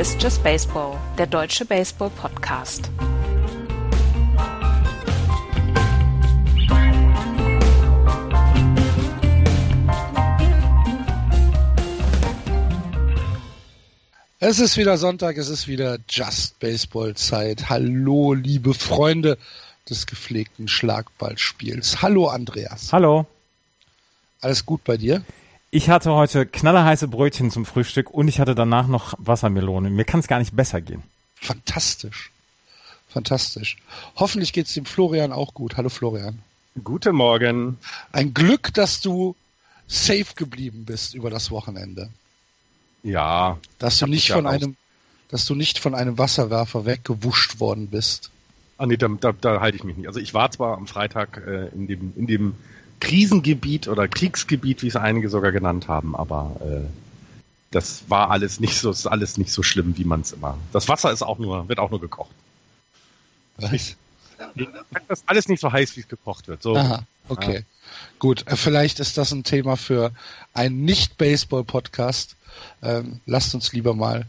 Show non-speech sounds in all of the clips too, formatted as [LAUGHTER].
Ist Just Baseball, der deutsche Baseball-Podcast. Es ist wieder Sonntag, es ist wieder Just Baseball Zeit. Hallo, liebe Freunde des gepflegten Schlagballspiels. Hallo, Andreas. Hallo. Alles gut bei dir? Ich hatte heute knallerheiße Brötchen zum Frühstück und ich hatte danach noch Wassermelone. Mir kann es gar nicht besser gehen. Fantastisch. Fantastisch. Hoffentlich geht es dem Florian auch gut. Hallo Florian. Guten Morgen. Ein Glück, dass du safe geblieben bist über das Wochenende. Ja. Dass du nicht von einem, dass du nicht von einem Wasserwerfer weggewuscht worden bist. Ah nee, da, da, da halte ich mich nicht. Also ich war zwar am Freitag äh, in dem in dem Krisengebiet oder Kriegsgebiet, wie es einige sogar genannt haben, aber äh, das war alles nicht so, ist alles nicht so schlimm, wie man es immer. Das Wasser ist auch nur, wird auch nur gekocht. Was? Das ist alles nicht so heiß, wie es gekocht wird. So. Aha, okay. Ja. Gut, äh, vielleicht ist das ein Thema für einen Nicht-Baseball-Podcast. Ähm, lasst uns lieber mal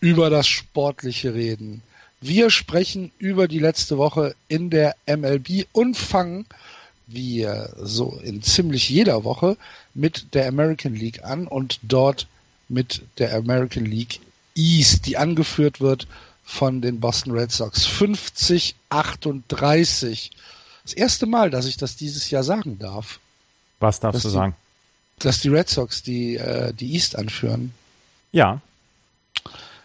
über das Sportliche reden. Wir sprechen über die letzte Woche in der MLB und fangen, wie so in ziemlich jeder Woche, mit der American League an und dort mit der American League East, die angeführt wird von den Boston Red Sox. 50, 38. Das erste Mal, dass ich das dieses Jahr sagen darf. Was darfst du die, sagen? Dass die Red Sox die, äh, die East anführen. Ja.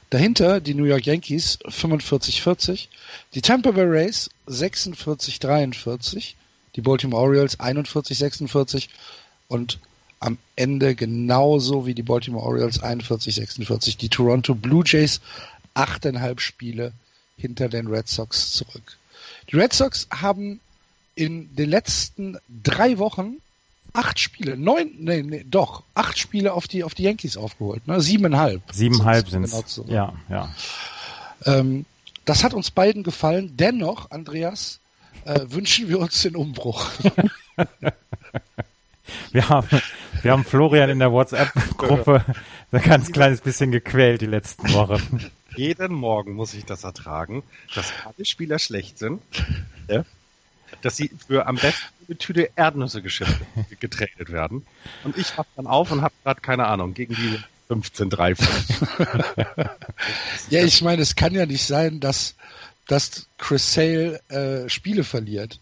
Dahinter die New York Yankees 45-40, die Tampa Bay Rays 46-43, die Baltimore Orioles 41-46 und am Ende genauso wie die Baltimore Orioles 41-46 die Toronto Blue Jays achteinhalb Spiele hinter den Red Sox zurück. Die Red Sox haben in den letzten drei Wochen acht Spiele, neun, nee, nee, doch, acht Spiele auf die, auf die Yankees aufgeholt, ne? Siebeneinhalb. Siebeneinhalb sind genau Ja, ja. Ähm, das hat uns beiden gefallen. Dennoch, Andreas, äh, wünschen wir uns den Umbruch. [LAUGHS] wir haben, wir haben Florian in der WhatsApp-Gruppe ein ganz kleines bisschen gequält die letzten Wochen. Jeden Morgen muss ich das ertragen, dass alle Spieler schlecht sind. Ja? dass sie für am besten eine Tüte Erdnüsse getradet werden. Und ich wach dann auf und habe gerade keine Ahnung gegen die 15 3 [LAUGHS] Ja, ich meine, es kann ja nicht sein, dass, dass Chris Sale äh, Spiele verliert.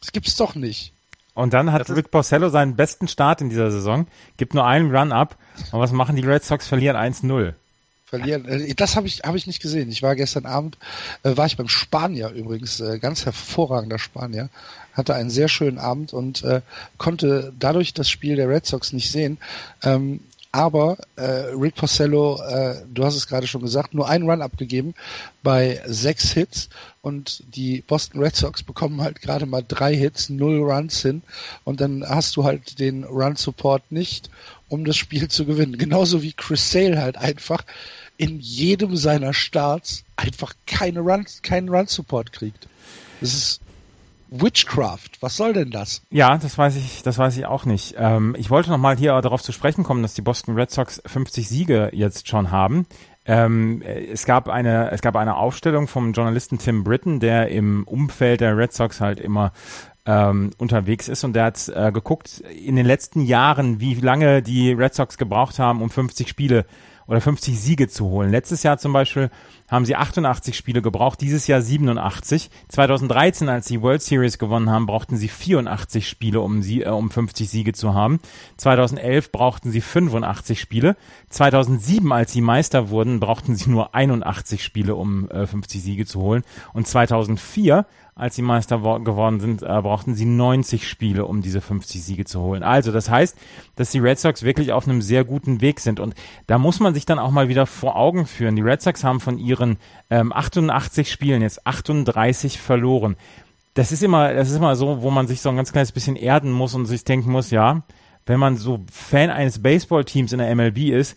Das gibt's doch nicht. Und dann hat Rick Porcello seinen besten Start in dieser Saison, gibt nur einen Run-up. Und was machen die Red Sox? Verlieren 1-0 verlieren. Äh, das habe ich, hab ich nicht gesehen. Ich war gestern Abend, äh, war ich beim Spanier übrigens, äh, ganz hervorragender Spanier, hatte einen sehr schönen Abend und äh, konnte dadurch das Spiel der Red Sox nicht sehen. Ähm, aber äh, Rick Porcello, äh, du hast es gerade schon gesagt, nur einen Run abgegeben bei sechs Hits und die Boston Red Sox bekommen halt gerade mal drei Hits, null Runs hin und dann hast du halt den Run Support nicht, um das Spiel zu gewinnen. Genauso wie Chris Sale halt einfach in jedem seiner Starts einfach keine Run, keinen Run-Support kriegt. Das ist Witchcraft. Was soll denn das? Ja, das weiß ich, das weiß ich auch nicht. Ähm, ich wollte noch mal hier darauf zu sprechen kommen, dass die Boston Red Sox 50 Siege jetzt schon haben. Ähm, es gab eine, es gab eine Aufstellung vom Journalisten Tim Britton, der im Umfeld der Red Sox halt immer ähm, unterwegs ist und der hat äh, geguckt in den letzten Jahren, wie lange die Red Sox gebraucht haben, um 50 Spiele oder 50 Siege zu holen. Letztes Jahr zum Beispiel haben sie 88 Spiele gebraucht, dieses Jahr 87. 2013, als sie World Series gewonnen haben, brauchten sie 84 Spiele, um, sie, äh, um 50 Siege zu haben. 2011 brauchten sie 85 Spiele. 2007, als sie Meister wurden, brauchten sie nur 81 Spiele, um äh, 50 Siege zu holen. Und 2004 als sie Meister geworden sind, äh, brauchten sie 90 Spiele, um diese 50 Siege zu holen. Also das heißt, dass die Red Sox wirklich auf einem sehr guten Weg sind. Und da muss man sich dann auch mal wieder vor Augen führen. Die Red Sox haben von ihren ähm, 88 Spielen jetzt 38 verloren. Das ist immer, das ist immer so, wo man sich so ein ganz kleines bisschen erden muss und sich denken muss, ja, wenn man so Fan eines Baseballteams in der MLB ist,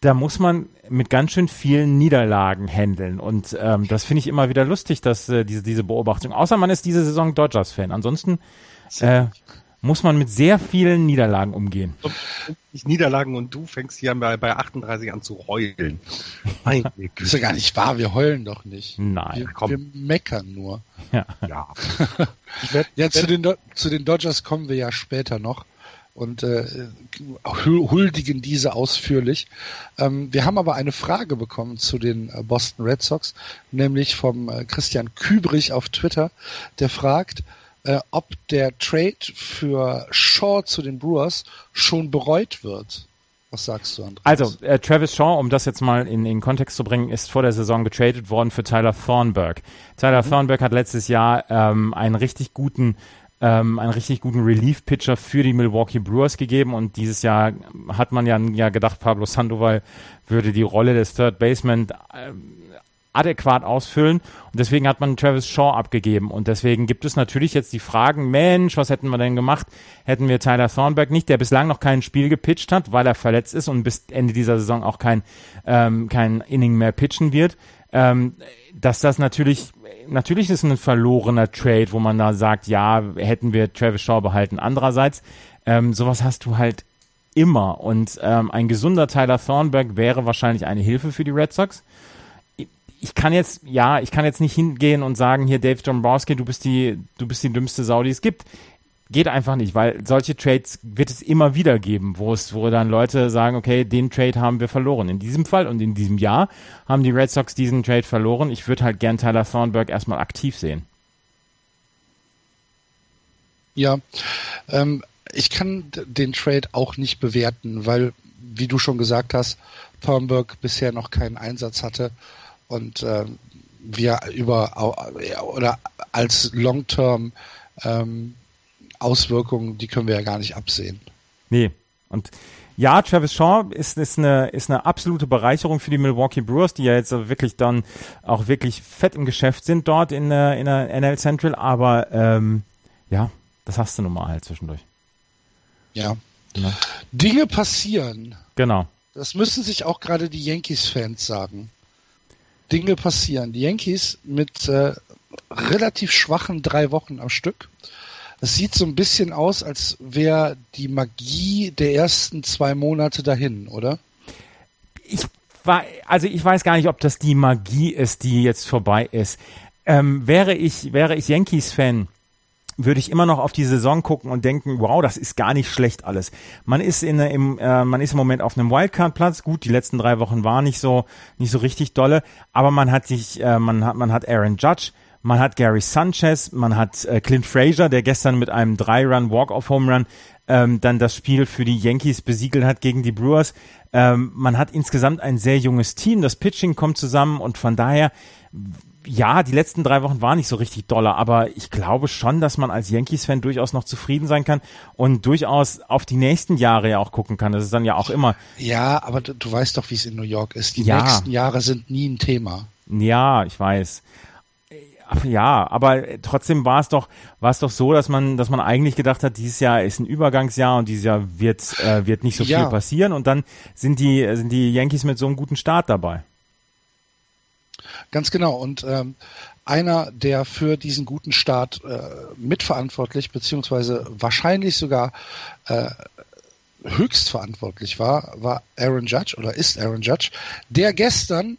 da muss man mit ganz schön vielen Niederlagen handeln. Und ähm, das finde ich immer wieder lustig, dass äh, diese, diese Beobachtung. Außer man ist diese Saison Dodgers-Fan. Ansonsten, äh, muss man mit sehr vielen Niederlagen umgehen. Niederlagen und du fängst hier bei, bei 38 an zu heulen. [LAUGHS] Meine ist ja gar nicht wahr, wir heulen doch nicht. Nein, wir, komm. wir meckern nur. Ja. Ja. [LAUGHS] ja, zu den, zu den Dodgers kommen wir ja später noch und äh, huldigen diese ausführlich. Ähm, wir haben aber eine Frage bekommen zu den äh, Boston Red Sox, nämlich vom äh, Christian Kübrich auf Twitter, der fragt, äh, ob der Trade für Shaw zu den Brewers schon bereut wird. Was sagst du, Andreas? Also, äh, Travis Shaw, um das jetzt mal in, in Kontext zu bringen, ist vor der Saison getradet worden für Tyler Thornburg. Tyler mhm. Thornburg hat letztes Jahr ähm, einen richtig guten ähm, einen richtig guten Relief-Pitcher für die Milwaukee Brewers gegeben und dieses Jahr hat man ja, ja gedacht, Pablo Sandoval würde die Rolle des Third Baseman ähm, adäquat ausfüllen. Und deswegen hat man Travis Shaw abgegeben. Und deswegen gibt es natürlich jetzt die Fragen, Mensch, was hätten wir denn gemacht? Hätten wir Tyler Thornburg nicht, der bislang noch kein Spiel gepitcht hat, weil er verletzt ist und bis Ende dieser Saison auch kein, ähm, kein Inning mehr pitchen wird. Ähm, dass das natürlich, natürlich ist ein verlorener Trade, wo man da sagt, ja, hätten wir Travis Shaw behalten. Andererseits, ähm, sowas hast du halt immer. Und ähm, ein gesunder Tyler Thornburg wäre wahrscheinlich eine Hilfe für die Red Sox ich kann jetzt, ja, ich kann jetzt nicht hingehen und sagen, hier Dave Dombrowski, du bist die, du bist die dümmste Sau, die es gibt. Geht einfach nicht, weil solche Trades wird es immer wieder geben, wo es, wo dann Leute sagen, okay, den Trade haben wir verloren. In diesem Fall und in diesem Jahr haben die Red Sox diesen Trade verloren. Ich würde halt gern Tyler Thornburg erstmal aktiv sehen. Ja, ähm, ich kann den Trade auch nicht bewerten, weil, wie du schon gesagt hast, Thornburg bisher noch keinen Einsatz hatte und äh, wir über oder als Long-Term ähm, Auswirkungen, die können wir ja gar nicht absehen. Nee. Und ja, Travis Shaw ist, ist, eine, ist eine absolute Bereicherung für die Milwaukee Brewers, die ja jetzt wirklich dann auch wirklich fett im Geschäft sind dort in der, in der NL Central, aber ähm, ja, das hast du nun mal halt zwischendurch. Ja. ja. Dinge passieren. Genau. Das müssen sich auch gerade die Yankees-Fans sagen. Dinge passieren. Die Yankees mit äh, relativ schwachen drei Wochen am Stück. Es sieht so ein bisschen aus, als wäre die Magie der ersten zwei Monate dahin, oder? Ich war, also ich weiß gar nicht, ob das die Magie ist, die jetzt vorbei ist. Ähm, wäre ich, wäre ich Yankees-Fan, würde ich immer noch auf die Saison gucken und denken, wow, das ist gar nicht schlecht alles. Man ist in im, äh, man ist im Moment auf einem Wildcard-Platz. Gut, die letzten drei Wochen waren nicht so nicht so richtig dolle, aber man hat sich, äh, man hat man hat Aaron Judge, man hat Gary Sanchez, man hat äh, Clint Frazier, der gestern mit einem Drei-Run Walk-off-Home-Run ähm, dann das Spiel für die Yankees besiegelt hat gegen die Brewers. Ähm, man hat insgesamt ein sehr junges Team, das Pitching kommt zusammen und von daher ja, die letzten drei Wochen waren nicht so richtig doller, aber ich glaube schon, dass man als Yankees-Fan durchaus noch zufrieden sein kann und durchaus auf die nächsten Jahre ja auch gucken kann. Das ist dann ja auch immer. Ja, aber du, du weißt doch, wie es in New York ist. Die ja. nächsten Jahre sind nie ein Thema. Ja, ich weiß. Ja, aber trotzdem war es doch, war es doch so, dass man, dass man eigentlich gedacht hat, dieses Jahr ist ein Übergangsjahr und dieses Jahr wird, äh, wird nicht so ja. viel passieren und dann sind die, sind die Yankees mit so einem guten Start dabei. Ganz genau. Und ähm, einer, der für diesen guten Start äh, mitverantwortlich, beziehungsweise wahrscheinlich sogar äh, höchst verantwortlich war, war Aaron Judge oder ist Aaron Judge, der gestern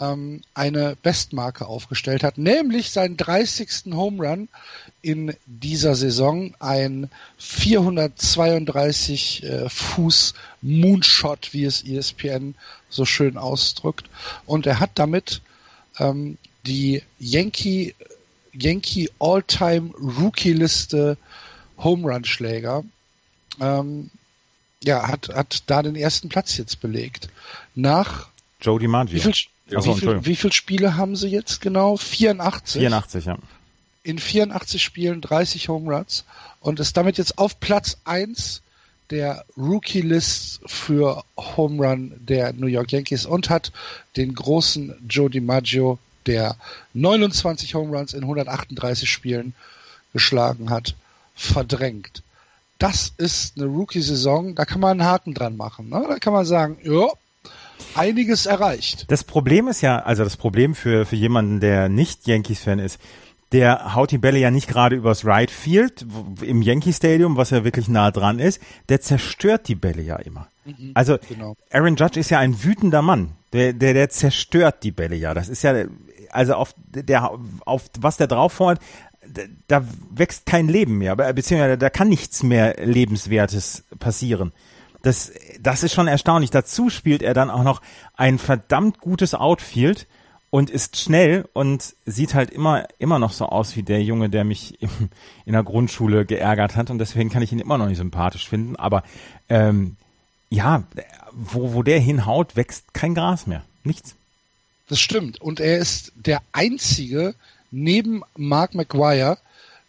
ähm, eine Bestmarke aufgestellt hat, nämlich seinen 30. Home Run in dieser Saison, ein 432 äh, Fuß Moonshot, wie es ESPN so schön ausdrückt. Und er hat damit ähm, die Yankee, Yankee All-Time Rookie-Liste Home Run Schläger. Ähm, ja, hat, hat da den ersten Platz jetzt belegt. Nach Joe DiMaggio. Wie viel, Achso, wie, viel, wie viele Spiele haben sie jetzt genau? 84. 84, ja. In 84 Spielen 30 Home Runs und ist damit jetzt auf Platz 1 der Rookie-List für Home Run der New York Yankees und hat den großen Joe DiMaggio, der 29 Home Runs in 138 Spielen geschlagen hat, verdrängt. Das ist eine Rookie-Saison, da kann man einen Haken dran machen. Ne? Da kann man sagen, ja, einiges erreicht. Das Problem ist ja, also das Problem für, für jemanden, der nicht Yankees-Fan ist, der haut die Bälle ja nicht gerade übers Right Field im Yankee Stadium, was ja wirklich nah dran ist, der zerstört die Bälle ja immer. Mhm, also genau. Aaron Judge ist ja ein wütender Mann. Der, der, der zerstört die Bälle ja. Das ist ja, also auf der, auf was der drauf fordert, da wächst kein Leben mehr, beziehungsweise da kann nichts mehr Lebenswertes passieren. Das, das ist schon erstaunlich. Dazu spielt er dann auch noch ein verdammt gutes Outfield und ist schnell und sieht halt immer, immer noch so aus wie der Junge, der mich im, in der Grundschule geärgert hat und deswegen kann ich ihn immer noch nicht sympathisch finden. Aber ähm, ja, wo, wo der hinhaut, wächst kein Gras mehr. Nichts. Das stimmt. Und er ist der einzige neben Mark McGuire,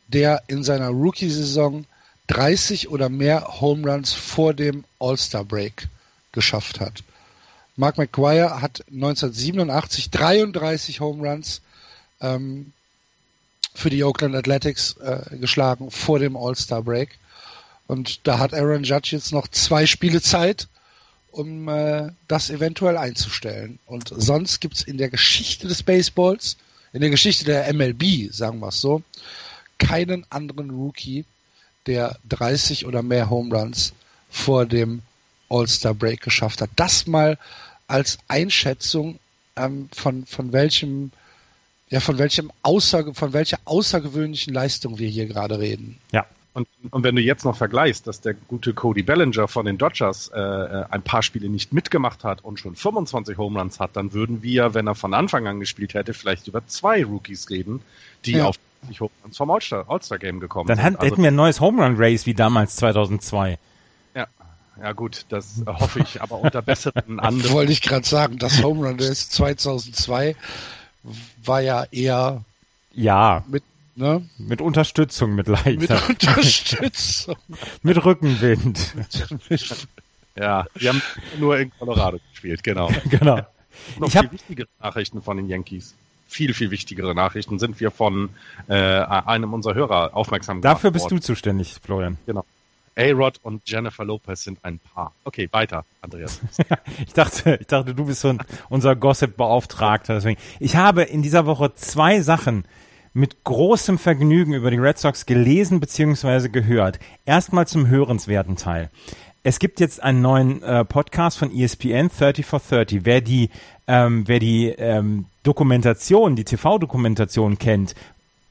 der in seiner Rookie-Saison 30 oder mehr Home Runs vor dem All-Star Break geschafft hat. Mark McGuire hat 1987 33 Home Runs ähm, für die Oakland Athletics äh, geschlagen vor dem All-Star Break. Und da hat Aaron Judge jetzt noch zwei Spiele Zeit, um äh, das eventuell einzustellen. Und sonst gibt's in der Geschichte des Baseballs, in der Geschichte der MLB, sagen wir es so, keinen anderen Rookie, der 30 oder mehr Home Runs vor dem All-Star Break geschafft hat. Das mal als Einschätzung ähm, von, von welchem ja, von welchem Aussage, von welcher außergewöhnlichen Leistung wir hier gerade reden. Ja, und, und wenn du jetzt noch vergleichst, dass der gute Cody Bellinger von den Dodgers äh, äh ein paar Spiele nicht mitgemacht hat und schon 25 Home Runs hat, dann würden wir, wenn er von Anfang an gespielt hätte, vielleicht über zwei Rookies reden, die ja. auf die Home Runs vom All-Star All Game gekommen dann sind. Dann also, hätten wir ein neues Home Run Race wie damals 2002. Ja, ja gut, das hoffe ich, aber unter besseren anderen. [LAUGHS] Wollte ich gerade sagen, das Home Run Race 2002 war ja eher ja mit Ne? Mit Unterstützung, mit leichter. Mit Unterstützung. [LAUGHS] mit Rückenwind. [LAUGHS] ja, wir haben nur in Colorado gespielt, genau. genau. Noch ich viel wichtigere Nachrichten von den Yankees. Viel, viel wichtigere Nachrichten sind wir von äh, einem unserer Hörer aufmerksam. Dafür bist du zuständig, Florian. Genau. A-Rod und Jennifer Lopez sind ein Paar. Okay, weiter, Andreas. [LAUGHS] ich dachte, ich dachte, du bist so ein, unser Gossip-Beauftragter. Deswegen. Ich habe in dieser Woche zwei Sachen mit großem Vergnügen über die Red Sox gelesen bzw. gehört. Erstmal zum hörenswerten Teil. Es gibt jetzt einen neuen äh, Podcast von ESPN 30 for 30. Wer die, ähm, wer die ähm, Dokumentation, die TV-Dokumentation kennt,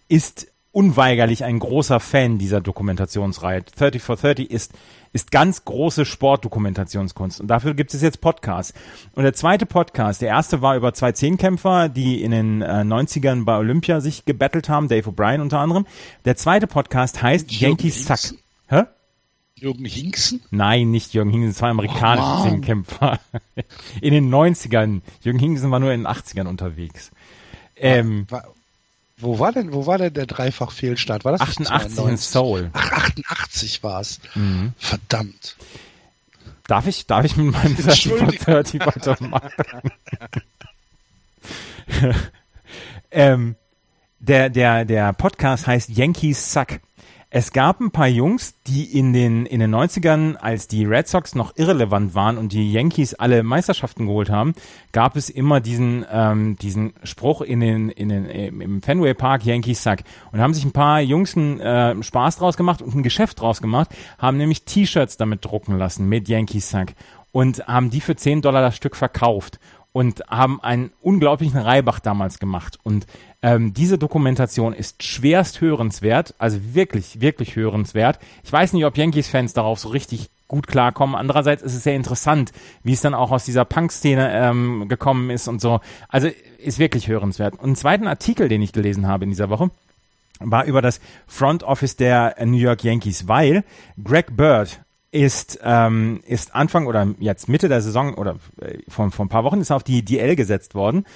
ist unweigerlich ein großer Fan dieser Dokumentationsreihe. 30 for 30 ist ist ganz große Sportdokumentationskunst. Und dafür gibt es jetzt Podcasts. Und der zweite Podcast, der erste war über zwei Zehnkämpfer, die in den äh, 90ern bei Olympia sich gebettelt haben, Dave O'Brien unter anderem. Der zweite Podcast heißt Yankees Suck. Hä? Jürgen Hinksen? Nein, nicht Jürgen Hinksen, zwei amerikanische oh, Zehnkämpfer. [LAUGHS] In den 90ern. Jürgen Hinksen war nur in den 80ern unterwegs. Ähm, war, wo war denn, wo war denn der Dreifach-Fehlstart? War das 88 in Seoul. Ach, 88 war's. Mhm. Verdammt. Darf ich, darf ich mit meinem [LAUGHS] 30 30 weitermachen? [LAUGHS] ähm, der, der, der Podcast heißt Yankees Suck. Es gab ein paar Jungs, die in den, in den 90ern, als die Red Sox noch irrelevant waren und die Yankees alle Meisterschaften geholt haben, gab es immer diesen, ähm, diesen Spruch in den, in den, im Fenway Park, Yankees Suck. Und haben sich ein paar Jungs einen äh, Spaß draus gemacht und ein Geschäft draus gemacht, haben nämlich T-Shirts damit drucken lassen mit Yankees Suck und haben die für 10 Dollar das Stück verkauft und haben einen unglaublichen Reibach damals gemacht. Und ähm, diese Dokumentation ist schwerst hörenswert, also wirklich, wirklich hörenswert. Ich weiß nicht, ob Yankees-Fans darauf so richtig gut klarkommen. Andererseits ist es sehr interessant, wie es dann auch aus dieser Punk-Szene ähm, gekommen ist und so. Also ist wirklich hörenswert. Und einen zweiten Artikel, den ich gelesen habe in dieser Woche, war über das Front Office der New York Yankees, weil Greg Bird, ist, ähm, ist Anfang oder jetzt Mitte der Saison oder äh, vor, vor ein paar Wochen ist er auf die DL gesetzt worden.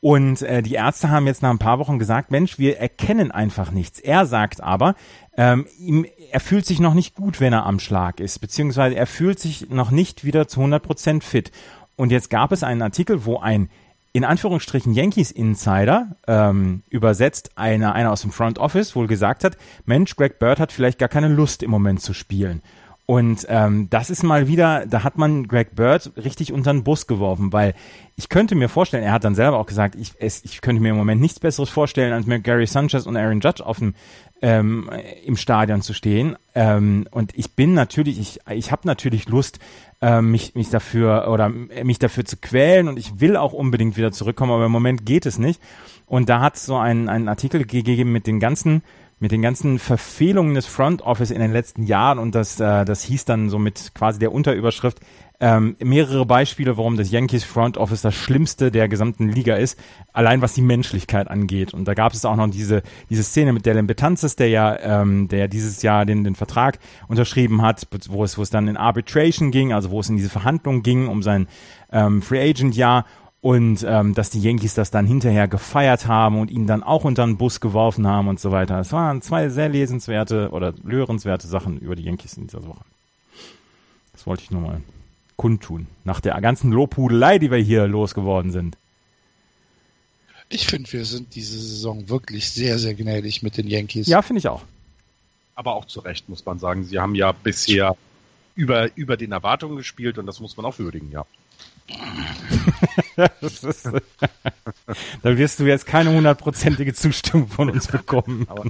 Und äh, die Ärzte haben jetzt nach ein paar Wochen gesagt, Mensch, wir erkennen einfach nichts. Er sagt aber, ähm, ihm, er fühlt sich noch nicht gut, wenn er am Schlag ist, beziehungsweise er fühlt sich noch nicht wieder zu 100 Prozent fit. Und jetzt gab es einen Artikel, wo ein in Anführungsstrichen Yankees Insider ähm, übersetzt, einer, einer aus dem Front Office wohl gesagt hat, Mensch, Greg Bird hat vielleicht gar keine Lust im Moment zu spielen. Und ähm, das ist mal wieder, da hat man Greg Bird richtig unter den Bus geworfen, weil ich könnte mir vorstellen, er hat dann selber auch gesagt, ich, es, ich könnte mir im Moment nichts Besseres vorstellen, als mit Gary Sanchez und Aaron Judge auf dem ähm, im Stadion zu stehen. Ähm, und ich bin natürlich, ich, ich habe natürlich Lust, ähm, mich, mich dafür oder mich dafür zu quälen und ich will auch unbedingt wieder zurückkommen, aber im Moment geht es nicht. Und da hat es so einen, einen Artikel gegeben mit den ganzen mit den ganzen Verfehlungen des Front Office in den letzten Jahren und das, äh, das hieß dann so mit quasi der Unterüberschrift ähm, mehrere Beispiele, warum das Yankees Front Office das Schlimmste der gesamten Liga ist, allein was die Menschlichkeit angeht. Und da gab es auch noch diese, diese Szene mit Dylan Betances, der ja, ähm, der dieses Jahr den, den Vertrag unterschrieben hat, wo es, wo es dann in Arbitration ging, also wo es in diese Verhandlungen ging um sein ähm, Free Agent Jahr und ähm, dass die Yankees das dann hinterher gefeiert haben und ihn dann auch unter den Bus geworfen haben und so weiter. Es waren zwei sehr lesenswerte oder hörenswerte Sachen über die Yankees in dieser Woche. Das wollte ich nur mal kundtun. Nach der ganzen Lobhudelei, die wir hier losgeworden sind. Ich finde, wir sind diese Saison wirklich sehr, sehr gnädig mit den Yankees. Ja, finde ich auch. Aber auch zu Recht, muss man sagen. Sie haben ja bisher über, über den Erwartungen gespielt und das muss man auch würdigen, ja. Ist, da wirst du jetzt keine hundertprozentige Zustimmung von uns bekommen. Aber,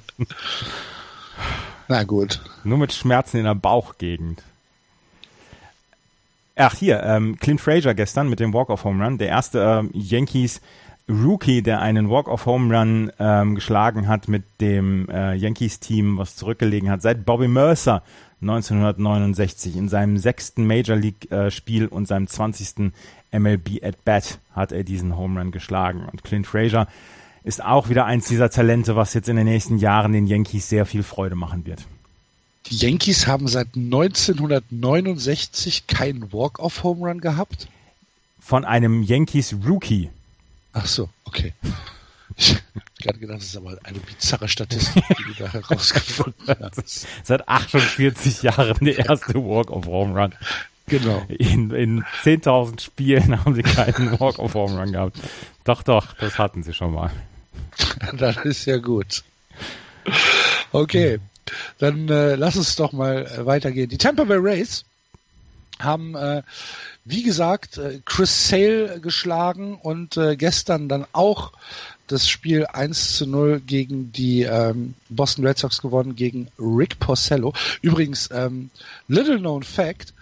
na gut. Nur mit Schmerzen in der Bauchgegend. Ach, hier, ähm, Clint Frazier gestern mit dem Walk-of-Home Run, der erste ähm, Yankees Rookie, der einen Walk-of-Home Run ähm, geschlagen hat mit dem äh, Yankees-Team, was zurückgelegen hat, seit Bobby Mercer 1969 in seinem sechsten Major League-Spiel äh, und seinem 20. MLB at Bat hat er diesen Home Run geschlagen. Und Clint Frazier ist auch wieder eins dieser Talente, was jetzt in den nächsten Jahren den Yankees sehr viel Freude machen wird. Die Yankees haben seit 1969 keinen Walk-off-Home Run gehabt? Von einem Yankees Rookie. Ach so, okay. Ich habe gerade gedacht, das ist aber eine bizarre Statistik, die du da herausgefunden [LAUGHS] hast. Seit 48 Jahren der erste Walk-of-Home Run. Genau. In, in 10.000 Spielen haben sie keinen Walk-of-Home Run gehabt. Doch, doch, das hatten sie schon mal. [LAUGHS] Das ist ja gut. Okay, dann äh, lass uns doch mal äh, weitergehen. Die Tampa Bay Rays haben, äh, wie gesagt, äh, Chris Sale geschlagen und äh, gestern dann auch das Spiel 1 zu 0 gegen die ähm, Boston Red Sox gewonnen, gegen Rick Porcello. Übrigens, ähm, little known fact,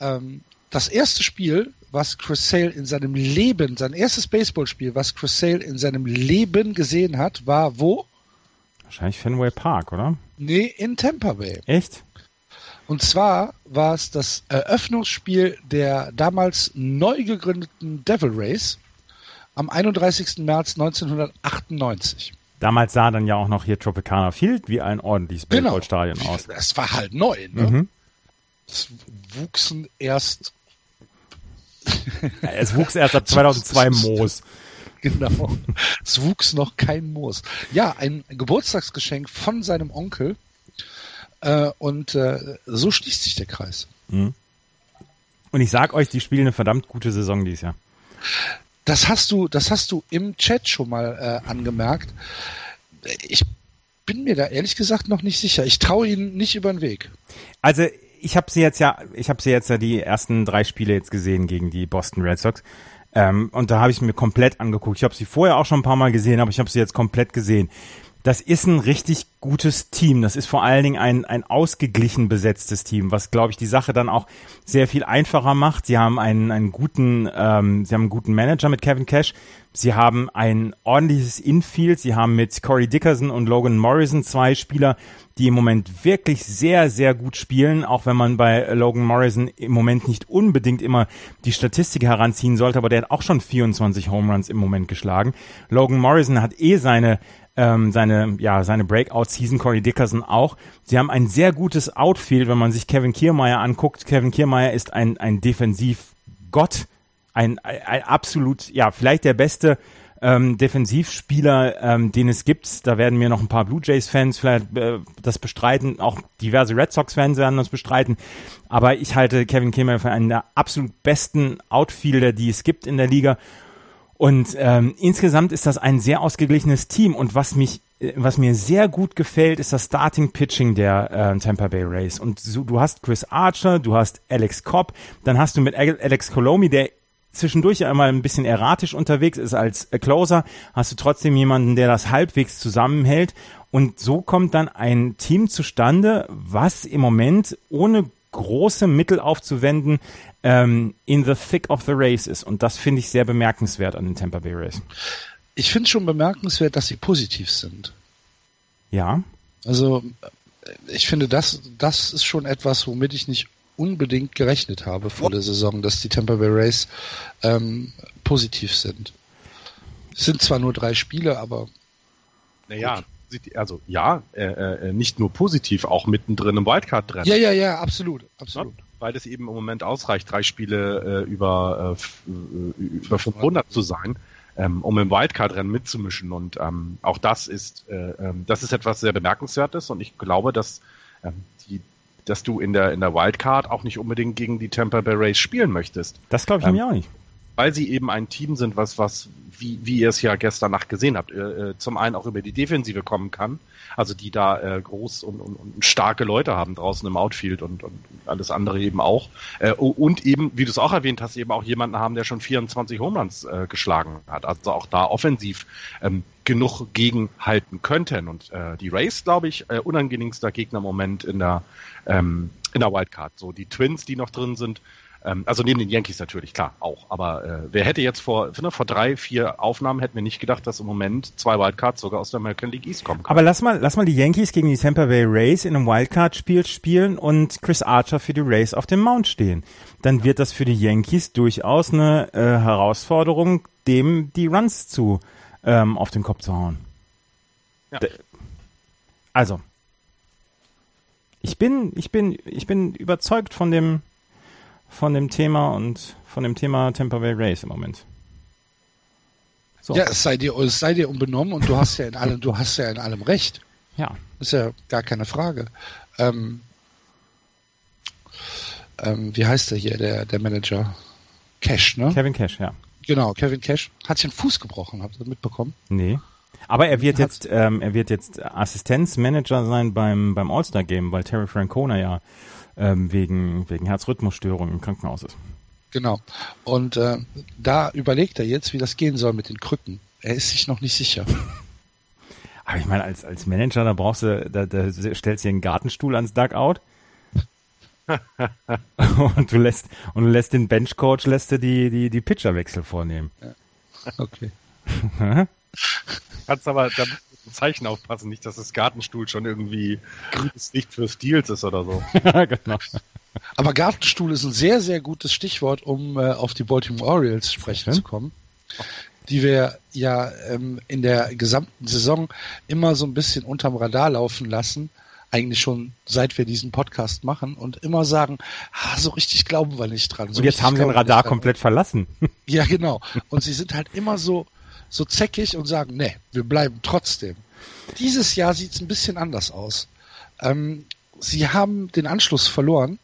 ähm, das erste Spiel, was Chris Sale in seinem Leben, sein erstes Baseballspiel, was Chris Sale in seinem Leben gesehen hat, war wo? Wahrscheinlich Fenway Park, oder? Nee, in Tampa Bay. Echt? Und zwar war es das Eröffnungsspiel der damals neu gegründeten Devil Race am 31. März 1998. Damals sah dann ja auch noch hier Tropicana Field wie ein ordentliches genau. Baseballstadion genau. aus. Es war halt neu. Ne? Mhm. Es wuchsen erst. es wuchs erst ab [LAUGHS] 2002 Moos. Genau. Es wuchs noch kein Moos. Ja, ein Geburtstagsgeschenk von seinem Onkel. Äh, und äh, so schließt sich der Kreis. Mhm. Und ich sag euch, die spielen eine verdammt gute Saison dieses Jahr. Das hast du, das hast du im Chat schon mal äh, angemerkt. Ich bin mir da ehrlich gesagt noch nicht sicher. Ich traue ihnen nicht über den Weg. Also ich habe sie jetzt ja, ich habe sie jetzt ja die ersten drei Spiele jetzt gesehen gegen die Boston Red Sox. Ähm, und da habe ich mir komplett angeguckt. Ich habe sie vorher auch schon ein paar Mal gesehen, aber ich habe sie jetzt komplett gesehen das ist ein richtig gutes Team. Das ist vor allen Dingen ein, ein ausgeglichen besetztes Team, was, glaube ich, die Sache dann auch sehr viel einfacher macht. Sie haben einen, einen guten, ähm, sie haben einen guten Manager mit Kevin Cash. Sie haben ein ordentliches Infield. Sie haben mit Corey Dickerson und Logan Morrison zwei Spieler, die im Moment wirklich sehr, sehr gut spielen, auch wenn man bei Logan Morrison im Moment nicht unbedingt immer die Statistik heranziehen sollte, aber der hat auch schon 24 Home Runs im Moment geschlagen. Logan Morrison hat eh seine ähm, seine, ja, seine Breakout-Season, Corey Dickerson auch. Sie haben ein sehr gutes Outfield, wenn man sich Kevin Kiermeier anguckt. Kevin Kiermeier ist ein, ein Defensivgott, ein, ein, ein absolut, ja, vielleicht der beste ähm, Defensivspieler, ähm, den es gibt. Da werden mir noch ein paar Blue Jays-Fans vielleicht äh, das bestreiten, auch diverse Red Sox-Fans werden das bestreiten. Aber ich halte Kevin Kiermeier für einen der absolut besten Outfielder, die es gibt in der Liga. Und ähm, insgesamt ist das ein sehr ausgeglichenes Team. Und was mich, äh, was mir sehr gut gefällt, ist das Starting Pitching der äh, Tampa Bay Rays. Und so, du hast Chris Archer, du hast Alex Cobb, dann hast du mit Alex Colomi, der zwischendurch immer ein bisschen erratisch unterwegs ist als äh, Closer, hast du trotzdem jemanden, der das halbwegs zusammenhält. Und so kommt dann ein Team zustande, was im Moment ohne große Mittel aufzuwenden ähm, in the thick of the race ist. Und das finde ich sehr bemerkenswert an den Tampa Bay Rays. Ich finde schon bemerkenswert, dass sie positiv sind. Ja. Also ich finde, das, das ist schon etwas, womit ich nicht unbedingt gerechnet habe vor der Saison, dass die Tampa Bay Rays ähm, positiv sind. Es sind zwar nur drei Spiele, aber. Naja, also ja, äh, äh, nicht nur positiv, auch mittendrin im Wildcard drin. Ja, ja, ja, absolut, absolut. Ja, weil es eben im Moment ausreicht, drei Spiele äh, über, äh, über 500 zu sein, ähm, um im Wildcard-Rennen mitzumischen. Und ähm, auch das ist, äh, ähm, das ist etwas sehr bemerkenswertes. Und ich glaube, dass ähm, die dass du in der in der Wildcard auch nicht unbedingt gegen die Tampa Bay Rays spielen möchtest. Das glaube ich ähm, mir auch nicht weil sie eben ein Team sind, was, was, wie, wie ihr es ja gestern Nacht gesehen habt, äh, äh, zum einen auch über die Defensive kommen kann, also die da äh, groß und, und, und starke Leute haben draußen im Outfield und, und alles andere eben auch. Äh, und eben, wie du es auch erwähnt hast, eben auch jemanden haben, der schon 24 Homeruns äh, geschlagen hat. Also auch da offensiv ähm, genug gegenhalten könnten. Und äh, die Rays, glaube ich, äh, unangenehmster Gegner im Moment in der, ähm, in der Wildcard. So die Twins, die noch drin sind, ähm, also neben den Yankees natürlich, klar, auch. Aber äh, wer hätte jetzt vor, finde, vor drei, vier Aufnahmen hätten wir nicht gedacht, dass im Moment zwei Wildcards sogar aus der American League East kommen können. Aber lass mal, lass mal die Yankees gegen die Tampa Bay Rays in einem Wildcard-Spiel spielen und Chris Archer für die Rays auf dem Mount stehen. Dann wird das für die Yankees durchaus eine äh, Herausforderung, dem die Runs zu ähm, auf den Kopf zu hauen. Ja. Also, ich bin, ich bin, ich bin überzeugt von dem, von dem Thema und von dem Thema Tampa Bay Race im Moment. So. Ja, es sei dir, es sei dir unbenommen und du hast ja in allem, du hast ja in allem recht. Ja. Ist ja gar keine Frage. Ähm, ähm, wie heißt der hier, der, der Manager? Cash, ne? Kevin Cash, ja. Genau, Kevin Cash hat sich den Fuß gebrochen, habt ihr mitbekommen? Nee. Aber er wird jetzt, ähm, er wird jetzt Assistenzmanager sein beim, beim All-Star-Game, weil Terry Francona ja ähm, wegen, wegen Herzrhythmusstörungen im Krankenhaus ist. Genau. Und äh, da überlegt er jetzt, wie das gehen soll mit den Krücken. Er ist sich noch nicht sicher. [LAUGHS] Aber ich meine, als, als Manager, da brauchst du, da, da stellst du dir einen Gartenstuhl ans Dugout. [LAUGHS] und du lässt und du lässt den Benchcoach lässt du die die die Pitcherwechsel vornehmen. Ja. Okay. [LAUGHS] [LAUGHS] Kannst aber da Zeichen aufpassen, nicht, dass das Gartenstuhl schon irgendwie grünes Licht für Steals ist oder so. [LAUGHS] genau. Aber Gartenstuhl ist ein sehr, sehr gutes Stichwort, um äh, auf die Baltimore Orioles sprechen zu kommen. Die wir ja ähm, in der gesamten Saison immer so ein bisschen unterm Radar laufen lassen. Eigentlich schon seit wir diesen Podcast machen und immer sagen, ah, so richtig glauben wir nicht dran. So und jetzt haben sie den Radar komplett verlassen. Ja, genau. Und sie sind halt immer so, so zäckig und sagen, nee, wir bleiben trotzdem. Dieses Jahr sieht es ein bisschen anders aus. Ähm, sie haben den Anschluss verloren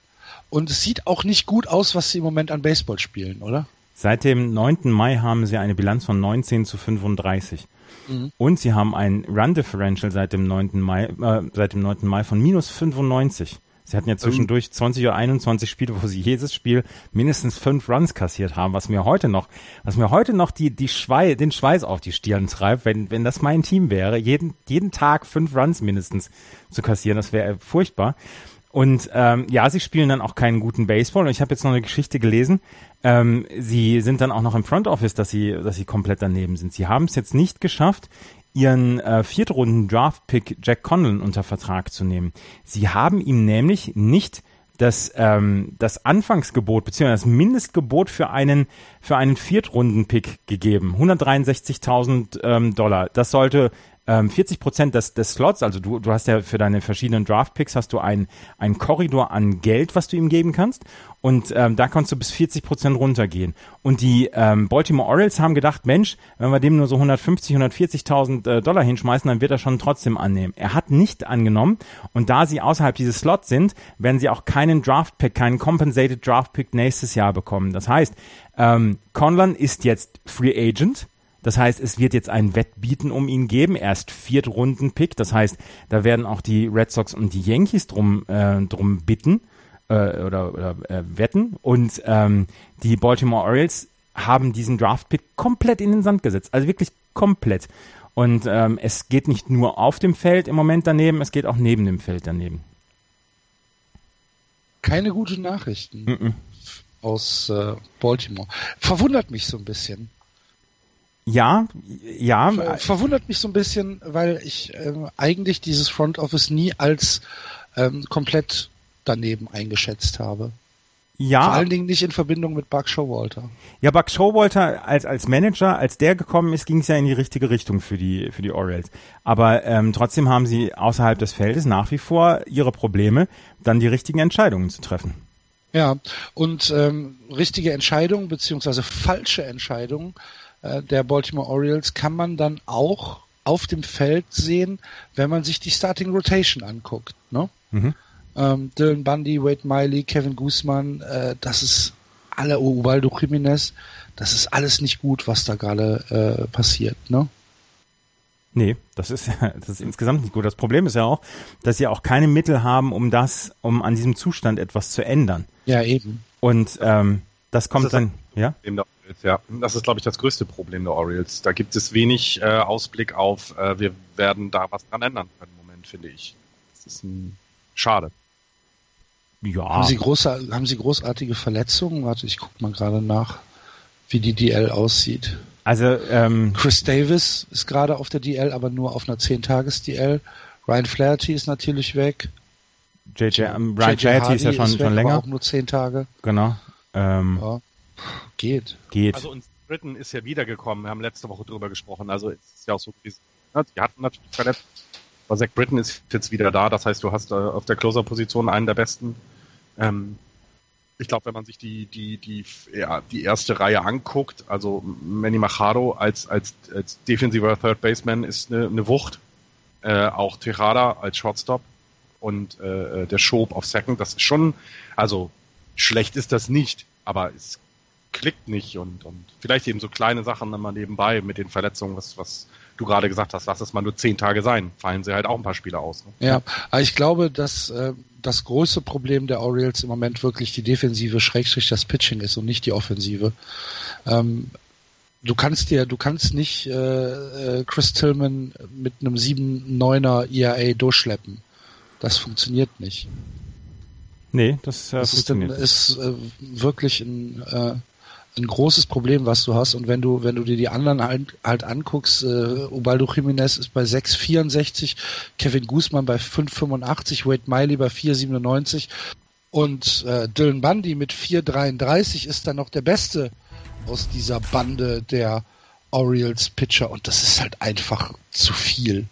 und es sieht auch nicht gut aus, was sie im Moment an Baseball spielen, oder? Seit dem 9. Mai haben sie eine Bilanz von 19 zu 35. Mhm. Und sie haben ein Run Differential seit dem 9. Mai, äh, seit dem 9. Mai von minus 95. Sie hatten ja zwischendurch 20 oder 21 Spiele, wo sie jedes Spiel mindestens fünf Runs kassiert haben, was mir heute noch, was mir heute noch die, die Schwei den Schweiß auf die Stirn treibt, wenn, wenn das mein Team wäre, jeden, jeden Tag fünf Runs mindestens zu kassieren, das wäre furchtbar. Und ähm, ja, sie spielen dann auch keinen guten Baseball. Und ich habe jetzt noch eine Geschichte gelesen. Ähm, sie sind dann auch noch im Front Office, dass sie, dass sie komplett daneben sind. Sie haben es jetzt nicht geschafft, ihren äh, viertrunden Draft-Pick Jack Conlon unter Vertrag zu nehmen. Sie haben ihm nämlich nicht das, ähm, das Anfangsgebot beziehungsweise das Mindestgebot für einen für einen Viertrunden-Pick gegeben, 163.000 ähm, Dollar. Das sollte ähm, 40 Prozent des, des Slots, also du, du hast ja für deine verschiedenen Draft-Picks hast du einen, einen Korridor an Geld, was du ihm geben kannst. Und ähm, da kannst du bis 40 Prozent runtergehen. Und die ähm, Baltimore Orioles haben gedacht, Mensch, wenn wir dem nur so 150, 140.000 äh, Dollar hinschmeißen, dann wird er schon trotzdem annehmen. Er hat nicht angenommen. Und da sie außerhalb dieses Slots sind, werden sie auch keinen Draft-Pick, keinen Compensated Draft-Pick nächstes Jahr bekommen. Das heißt, Ähm, Conlon ist jetzt Free Agent. Das heißt, es wird jetzt ein Wettbieten um ihn geben. Er ist Viertrunden-Pick. Das heißt, da werden auch die Red Sox und die Yankees drum, äh, drum bitten äh, oder, oder äh, wetten. Und ähm, die Baltimore Orioles haben diesen Draft-Pick komplett in den Sand gesetzt. Also wirklich komplett. Und ähm, es geht nicht nur auf dem Feld im Moment daneben, es geht auch neben dem Feld daneben. Keine guten Nachrichten mm -mm. aus äh, Baltimore. Verwundert mich so ein bisschen. Ja, ja. Ver verwundert mich so ein bisschen, weil ich äh, eigentlich dieses Front Office nie als ähm, komplett daneben eingeschätzt habe. Ja. Vor allen Dingen nicht in Verbindung mit Buck Showalter. Ja, Buck Showalter als, als Manager, als der gekommen ist, ging es ja in die richtige Richtung für die, für die Orioles. Aber ähm, trotzdem haben sie außerhalb des Feldes nach wie vor ihre Probleme, dann die richtigen Entscheidungen zu treffen. Ja, und ähm, richtige Entscheidungen beziehungsweise falsche Entscheidungen der Baltimore Orioles kann man dann auch auf dem Feld sehen, wenn man sich die Starting Rotation anguckt. Ne? Mhm. Ähm, Dylan Bundy, Wade Miley, Kevin Guzman, äh, das ist alle Ubaldo Jiménez, das ist alles nicht gut, was da gerade äh, passiert, ne? Nee, das ist, [LAUGHS] das ist insgesamt nicht gut. Das Problem ist ja auch, dass sie auch keine Mittel haben, um das, um an diesem Zustand etwas zu ändern. Ja, eben. Und ähm, das kommt das dann, ja? Ja, das ist, glaube ich, das größte Problem der Orioles. Da gibt es wenig äh, Ausblick auf, äh, wir werden da was dran ändern können im Moment, finde ich. Das ist ein Schade. Ja. Haben Sie, große, haben Sie großartige Verletzungen? Warte, ich gucke mal gerade nach, wie die DL aussieht. Also ähm, Chris Davis ist gerade auf der DL, aber nur auf einer 10-Tages-DL. Ryan Flaherty ist natürlich weg. JJ, um, ähm, Ryan Flaherty ist ja schon, ist weg, schon länger. auch nur 10 Tage. Genau. Ähm, ja. Geht. Geht. Also uns Britain ist ja wiedergekommen. Wir haben letzte Woche drüber gesprochen. Also es ist ja auch so gewesen. Ja, die hatten natürlich verletzt aber Zach Britton ist jetzt wieder da, das heißt, du hast äh, auf der Closer-Position einen der besten. Ähm, ich glaube, wenn man sich die, die, die, ja, die erste Reihe anguckt, also Manny Machado als, als, als defensiver Third Baseman ist eine, eine Wucht. Äh, auch Tejada als Shortstop und äh, der Schob auf Second, das ist schon, also schlecht ist das nicht, aber es klickt nicht und, und vielleicht eben so kleine Sachen dann mal nebenbei mit den Verletzungen, was, was du gerade gesagt hast, lass es mal nur zehn Tage sein, fallen sie halt auch ein paar Spiele aus. Ne? Ja, aber ich glaube, dass äh, das größte Problem der Orioles im Moment wirklich die defensive Schrägstrich das Pitching ist und nicht die Offensive. Ähm, du kannst dir, du kannst nicht äh, äh Chris Tillman mit einem 7-9er ERA durchschleppen. Das funktioniert nicht. Nee, das, äh, das ist, dann, ist äh, wirklich ein äh, ein großes Problem, was du hast. Und wenn du, wenn du dir die anderen halt, halt anguckst, äh, Ubaldo Jiménez ist bei 6,64, Kevin Guzman bei 5,85, Wade Miley bei 4,97 und äh, Dylan Bundy mit 4,33 ist dann noch der Beste aus dieser Bande der Orioles Pitcher. Und das ist halt einfach zu viel.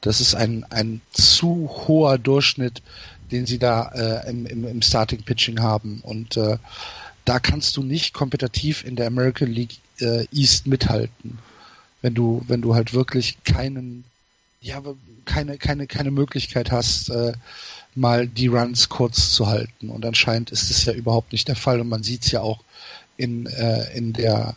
Das ist ein, ein zu hoher Durchschnitt, den sie da äh, im, im, im Starting Pitching haben. Und äh, da kannst du nicht kompetitiv in der American League äh, East mithalten. Wenn du, wenn du halt wirklich keinen, ja, keine, keine, keine Möglichkeit hast, äh, mal die Runs kurz zu halten. Und anscheinend ist es ja überhaupt nicht der Fall. Und man sieht es ja auch in, äh, in der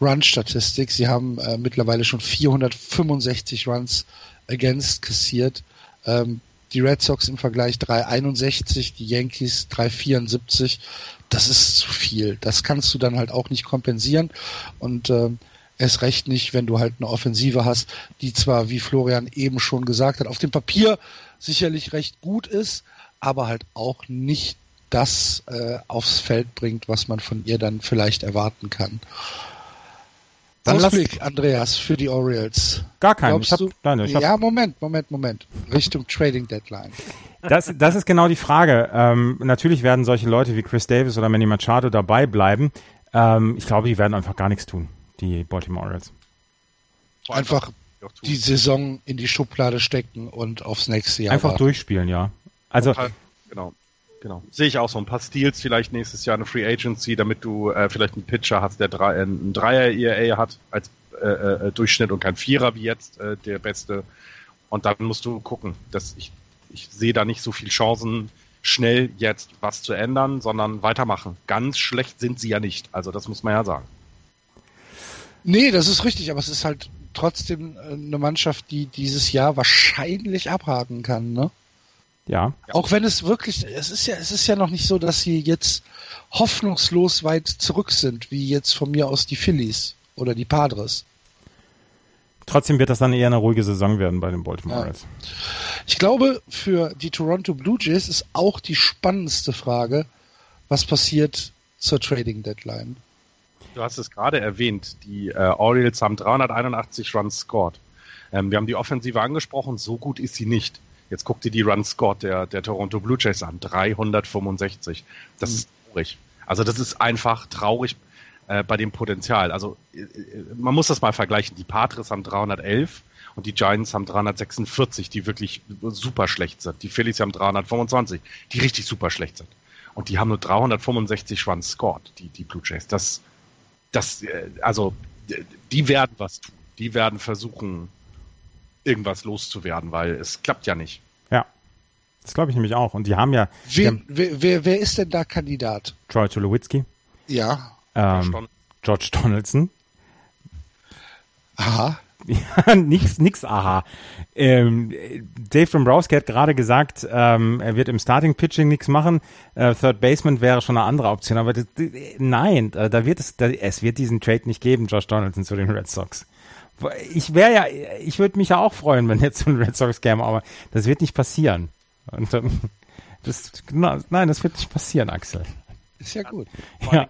Run-Statistik. Sie haben äh, mittlerweile schon 465 Runs against kassiert. Ähm, die Red Sox im Vergleich 361, die Yankees 374. Das ist zu viel. Das kannst du dann halt auch nicht kompensieren. Und äh, erst recht nicht, wenn du halt eine Offensive hast, die zwar, wie Florian eben schon gesagt hat, auf dem Papier sicherlich recht gut ist, aber halt auch nicht das äh, aufs Feld bringt, was man von ihr dann vielleicht erwarten kann. Dann Ausblick, Andreas, für die Orioles. Gar keinen. Ich hab, du, nein, ich hab, ja, Moment, Moment, Moment. Richtung Trading Deadline. Das, das ist genau die Frage. Ähm, natürlich werden solche Leute wie Chris Davis oder Manny Machado dabei bleiben. Ähm, ich glaube, die werden einfach gar nichts tun, die Baltimore Orioles. Einfach die Saison in die Schublade stecken und aufs nächste Jahr. Einfach warten. durchspielen, ja. Also, genau. Genau. Sehe ich auch so. Ein paar Steals vielleicht nächstes Jahr eine Free Agency, damit du äh, vielleicht einen Pitcher hast, der drei, äh, einen Dreier ERA hat als äh, äh, Durchschnitt und kein Vierer wie jetzt äh, der beste. Und dann musst du gucken. Dass ich, ich sehe da nicht so viel Chancen. schnell jetzt was zu ändern, sondern weitermachen. Ganz schlecht sind sie ja nicht. Also das muss man ja sagen. Nee, das ist richtig, aber es ist halt trotzdem äh, eine Mannschaft, die dieses Jahr wahrscheinlich abhaken kann, ne? Ja. Auch wenn es wirklich, es ist ja, es ist ja noch nicht so, dass sie jetzt hoffnungslos weit zurück sind, wie jetzt von mir aus die Phillies oder die Padres. Trotzdem wird das dann eher eine ruhige Saison werden bei den Baltimore Reds. Ja. Ich glaube, für die Toronto Blue Jays ist auch die spannendste Frage, was passiert zur Trading Deadline. Du hast es gerade erwähnt, die äh, Orioles haben 381 Runs scored. Ähm, wir haben die Offensive angesprochen, so gut ist sie nicht. Jetzt guck dir die Runs scored der, der Toronto Blue Jays an, 365. Das mhm. ist traurig. Also das ist einfach traurig äh, bei dem Potenzial. Also äh, äh, man muss das mal vergleichen. Die Patres haben 311 und die Giants haben 346, die wirklich super schlecht sind. Die Phillies haben 325, die richtig super schlecht sind. Und die haben nur 365 Runs scored, die, die Blue Jays. Das, das, äh, also, die werden was tun. Die werden versuchen, irgendwas loszuwerden, weil es klappt ja nicht. Ja. Das glaube ich nämlich auch. Und die haben ja. Wer, haben, wer, wer, wer ist denn da Kandidat? Troy Tulowitzki. Ja. Ähm, George Donaldson. Aha. Ja, [LAUGHS] nix, nix, aha. Ähm, Dave Dombrowski hat gerade gesagt, ähm, er wird im Starting Pitching nichts machen. Äh, Third Baseman wäre schon eine andere Option, aber das, nein, da wird es, da, es wird diesen Trade nicht geben, Josh Donaldson zu den Red Sox. Ich wäre ja, ich würde mich ja auch freuen, wenn jetzt so ein Red Sox käme, aber das wird nicht passieren. Und, ähm, das, nein, das wird nicht passieren, Axel. Ist ja gut. Ja.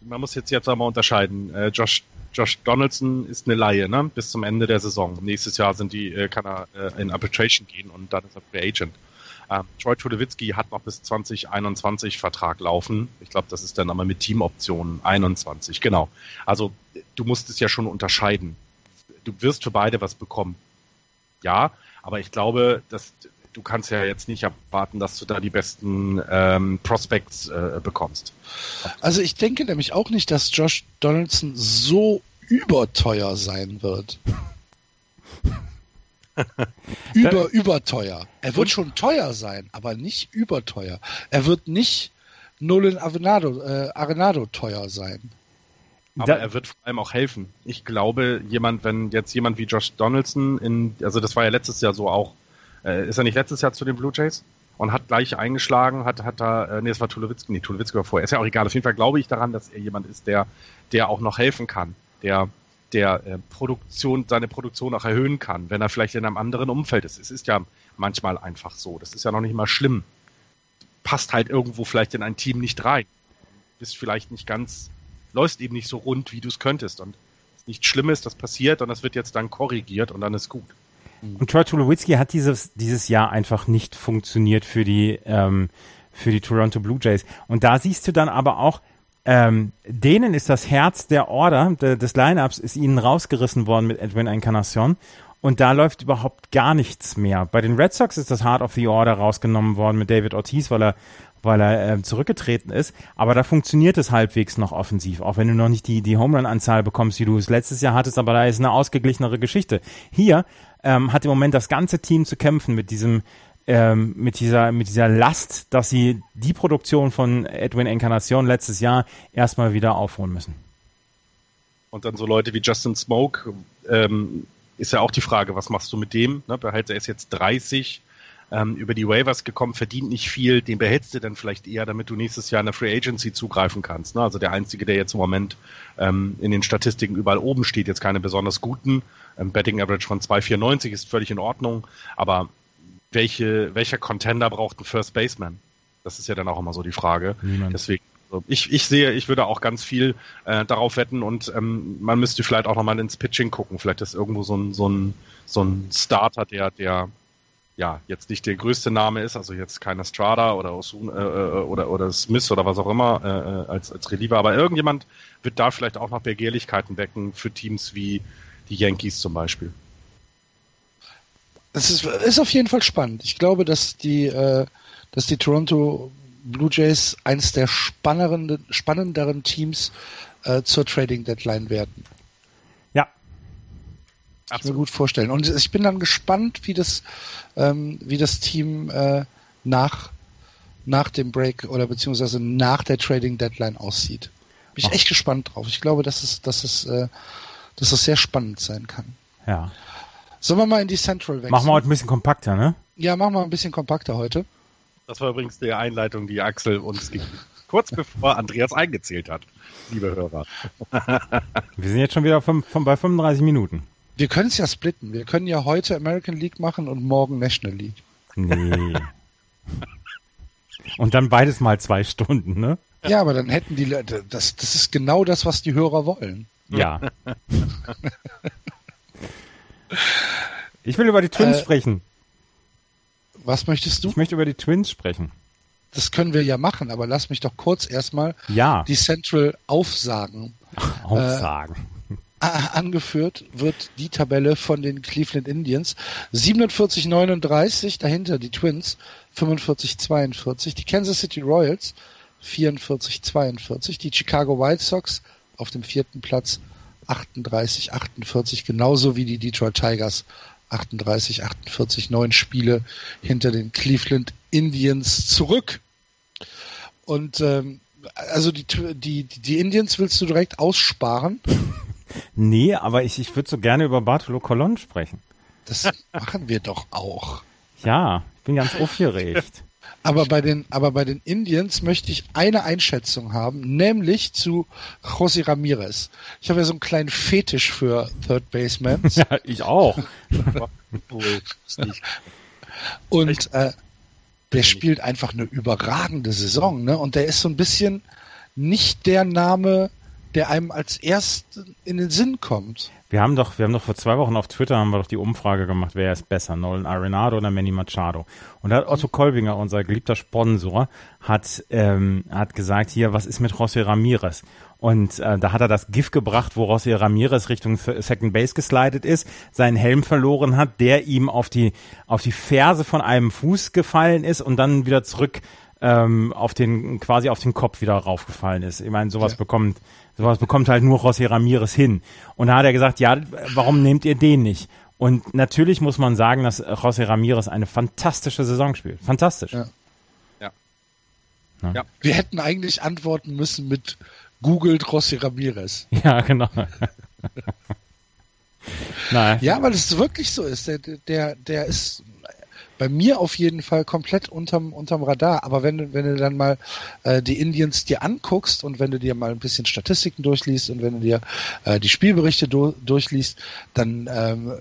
Man muss jetzt jetzt einmal unterscheiden. Äh, Josh Josh Donaldson ist eine Laie, ne? Bis zum Ende der Saison. Nächstes Jahr sind die, äh, kann er äh, in Arbitration gehen und dann ist er Free Agent. Ähm, Troy Tulowitzki hat noch bis 2021 Vertrag laufen. Ich glaube, das ist dann aber mit Teamoptionen 21, genau. Also du musst es ja schon unterscheiden. Du wirst für beide was bekommen. Ja, aber ich glaube, dass du kannst ja jetzt nicht erwarten, dass du da die besten ähm, Prospects äh, bekommst. Also ich denke nämlich auch nicht, dass Josh Donaldson so überteuer sein wird. [LAUGHS] [LAUGHS] Über, überteuer. Er wird schon teuer sein, aber nicht überteuer. Er wird nicht Nolan Arenado, äh, Arenado teuer sein. Aber da, er wird vor allem auch helfen. Ich glaube, jemand, wenn jetzt jemand wie Josh Donaldson in, also das war ja letztes Jahr so auch, äh, ist er nicht letztes Jahr zu den Blue Jays? Und hat gleich eingeschlagen, hat, hat da, äh, nee, es war Tulowitzki, nee, Tulowitzki war vorher. Ist ja auch egal. Auf jeden Fall glaube ich daran, dass er jemand ist, der, der auch noch helfen kann, der, der äh, Produktion, seine Produktion auch erhöhen kann, wenn er vielleicht in einem anderen Umfeld ist. Es ist ja manchmal einfach so. Das ist ja noch nicht mal schlimm. Passt halt irgendwo vielleicht in ein Team nicht rein. Bist vielleicht nicht ganz, läufst eben nicht so rund, wie du es könntest. Und nichts Schlimmes, das passiert und das wird jetzt dann korrigiert und dann ist gut. Mhm. Und Troy Tulowitzki hat dieses, dieses Jahr einfach nicht funktioniert für die, ähm, für die Toronto Blue Jays. Und da siehst du dann aber auch, ähm, denen ist das Herz der Order, de, des Lineups, ist ihnen rausgerissen worden mit Edwin Encarnacion. Und da läuft überhaupt gar nichts mehr. Bei den Red Sox ist das Heart of the Order rausgenommen worden mit David Ortiz, weil er weil er äh, zurückgetreten ist. Aber da funktioniert es halbwegs noch offensiv, auch wenn du noch nicht die, die Home Run-Anzahl bekommst, wie du es letztes Jahr hattest, aber da ist eine ausgeglichenere Geschichte. Hier ähm, hat im Moment das ganze Team zu kämpfen mit diesem ähm, mit dieser mit dieser Last, dass sie die Produktion von Edwin Encarnacion letztes Jahr erstmal wieder aufholen müssen. Und dann so Leute wie Justin Smoke ähm, ist ja auch die Frage, was machst du mit dem? Ne? Behält er ist jetzt 30, ähm, über die Waivers gekommen, verdient nicht viel, den behältst du dann vielleicht eher, damit du nächstes Jahr in der Free Agency zugreifen kannst. Ne? Also der Einzige, der jetzt im Moment ähm, in den Statistiken überall oben steht, jetzt keine besonders guten. Ähm, Betting Average von 2,94 ist völlig in Ordnung, aber welche, welcher Contender braucht einen First Baseman? Das ist ja dann auch immer so die Frage. Niemand. Deswegen also ich, ich sehe, ich würde auch ganz viel äh, darauf wetten und ähm, man müsste vielleicht auch nochmal ins Pitching gucken. Vielleicht ist irgendwo so ein, so ein, so ein Starter, der, der ja, jetzt nicht der größte Name ist, also jetzt kein Strada oder Osun, äh, äh, oder, oder Smith oder was auch immer äh, äh, als, als Reliever, aber irgendjemand wird da vielleicht auch noch Begehrlichkeiten wecken für Teams wie die Yankees zum Beispiel. Das ist, ist auf jeden Fall spannend. Ich glaube, dass die, äh, dass die Toronto Blue Jays eines der spannenderen, spannenderen Teams äh, zur Trading Deadline werden. Kann ich mir gut vorstellen. Und ich bin dann gespannt, wie das, ähm, wie das Team äh, nach nach dem Break oder beziehungsweise nach der Trading Deadline aussieht. Bin ich echt gespannt drauf. Ich glaube, dass es, dass es, äh, dass es sehr spannend sein kann. Ja. Sollen wir mal in die Central wechseln? Machen wir heute ein bisschen kompakter, ne? Ja, machen wir ein bisschen kompakter heute. Das war übrigens die Einleitung, die Axel uns gegeben hat. Kurz bevor Andreas eingezählt hat, liebe Hörer. [LAUGHS] Wir sind jetzt schon wieder fünf, von, bei 35 Minuten. Wir können es ja splitten. Wir können ja heute American League machen und morgen National League. Nee. Und dann beides mal zwei Stunden, ne? Ja, aber dann hätten die Leute, das, das ist genau das, was die Hörer wollen. Ja. [LAUGHS] Ich will über die Twins Äh, sprechen. Was möchtest du? Ich möchte über die Twins sprechen. Das können wir ja machen, aber lass mich doch kurz erstmal Ja, die Central aufsagen. [LAUGHS] Aufsagen. Ah, Angeführt wird die Tabelle von den Cleveland Indians. 47-39, dahinter die Twins 45-42, die Kansas City Royals 44-42, die Chicago White Sox auf dem vierten Platz 38-48, genauso wie die Detroit Tigers 38-48, neun Spiele hinter den Cleveland Indians zurück. Und ähm, also die, die, die Indians willst du direkt aussparen? [LAUGHS] Nee, aber ich, ich würde so gerne über Bartolo Colon sprechen. Das machen wir doch auch. Ja, ich bin ganz aufgeregt. [LAUGHS] Aber bei den, aber bei den Indians möchte ich eine Einschätzung haben, nämlich zu José Ramirez. Ich habe ja so einen kleinen Fetisch für Third Basemans [LAUGHS] Ja, ich auch. [LAUGHS] Und äh, der spielt einfach eine überragende Saison, ne? Und der ist so ein bisschen nicht der Name, der einem als erst in den Sinn kommt. Wir haben doch, wir haben doch vor zwei Wochen auf Twitter haben wir doch die Umfrage gemacht, wer ist besser, Nolan Arenado oder Manny Machado. Und da hat Otto Kolbinger, unser geliebter Sponsor, hat, ähm, hat gesagt, hier, was ist mit José Ramirez? Und äh, da hat er das GIF gebracht, wo José Ramirez Richtung Second Base geslidet ist, seinen Helm verloren hat, der ihm auf die, auf die Ferse von einem Fuß gefallen ist und dann wieder zurück ähm, auf den, quasi auf den Kopf wieder raufgefallen ist. Ich meine, sowas Ja. bekommt, sowas bekommt halt nur José Ramirez hin. Und da hat er gesagt, ja, warum nehmt ihr den nicht? Und natürlich muss man sagen, dass José Ramirez eine fantastische Saison spielt. Fantastisch. Ja. Ja. Ja. Ja. Wir hätten eigentlich antworten müssen mit googelt José Ramirez. [LAUGHS] Ja, genau. [LAUGHS] naja. Ja, weil es wirklich so ist. Der, der, der ist bei mir auf jeden Fall komplett unterm, unterm Radar. Aber wenn du, wenn du dann mal äh, die Indians dir anguckst und wenn du dir mal ein bisschen Statistiken durchliest und wenn du dir äh, die Spielberichte do, durchliest, dann ähm,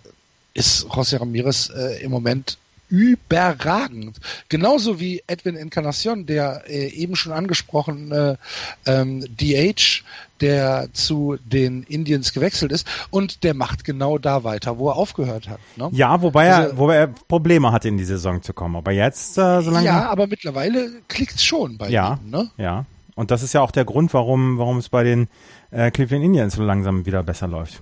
ist José Ramirez äh, im Moment überragend. Genauso wie Edwin Encarnacion, der äh, eben schon angesprochene ähm, DH, der zu den Indians gewechselt ist und der macht genau da weiter, wo er aufgehört hat. Ne? Ja, wobei er, Also- wobei er Probleme hatte, in die Saison zu kommen. Aber jetzt, äh, solange. ja, aber mittlerweile klickt's schon bei Ja. ihm. Ne? Ja. Und das ist ja auch der Grund, warum, warum es bei den äh, Cleveland Indians so langsam wieder besser läuft.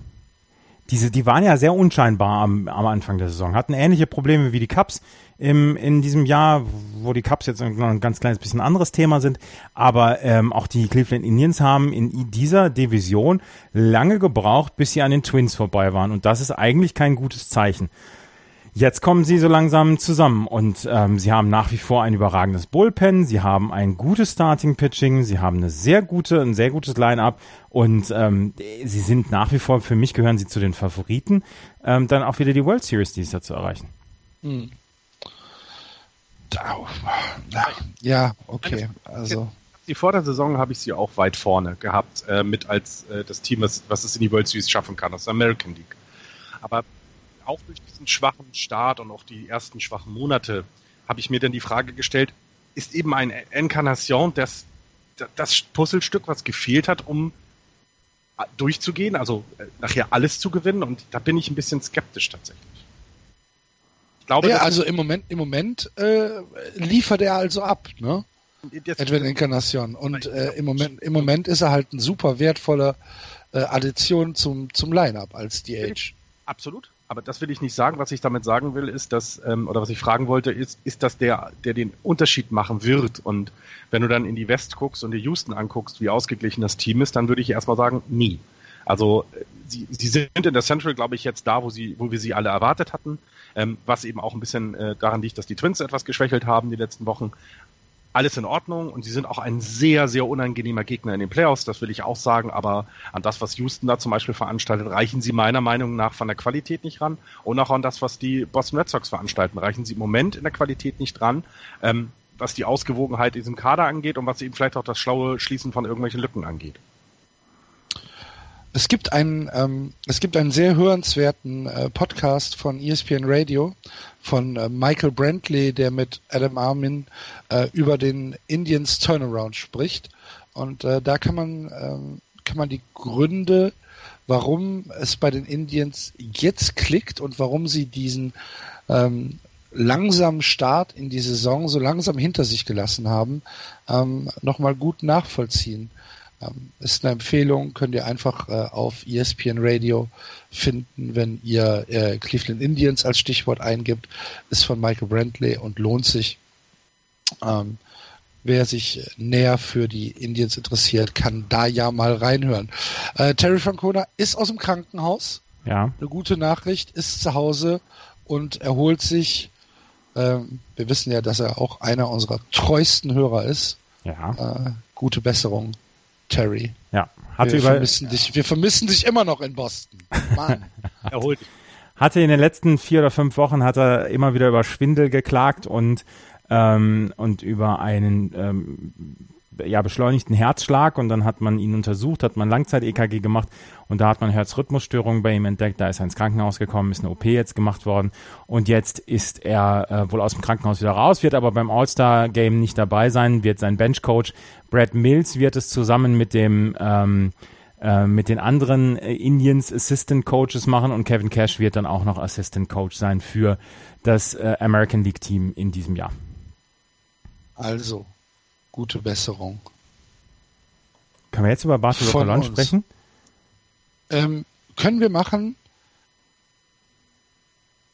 Diese, die waren ja sehr unscheinbar am, am Anfang der Saison, hatten ähnliche Probleme wie die Cubs im, in diesem Jahr, wo die Cubs jetzt noch ein ganz kleines bisschen anderes Thema sind. Aber ähm, auch die Cleveland Indians haben in dieser Division lange gebraucht, bis sie an den Twins vorbei waren. Und das ist eigentlich kein gutes Zeichen. Jetzt kommen sie so langsam zusammen und ähm, sie haben nach wie vor ein überragendes Bullpen, sie haben ein gutes Starting Pitching, sie haben eine sehr gute, ein sehr gutes Line-up und ähm, sie sind nach wie vor, für mich gehören sie zu den Favoriten, ähm, dann auch wieder die World Series dieses Jahr zu erreichen. Hm. Ja, okay. Also Die vor der Saison habe ich sie auch weit vorne gehabt, äh, mit als äh, das Team, was, was es in die World Series schaffen kann, aus der American League. Aber auch durch diesen schwachen Start und auch die ersten schwachen Monate habe ich mir dann die Frage gestellt, ist eben ein Encarnacion das, das Puzzlestück, was gefehlt hat, um durchzugehen, also äh, nachher alles zu gewinnen? Und da bin ich ein bisschen skeptisch tatsächlich. Ich glaube, ja, also im Moment, im Moment äh, liefert er also ab, ne? Edwin Encarnacion. Und äh, im Moment, im Moment ist er halt ein super wertvoller äh, Addition zum zum Lineup als DH. Absolut. Aber das will ich nicht sagen. Was ich damit sagen will, ist, dass, ähm, oder was ich fragen wollte, ist, ist das der, der den Unterschied machen wird? Und wenn du dann in die West guckst und dir Houston anguckst, wie ausgeglichen das Team ist, dann würde ich erstmal sagen, nie. Also äh, sie, sie sind in der Central, glaube ich, jetzt da, wo sie, wo wir sie alle erwartet hatten, ähm, was eben auch ein bisschen äh, daran liegt, dass die Twins etwas geschwächelt haben die letzten Wochen. Alles in Ordnung und sie sind auch ein sehr, sehr unangenehmer Gegner in den Playoffs, das will ich auch sagen, aber an das, was Houston da zum Beispiel veranstaltet, reichen sie meiner Meinung nach von der Qualität nicht ran und auch an das, was die Boston Red Sox veranstalten, reichen sie im Moment in der Qualität nicht ran, ähm, was die Ausgewogenheit in diesem Kader angeht und was eben vielleicht auch das schlaue Schließen von irgendwelchen Lücken angeht. Es gibt einen, ähm, es gibt einen sehr hörenswerten äh, Podcast von ESPN Radio von äh, Michael Brantley, der mit Adam Armin äh, über den Indians Turnaround spricht. Und äh, da kann man, ähm, kann man die Gründe, warum es bei den Indians jetzt klickt und warum sie diesen ähm, langsamen Start in die Saison so langsam hinter sich gelassen haben, ähm, nochmal gut nachvollziehen. Ähm, ist eine Empfehlung, könnt ihr einfach äh, auf ESPN Radio finden, wenn ihr äh, Cleveland Indians als Stichwort eingibt. Ist von Michael Brantley und lohnt sich. Ähm, wer sich näher für die Indians interessiert, kann da ja mal reinhören. Äh, Terry Francona ist aus dem Krankenhaus. Ja. Eine gute Nachricht, ist zu Hause und erholt sich. Ähm, wir wissen ja, dass er auch einer unserer treuesten Hörer ist. Ja. Äh, gute Besserung Terry. Ja, hatte wir, über vermissen dich, wir vermissen dich immer noch in Boston. Mann. [LAUGHS] Erholt. Hatte in den letzten vier oder fünf Wochen hat er immer wieder über Schwindel geklagt und ähm, und über einen ähm, ja, beschleunigten Herzschlag und dann hat man ihn untersucht, hat man Langzeit-EKG gemacht und da hat man Herzrhythmusstörungen bei ihm entdeckt. Da ist er ins Krankenhaus gekommen, ist eine OP jetzt gemacht worden und jetzt ist er äh, wohl aus dem Krankenhaus wieder raus, wird aber beim All-Star-Game nicht dabei sein, wird sein Benchcoach Brad Mills wird es zusammen mit dem ähm, äh, mit den anderen äh, Indians Assistant Coaches machen und Kevin Cash wird dann auch noch Assistant Coach sein für das äh, American League Team in diesem Jahr. Also, gute Besserung. Können wir jetzt über Bartolo Colon sprechen? Ähm, können wir machen.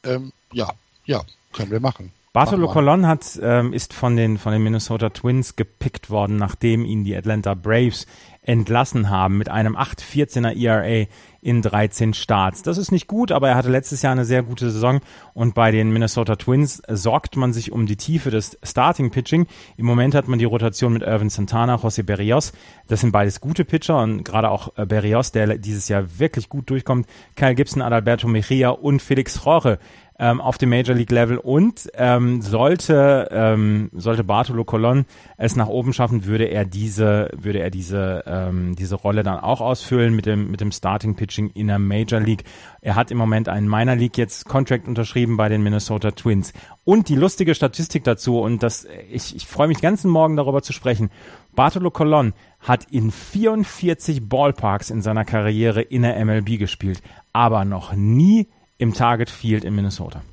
Ähm, ja, ja, können wir machen. Bartolo Colon hat, ähm, ist von den, von den Minnesota Twins gepickt worden, nachdem ihn die Atlanta Braves entlassen haben mit einem 8,14er ERA in 13 Starts. Das ist nicht gut, aber er hatte letztes Jahr eine sehr gute Saison und bei den Minnesota Twins sorgt man sich um die Tiefe des Starting Pitching. Im Moment hat man die Rotation mit Irvin Santana, José Berrios. Das sind beides gute Pitcher und gerade auch äh, Berrios, der dieses Jahr wirklich gut durchkommt. Kyle Gibson, Adalberto Mejia und Felix Roche ähm, auf dem Major League Level und ähm, sollte ähm, sollte Bartolo Colon es nach oben schaffen, würde er diese würde er diese ähm, diese Rolle dann auch ausfüllen mit dem mit dem Starting Pitching in der Major League. Er hat im Moment einen Minor League jetzt Contract unterschrieben bei den Minnesota Twins und die lustige Statistik dazu und das ich ich freue mich ganzen Morgen darüber zu sprechen. Bartolo Colon hat in 44 Ballparks in seiner Karriere in der MLB gespielt, aber noch nie im Target Field in Minnesota.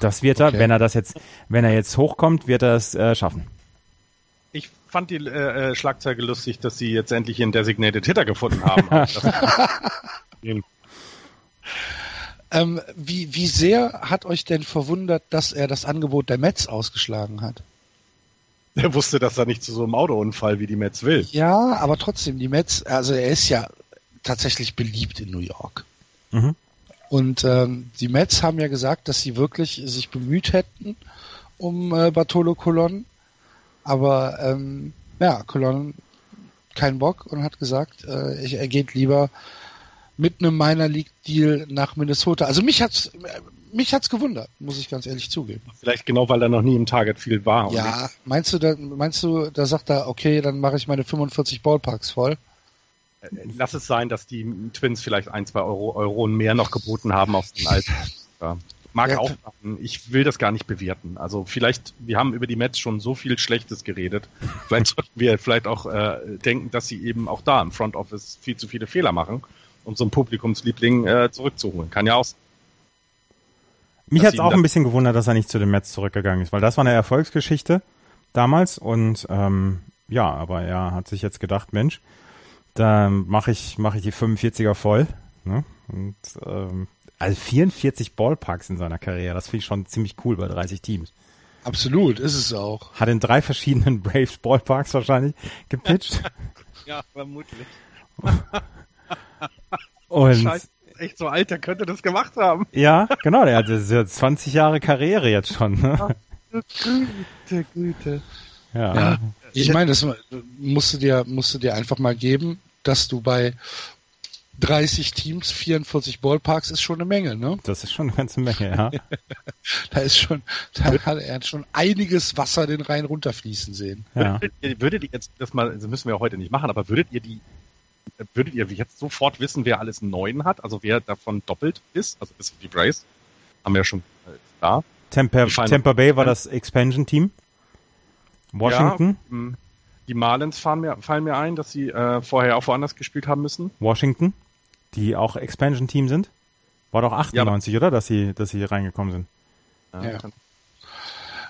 Das wird er, okay. wenn er das jetzt, wenn er jetzt hochkommt, wird er es äh, schaffen. Ich fand die äh, äh Schlagzeile lustig, dass sie jetzt endlich einen Designated Hitter gefunden haben. [LAUGHS] ähm, wie, wie sehr hat euch denn verwundert, dass er das Angebot der Mets ausgeschlagen hat? Er wusste, dass er nicht zu so einem Autounfall wie die Mets will. Ja, aber trotzdem, die Mets, also er ist ja tatsächlich beliebt in New York. Mhm. Und ähm, die Mets haben ja gesagt, dass sie wirklich sich bemüht hätten um äh, Bartolo Colon. Aber ähm, ja, Colon keinen Bock und hat gesagt, äh, ich, er geht lieber mit einem Minor League Deal nach Minnesota. Also mich hat's mich hat's gewundert, muss ich ganz ehrlich zugeben. Vielleicht genau, weil er noch nie im Target Field war. Ja, meinst du, da meinst du, da sagt er, okay, dann mache ich meine 45 Ballparks voll? Lass es sein, dass die Twins vielleicht ein, zwei Euro, Euro mehr noch geboten haben auf den Alten. Ja. Mag ja, auch machen. Ich will das gar nicht bewerten. Also vielleicht, wir haben über die Mets schon so viel Schlechtes geredet. Vielleicht sollten wir vielleicht auch äh, denken, dass sie eben auch da im Front Office viel zu viele Fehler machen, um so einen Publikumsliebling äh, zurückzuholen. Kann ja auch Mich hat es auch ein bisschen gewundert, dass er nicht zu den Mets zurückgegangen ist, weil das war eine Erfolgsgeschichte damals und ähm, ja, aber er hat sich jetzt gedacht, Mensch, da mache ich, mach ich die 45er voll. Ne? Und, ähm, also 44 Ballparks in seiner Karriere, das finde ich schon ziemlich cool bei 30 Teams. Absolut, ist es auch. Hat in drei verschiedenen [LAUGHS] Braves Ballparks wahrscheinlich gepitcht. [LAUGHS] ja, vermutlich. [LAUGHS] Und Scheiße, echt so alt, der könnte das gemacht haben. Ja, genau, der hat 20 Jahre Karriere jetzt schon. Ne? Güte, Güte. Ja. Ja. Ich meine, das musst du dir, musst du dir einfach mal geben, dass du bei 30 Teams, 44 Ballparks ist schon eine Menge, ne? Das ist schon eine ganze Menge, ja. [LAUGHS] Da ist schon, da hat er schon einiges Wasser den Rhein runterfließen sehen. ja. Würdet, ihr, würdet ihr jetzt das mal, das müssen wir heute nicht machen, aber würdet ihr die, würdet ihr jetzt sofort wissen, wer alles einen neuen hat? Also wer davon doppelt ist? Also bis die Brace. Haben wir ja schon äh, da. Tampa, Tampa Bay war das Expansion-Team. Washington, Ja, mh. Die Marlins fallen mir, fallen mir ein, dass sie äh, vorher auch woanders gespielt haben müssen. Washington, die auch Expansion-Team sind. War doch 98, oder? Dass sie, dass sie reingekommen sind. Ja.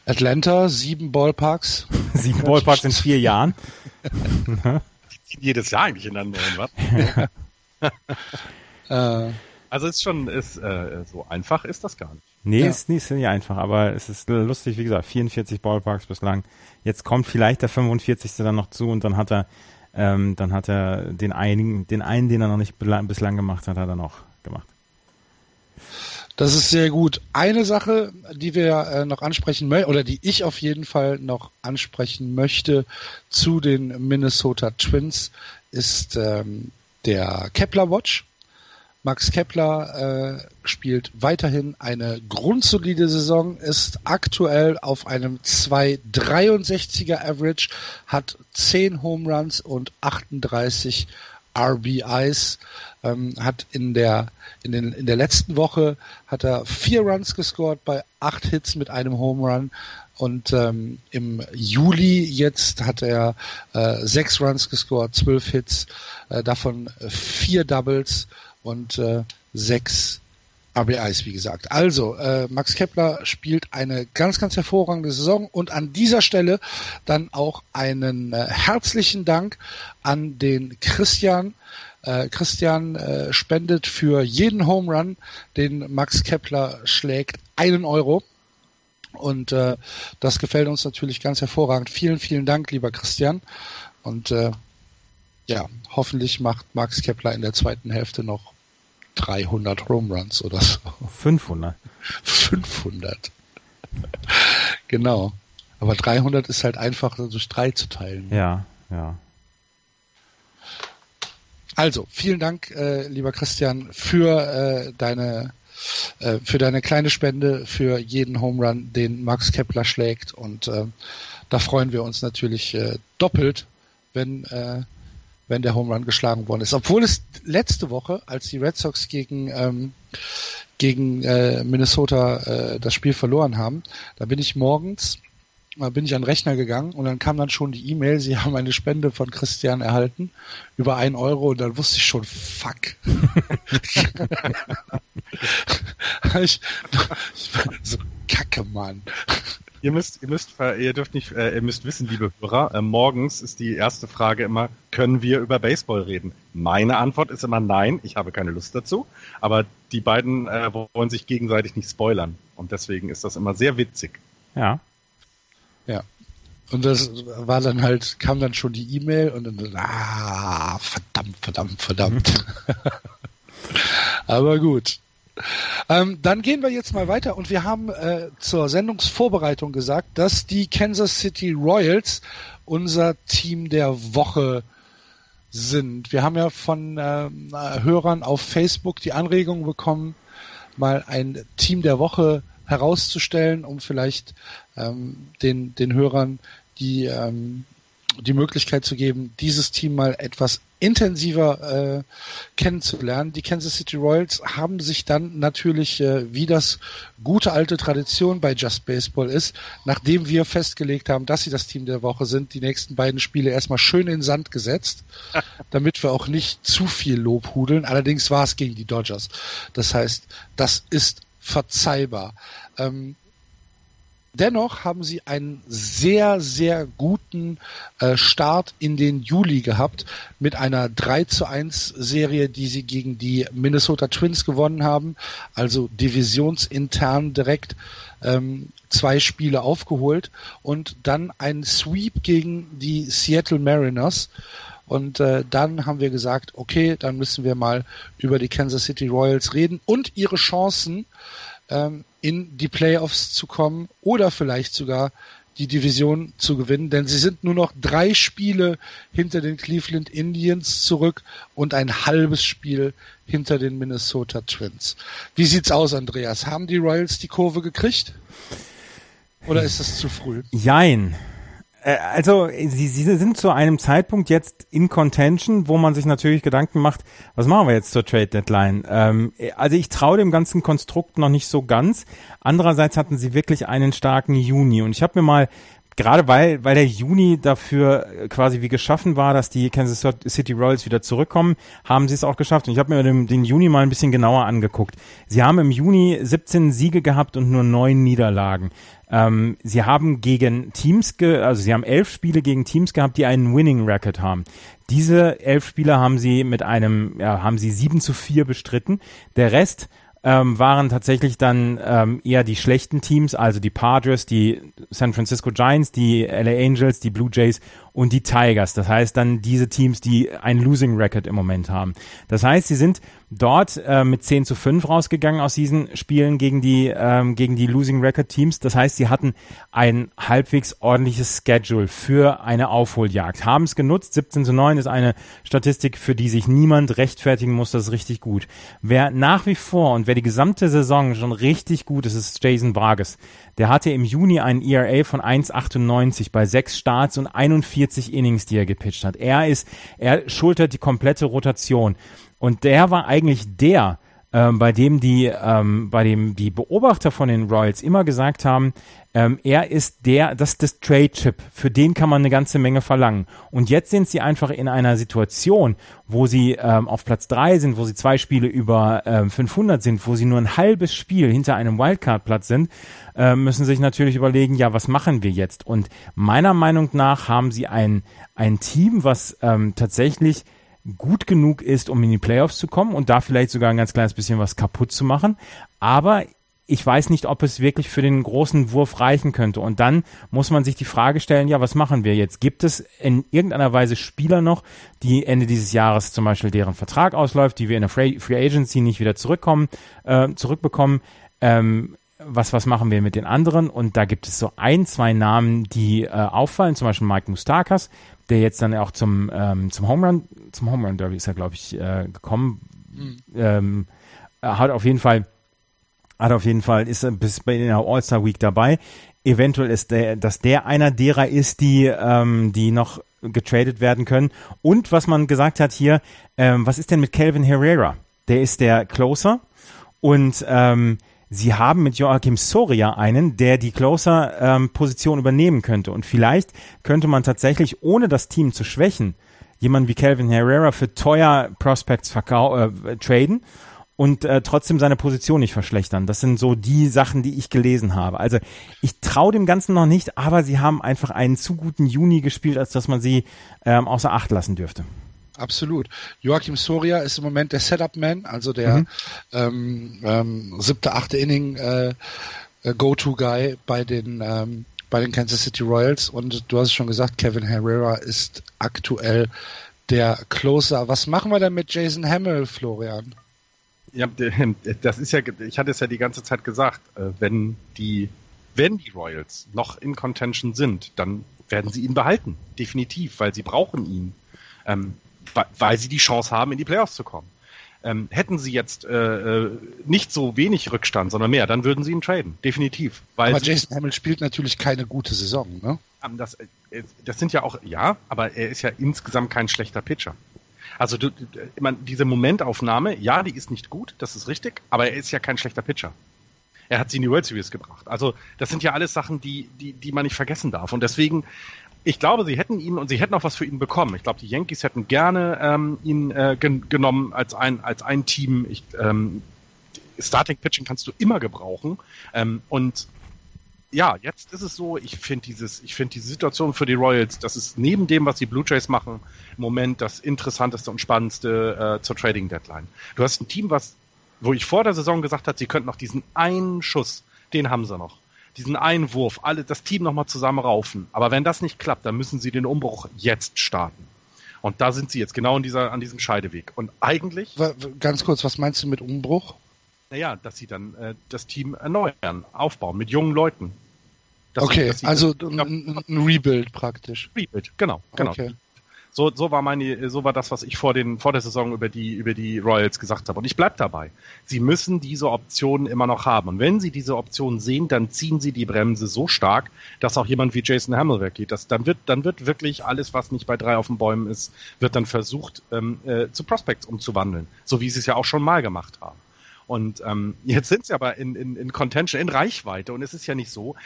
Atlanta, sieben Ballparks. [LAUGHS] Sieben Ballparks in vier Jahren. [LAUGHS] Jedes Jahr eigentlich in neuen, was? [LAUGHS] Äh, Also ist schon, ist, äh, so einfach ist das gar nicht. Nee, Ja. ist nicht, nicht einfach, aber es ist lustig, wie gesagt, 44 Ballparks bislang. Jetzt kommt vielleicht der 45. dann noch zu und dann hat er, ähm, dann hat er den einigen, den einen, den er noch nicht bislang gemacht hat, hat er noch gemacht. Das ist sehr gut. Eine Sache, die wir äh, noch ansprechen möchten, oder die ich auf jeden Fall noch ansprechen möchte zu den Minnesota Twins, ist ähm, der Kepler Watch. Max Kepler äh, spielt weiterhin eine grundsolide Saison, ist aktuell auf einem 2,63er Average, hat 10 Home Runs und 38 RBIs, ähm, hat in der in, den, in der letzten Woche hat er vier Runs gescored bei acht Hits mit einem Home Run. Und ähm, im Juli jetzt hat er äh, sechs Runs gescored, zwölf Hits, äh, davon vier Doubles und äh, sechs RBIs, wie gesagt. Also, äh, Max Kepler spielt eine ganz, ganz hervorragende Saison und an dieser Stelle dann auch einen äh, herzlichen Dank an den Christian. Äh, Christian äh, spendet für jeden Home Run, den Max Kepler schlägt, einen Euro. Und äh, das gefällt uns natürlich ganz hervorragend. Vielen, vielen Dank, lieber Christian. Und äh, ja, hoffentlich macht Max Kepler in der zweiten Hälfte noch 300 Home Runs oder so. 500. 500. genau. Aber 300 ist halt einfach durch drei zu teilen. Ja, ja. Also, vielen Dank, äh, lieber Christian, für äh, deine äh, für deine kleine Spende für jeden Home Run, den Max Kepler schlägt. Und äh, da freuen wir uns natürlich äh, doppelt, wenn äh, wenn der Home Run geschlagen worden ist. Obwohl es letzte Woche, als die Red Sox gegen ähm, gegen äh, Minnesota äh, das Spiel verloren haben, da bin ich morgens da bin ich an den Rechner gegangen und dann kam dann schon die E-Mail, sie haben eine Spende von Christian erhalten über ein Euro und dann wusste ich schon, fuck. [LAUGHS] [LAUGHS] ich, so kacke, Mann. Ihr müsst, ihr müsst, äh, ihr dürft nicht, äh, ihr müsst wissen, liebe Hörer, äh, morgens ist die erste Frage immer, können wir über Baseball reden? Meine Antwort ist immer nein, ich habe keine Lust dazu. Aber die beiden äh, wollen sich gegenseitig nicht spoilern. Und deswegen ist das immer sehr witzig. Ja. Ja. Und das war dann halt, kam dann schon die E-Mail und dann, ah, verdammt, verdammt, verdammt. [LAUGHS] Aber gut. Ähm, dann gehen wir jetzt mal weiter und wir haben äh, zur Sendungsvorbereitung gesagt, dass die Kansas City Royals unser Team der Woche sind. Wir haben ja von ähm, Hörern auf Facebook die Anregung bekommen, mal ein Team der Woche herauszustellen, um vielleicht ähm, den, den Hörern die, ähm, die Möglichkeit zu geben, dieses Team mal etwas intensiver äh, kennenzulernen. Die Kansas City Royals haben sich dann natürlich, äh, wie das gute alte Tradition bei Just Baseball ist, nachdem wir festgelegt haben, dass sie das Team der Woche sind, die nächsten beiden Spiele erstmal schön in den Sand gesetzt, [LAUGHS] damit wir auch nicht zu viel Lob hudeln. Allerdings war es gegen die Dodgers. Das heißt, das ist verzeihbar. Ähm, dennoch haben sie einen sehr, sehr guten äh, Start in den Juli gehabt mit einer 3 zu 1 Serie, die sie gegen die Minnesota Twins gewonnen haben, also divisionsintern direkt ähm, zwei Spiele aufgeholt und dann ein Sweep gegen die Seattle Mariners. Und äh, dann haben wir gesagt, okay, dann müssen wir mal über die Kansas City Royals reden und ihre Chancen ähm, in die Playoffs zu kommen oder vielleicht sogar die Division zu gewinnen, denn sie sind nur noch drei Spiele hinter den Cleveland Indians zurück und ein halbes Spiel hinter den Minnesota Twins. Wie sieht's aus, Andreas? Haben die Royals die Kurve gekriegt? Oder ist das zu früh? Jein. Äh, also sie, sie sind zu einem Zeitpunkt jetzt in Contention, wo man sich natürlich Gedanken macht, was machen wir jetzt zur Trade Deadline? Ähm, also ich traue dem ganzen Konstrukt noch nicht so ganz. Andererseits hatten sie wirklich einen starken Juni und ich habe mir mal gerade weil, weil der Juni dafür quasi wie geschaffen war, dass die Kansas City Royals wieder zurückkommen, haben sie es auch geschafft. Und ich habe mir den, den, Juni mal ein bisschen genauer angeguckt. Sie haben im Juni 17 Siege gehabt und nur neun Niederlagen. Ähm, sie haben gegen Teams, ge also sie haben elf Spiele gegen Teams gehabt, die einen Winning Record haben. Diese elf Spiele haben sie mit einem, ja, haben sie sieben zu vier bestritten. Der Rest ähm, waren tatsächlich dann ähm, eher die schlechten Teams, also die Padres, die San Francisco Giants, die LA Angels, die Blue Jays und die Tigers. Das heißt dann diese Teams, die ein Losing Record im Moment haben. Das heißt, sie sind dort äh, mit 10 zu 5 rausgegangen aus diesen Spielen gegen die, ähm, gegen die Losing Record Teams. Das heißt, sie hatten ein halbwegs ordentliches Schedule für eine Aufholjagd. Haben es genutzt. 17 zu 9 ist eine Statistik, für die sich niemand rechtfertigen muss. Das ist richtig gut. Wer nach wie vor und wer die gesamte Saison schon richtig gut ist, ist Jason Vargas. Der hatte im Juni einen ERA von 1,98 bei sechs Starts und 41 Innings, die er gepitcht hat. Er ist, er schultert die komplette Rotation. Und der war eigentlich der, ähm, bei dem die, ähm, bei dem die Beobachter von den Royals immer gesagt haben, ähm, er ist der, das ist das Trade-Chip, für den kann man eine ganze Menge verlangen. Und jetzt sind sie einfach in einer Situation, wo sie ähm, auf Platz drei sind, wo sie zwei Spiele über ähm, 500 sind, wo sie nur ein halbes Spiel hinter einem Wildcard-Platz sind, äh, müssen sich natürlich überlegen, ja, was machen wir jetzt? Und meiner Meinung nach haben sie ein, ein Team, was ähm, tatsächlich gut genug ist, um in die Playoffs zu kommen und da vielleicht sogar ein ganz kleines bisschen was kaputt zu machen. Aber ich weiß nicht, ob es wirklich für den großen Wurf reichen könnte. Und dann muss man sich die Frage stellen, ja, was machen wir jetzt? Gibt es in irgendeiner Weise Spieler noch, die Ende dieses Jahres zum Beispiel deren Vertrag ausläuft, die wir in der Free, Agency nicht wieder zurückkommen, äh, zurückbekommen? Ähm, was, was machen wir mit den anderen? Und da gibt es so ein, zwei Namen, die äh, auffallen, zum Beispiel Mike Mustakas, der jetzt dann auch zum, ähm, zum Home Run, zum Home Run Derby ist er, glaube ich, äh, gekommen. Mhm. Ähm, hat auf jeden Fall, hat auf jeden Fall, ist bis bei der All-Star Week dabei. Eventuell ist der, dass der einer derer ist, die, ähm, die noch getradet werden können. Und was man gesagt hat hier, ähm, was ist denn mit Calvin Herrera? Der ist der Closer und ähm, Sie haben mit Joachim Soria einen, der die Closer-Position ähm, übernehmen könnte. Und vielleicht könnte man tatsächlich, ohne das Team zu schwächen, jemanden wie Calvin Herrera für teuer Prospects verkau äh, traden und äh, trotzdem seine Position nicht verschlechtern. Das sind so die Sachen, die ich gelesen habe. Also ich traue dem Ganzen noch nicht, aber sie haben einfach einen zu guten Juni gespielt, als dass man sie ähm, außer Acht lassen dürfte. Absolut. Joachim Soria ist im Moment der Setup-Man, also der mhm. ähm, ähm, siebte, achte Inning äh, äh, Go-To-Guy bei den ähm, bei den Kansas City Royals und du hast es schon gesagt, Kevin Herrera ist aktuell der Closer. Was machen wir denn mit Jason Hamill, Florian? Ja, das ist ja, ich hatte es ja die ganze Zeit gesagt, äh, wenn die, wenn die Royals noch in Contention sind, dann werden sie ihn behalten, definitiv, weil sie brauchen ihn. Ähm, weil sie die Chance haben, in die Playoffs zu kommen. Ähm, hätten sie jetzt äh, äh, nicht so wenig Rückstand, sondern mehr, dann würden sie ihn traden, definitiv. Weil aber Jason Hamill spielt natürlich keine gute Saison, ne? Ähm, das, äh, das sind ja auch, ja, aber er ist ja insgesamt kein schlechter Pitcher. Also du, ich meine, diese Momentaufnahme, ja, die ist nicht gut, das ist richtig, aber er ist ja kein schlechter Pitcher. Er hat sie in die World Series gebracht. Also das sind ja alles Sachen, die, die, die man nicht vergessen darf. Und deswegen ich glaube, sie hätten ihn und sie hätten auch was für ihn bekommen. Ich glaube, die Yankees hätten gerne ähm, ihn äh, gen genommen als ein als ein Team. Ich, ähm, Starting Pitching kannst du immer gebrauchen. Ähm, und ja, jetzt ist es so, ich finde dieses, ich finde diese Situation für die Royals, das ist neben dem, was die Blue Jays machen, im Moment das interessanteste und spannendste äh, zur Trading Deadline. Du hast ein Team, was, wo ich vor der Saison gesagt habe, sie könnten noch diesen einen Schuss, den haben sie noch diesen Einwurf, alle das Team nochmal zusammenraufen. Aber wenn das nicht klappt, dann müssen sie den Umbruch jetzt starten. Und da sind sie jetzt genau in dieser, an diesem Scheideweg. Und eigentlich. Ganz kurz, was meinst du mit Umbruch? Naja, dass sie dann äh, das Team erneuern, aufbauen mit jungen Leuten. Dass okay, sie, also ein, ein, Rebuild praktisch. Rebuild, genau, genau. Okay. So, so war meine, so war das, was ich vor den, vor der Saison über die, über die Royals gesagt habe. Und ich bleib dabei. Sie müssen diese Optionen immer noch haben. Und wenn Sie diese Optionen sehen, dann ziehen Sie die Bremse so stark, dass auch jemand wie Jason Hamill weggeht. Das, dann wird, dann wird wirklich alles, was nicht bei drei auf den Bäumen ist, wird dann versucht, ähm, äh, zu Prospects umzuwandeln. So wie Sie es ja auch schon mal gemacht haben. Und ähm, jetzt sind sie aber in, in, in Contention, in Reichweite. Und es ist ja nicht so,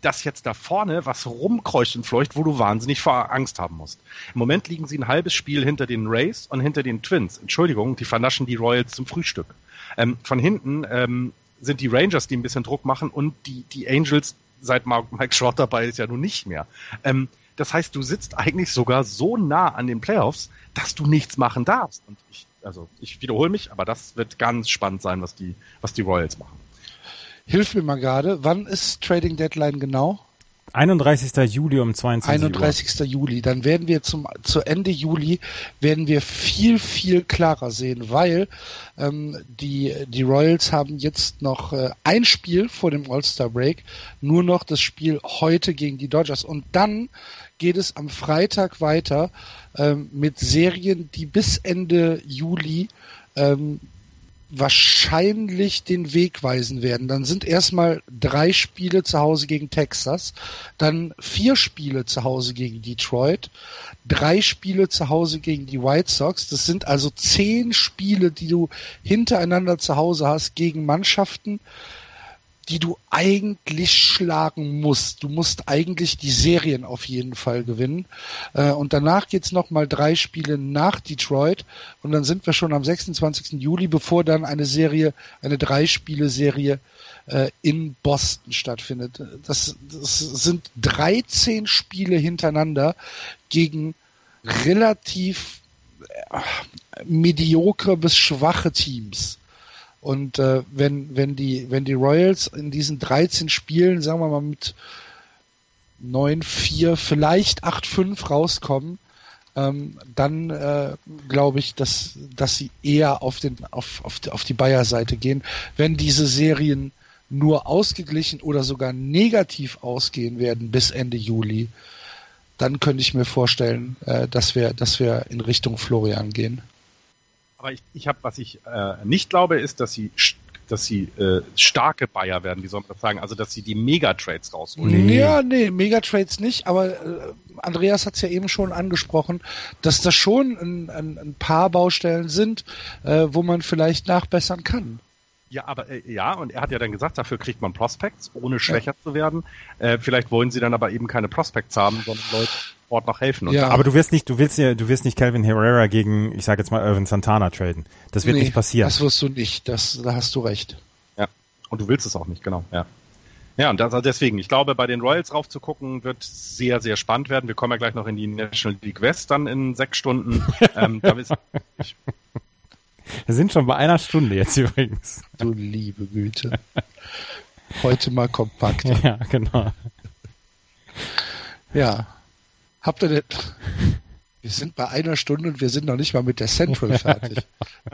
dass jetzt da vorne was rumkreucht und fleucht, wo du wahnsinnig vor Angst haben musst. Im Moment liegen sie ein halbes Spiel hinter den Rays und hinter den Twins. Entschuldigung, die vernaschen die Royals zum Frühstück. Ähm, von hinten ähm, sind die Rangers, die ein bisschen Druck machen und die, die Angels, seit Mike Short dabei ist, ja nun nicht mehr. Ähm, das heißt, du sitzt eigentlich sogar so nah an den Playoffs, dass du nichts machen darfst. Und ich, also ich wiederhole mich, aber das wird ganz spannend sein, was die, was die Royals machen. Hilf mir mal gerade, wann ist Trading Deadline genau? 31. Juli um 22 31. Uhr. Juli. Dann werden wir zum zu Ende Juli werden wir viel viel klarer sehen, weil ähm, die die Royals haben jetzt noch äh, ein Spiel vor dem All-Star Break, nur noch das Spiel heute gegen die Dodgers und dann geht es am Freitag weiter ähm, mit Serien, die bis Ende Juli ähm, wahrscheinlich den Weg weisen werden. Dann sind erstmal drei Spiele zu Hause gegen Texas, dann vier Spiele zu Hause gegen Detroit, drei Spiele zu Hause gegen die White Sox. Das sind also zehn Spiele, die du hintereinander zu Hause hast gegen Mannschaften, die du eigentlich schlagen musst. Du musst eigentlich die Serien auf jeden Fall gewinnen. Äh, und danach geht's noch mal drei Spiele nach Detroit und dann sind wir schon am 26. Juli, bevor dann eine Serie, eine Drei-Spiele-Serie äh, in Boston stattfindet. Das, das sind 13 Spiele hintereinander gegen relativ äh, mediokre bis schwache Teams. Und äh, wenn, wenn, die, wenn die Royals in diesen 13 Spielen, sagen wir mal, mit 9-4, vielleicht 8-5 rauskommen, ähm, dann äh, glaube ich, dass, dass sie eher auf, den, auf, auf, auf die Bayer-Seite gehen. Wenn diese Serien nur ausgeglichen oder sogar negativ ausgehen werden bis Ende Juli, dann könnte ich mir vorstellen, äh, dass wir, dass wir in Richtung Florian gehen. Aber ich, ich habe, was ich äh, nicht glaube, ist, dass sie dass sie äh, starke Bayer werden, wie soll man das sagen? Also, dass sie die Megatrades rausholen. Nee. Ja, nee, Megatrades nicht, aber äh, Andreas hat es ja eben schon angesprochen, dass das schon ein, ein, ein paar Baustellen sind, äh, wo man vielleicht nachbessern kann. Ja, aber äh, ja, und er hat ja dann gesagt, dafür kriegt man Prospects, ohne schwächer ja. zu werden. Äh, vielleicht wollen sie dann aber eben keine Prospects haben, sondern Leute, Ort noch helfen. ja. Aber du wirst nicht, du willst ja, du wirst nicht Calvin Herrera gegen, ich sage jetzt mal Irvin Santana traden. Das wird nee, nicht passieren. Das wirst du nicht. Das, da hast du recht. Ja. Und du willst es auch nicht, genau. Ja. Ja, und das, also deswegen, ich glaube, bei den Royals raufzugucken, wird sehr, sehr spannend werden. Wir kommen ja gleich noch in die National League West dann in sechs Stunden. [LAUGHS] ähm, da ist, ich, Wir sind schon bei einer Stunde jetzt übrigens. Du liebe Güte. Heute mal kompakt. [LAUGHS] Ja, genau. Ja, Habt ihr denn, wir sind bei einer Stunde und wir sind noch nicht mal mit der Central [LAUGHS] fertig.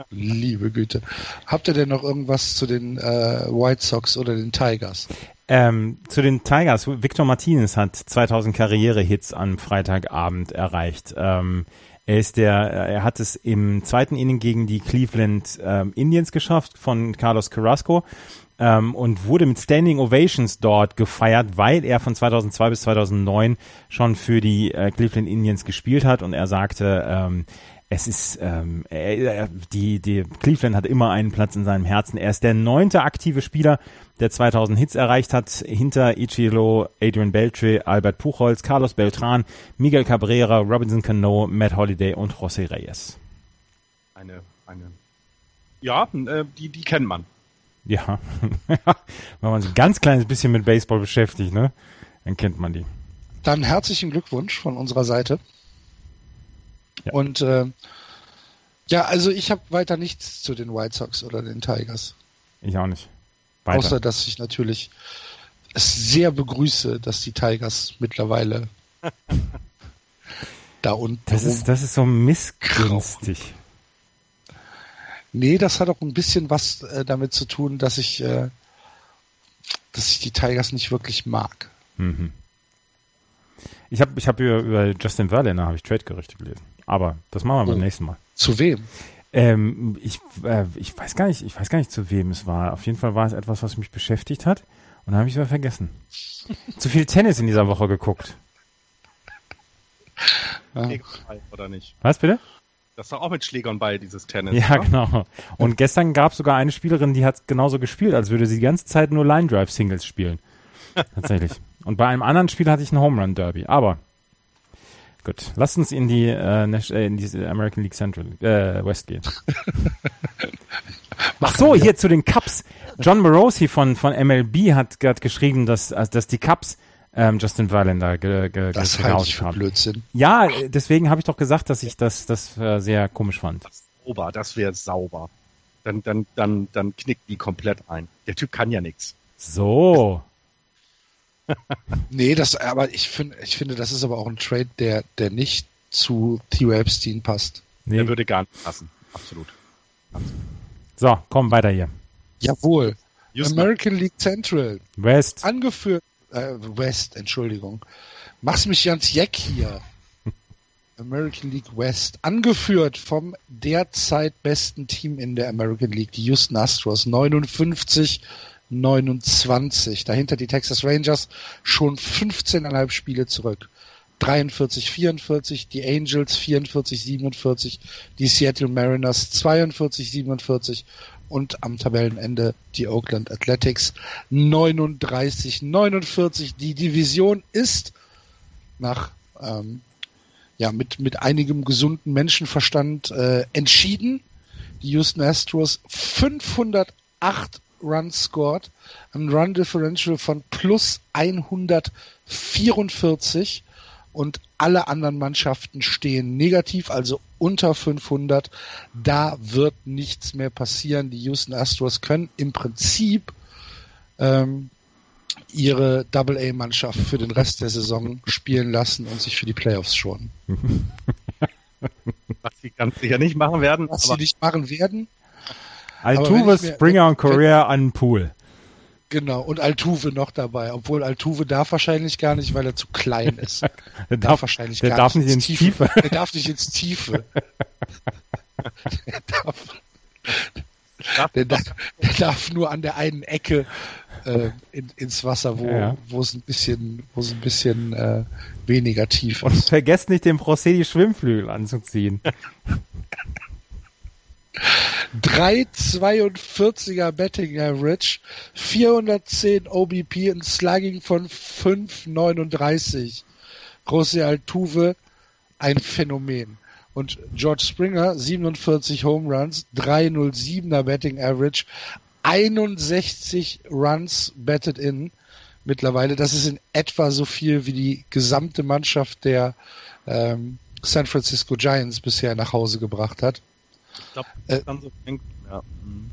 Liebe Güte. Habt ihr denn noch irgendwas zu den äh, White Sox oder den Tigers? Ähm, zu den Tigers. Victor Martinez hat 2000 Karrierehits am Freitagabend erreicht. Ähm, er ist der, er hat es im zweiten Inning gegen die Cleveland ähm, Indians geschafft von Carlos Carrasco ähm, und wurde mit Standing Ovations dort gefeiert, weil er von 2002 bis 2009 schon für die äh, Cleveland Indians gespielt hat. Und er sagte, ähm, es ist ähm, er, die die Cleveland hat immer einen Platz in seinem Herzen. Er ist der neunte aktive Spieler, der 2000 Hits erreicht hat, hinter Ichiro, Adrian Beltre, Albert Puchholz, Carlos Beltran, Miguel Cabrera, Robinson Cano, Matt Holiday und José Reyes. Eine eine ja, äh, die die kennt man. Ja, [LAUGHS] wenn man sich ein ganz kleines bisschen mit Baseball beschäftigt, ne, dann kennt man die. Dann herzlichen Glückwunsch von unserer Seite. Ja. Und äh, ja, also ich habe weiter nichts zu den White Sox oder den Tigers. Ich auch nicht. Weiter. Außer dass ich natürlich es sehr begrüße, dass die Tigers mittlerweile [LAUGHS] da unten. Das ist, das ist so missgünstig. Nee, das hat auch ein bisschen was äh, damit zu tun, dass ich, äh, dass ich die Tigers nicht wirklich mag. Mhm. Ich habe ich hab über, über Justin Verlander habe ich Trade-Gerüchte gelesen. Aber das machen wir beim Oh. nächsten Mal. Zu wem? Ähm, ich, äh, ich weiß gar nicht, ich weiß gar nicht, zu wem es war. Auf jeden Fall war es etwas, was mich beschäftigt hat. Und dann habe ich es wieder vergessen. [LAUGHS] zu viel Tennis in dieser Woche geguckt. Ja. Oder nicht? Was bitte? Das ist doch auch mit Schlägern bei, dieses Tennis. Ja, oder? genau. Und gestern gab es sogar eine Spielerin, die hat genauso gespielt, als würde sie die ganze Zeit nur Line Drive Singles spielen. [LAUGHS] Tatsächlich. Und bei einem anderen Spiel hatte ich ein Home Run Derby. Aber gut, lasst uns in die, äh, Nash- äh, in diese American League Central äh, West gehen. [LAUGHS] Ach so, hier zu den Cups. John Morosi von von MLB hat, hat geschrieben, dass dass die Cups ähm, Justin Verlander ge, ge, Das halte ich für haben. Blödsinn. Ja, deswegen habe ich doch gesagt, dass ich das das äh, sehr komisch fand. Sauber, das wäre sauber. Dann, dann, dann, dann knickt die komplett ein. Der Typ kann ja nichts. So. Nee, das, aber ich finde, ich finde, das ist aber auch ein Trade, der, der nicht zu Theo Epstein passt. Nee. Der würde gar nicht passen. Absolut. So, komm weiter hier. Jawohl. Houston. American League Central. West. Angeführt, äh, West, Entschuldigung. Mach's mich ganz jeck hier. [LAUGHS] American League West. Angeführt vom derzeit besten Team in der American League, die Houston Astros. 59, 29. Dahinter die Texas Rangers schon 15,5 Spiele zurück. 43, 44, die Angels 44, 47, die Seattle Mariners 42, 47 und am Tabellenende die Oakland Athletics 39, 49. Die Division ist nach ähm, ja mit mit einigem gesunden Menschenverstand äh, entschieden. Die Houston Astros 508 Runs scored, ein Run Differential von plus 144 und alle anderen Mannschaften stehen negativ, also unter 500. Da wird nichts mehr passieren. Die Houston Astros können im Prinzip ähm, ihre Double-A-Mannschaft für den Rest der Saison spielen lassen und sich für die Playoffs schonen. [LAUGHS] Was sie ganz sicher nicht machen werden. Was sie nicht machen werden, Altuve, Springer und Correa an den Pool. genau, und Altuve noch dabei, obwohl Altuve darf wahrscheinlich gar nicht, weil er zu klein ist. [LAUGHS] Der darf darf, wahrscheinlich der gar darf nicht ins ins Tiefe. Der darf nicht ins Tiefe. [LAUGHS] Der darf, der, darf, der darf nur an der einen Ecke äh, in, ins Wasser, wo, Ja. wo es ein bisschen, wo es ein bisschen äh, weniger tief Und ist. vergesst nicht, den Procedi Schwimmflügel anzuziehen. [LAUGHS] 3,42er Betting Average, 410 OBP, ein Slugging von 5,39. José Altuve, ein Phänomen. Und George Springer, 47 Home Runs, 3,07er Betting Average, 61 Runs betted in mittlerweile. Das ist in etwa so viel wie die gesamte Mannschaft der ähm, San Francisco Giants bisher nach Hause gebracht hat. Ich glaube, Äh, dann so denkt, ja. mhm.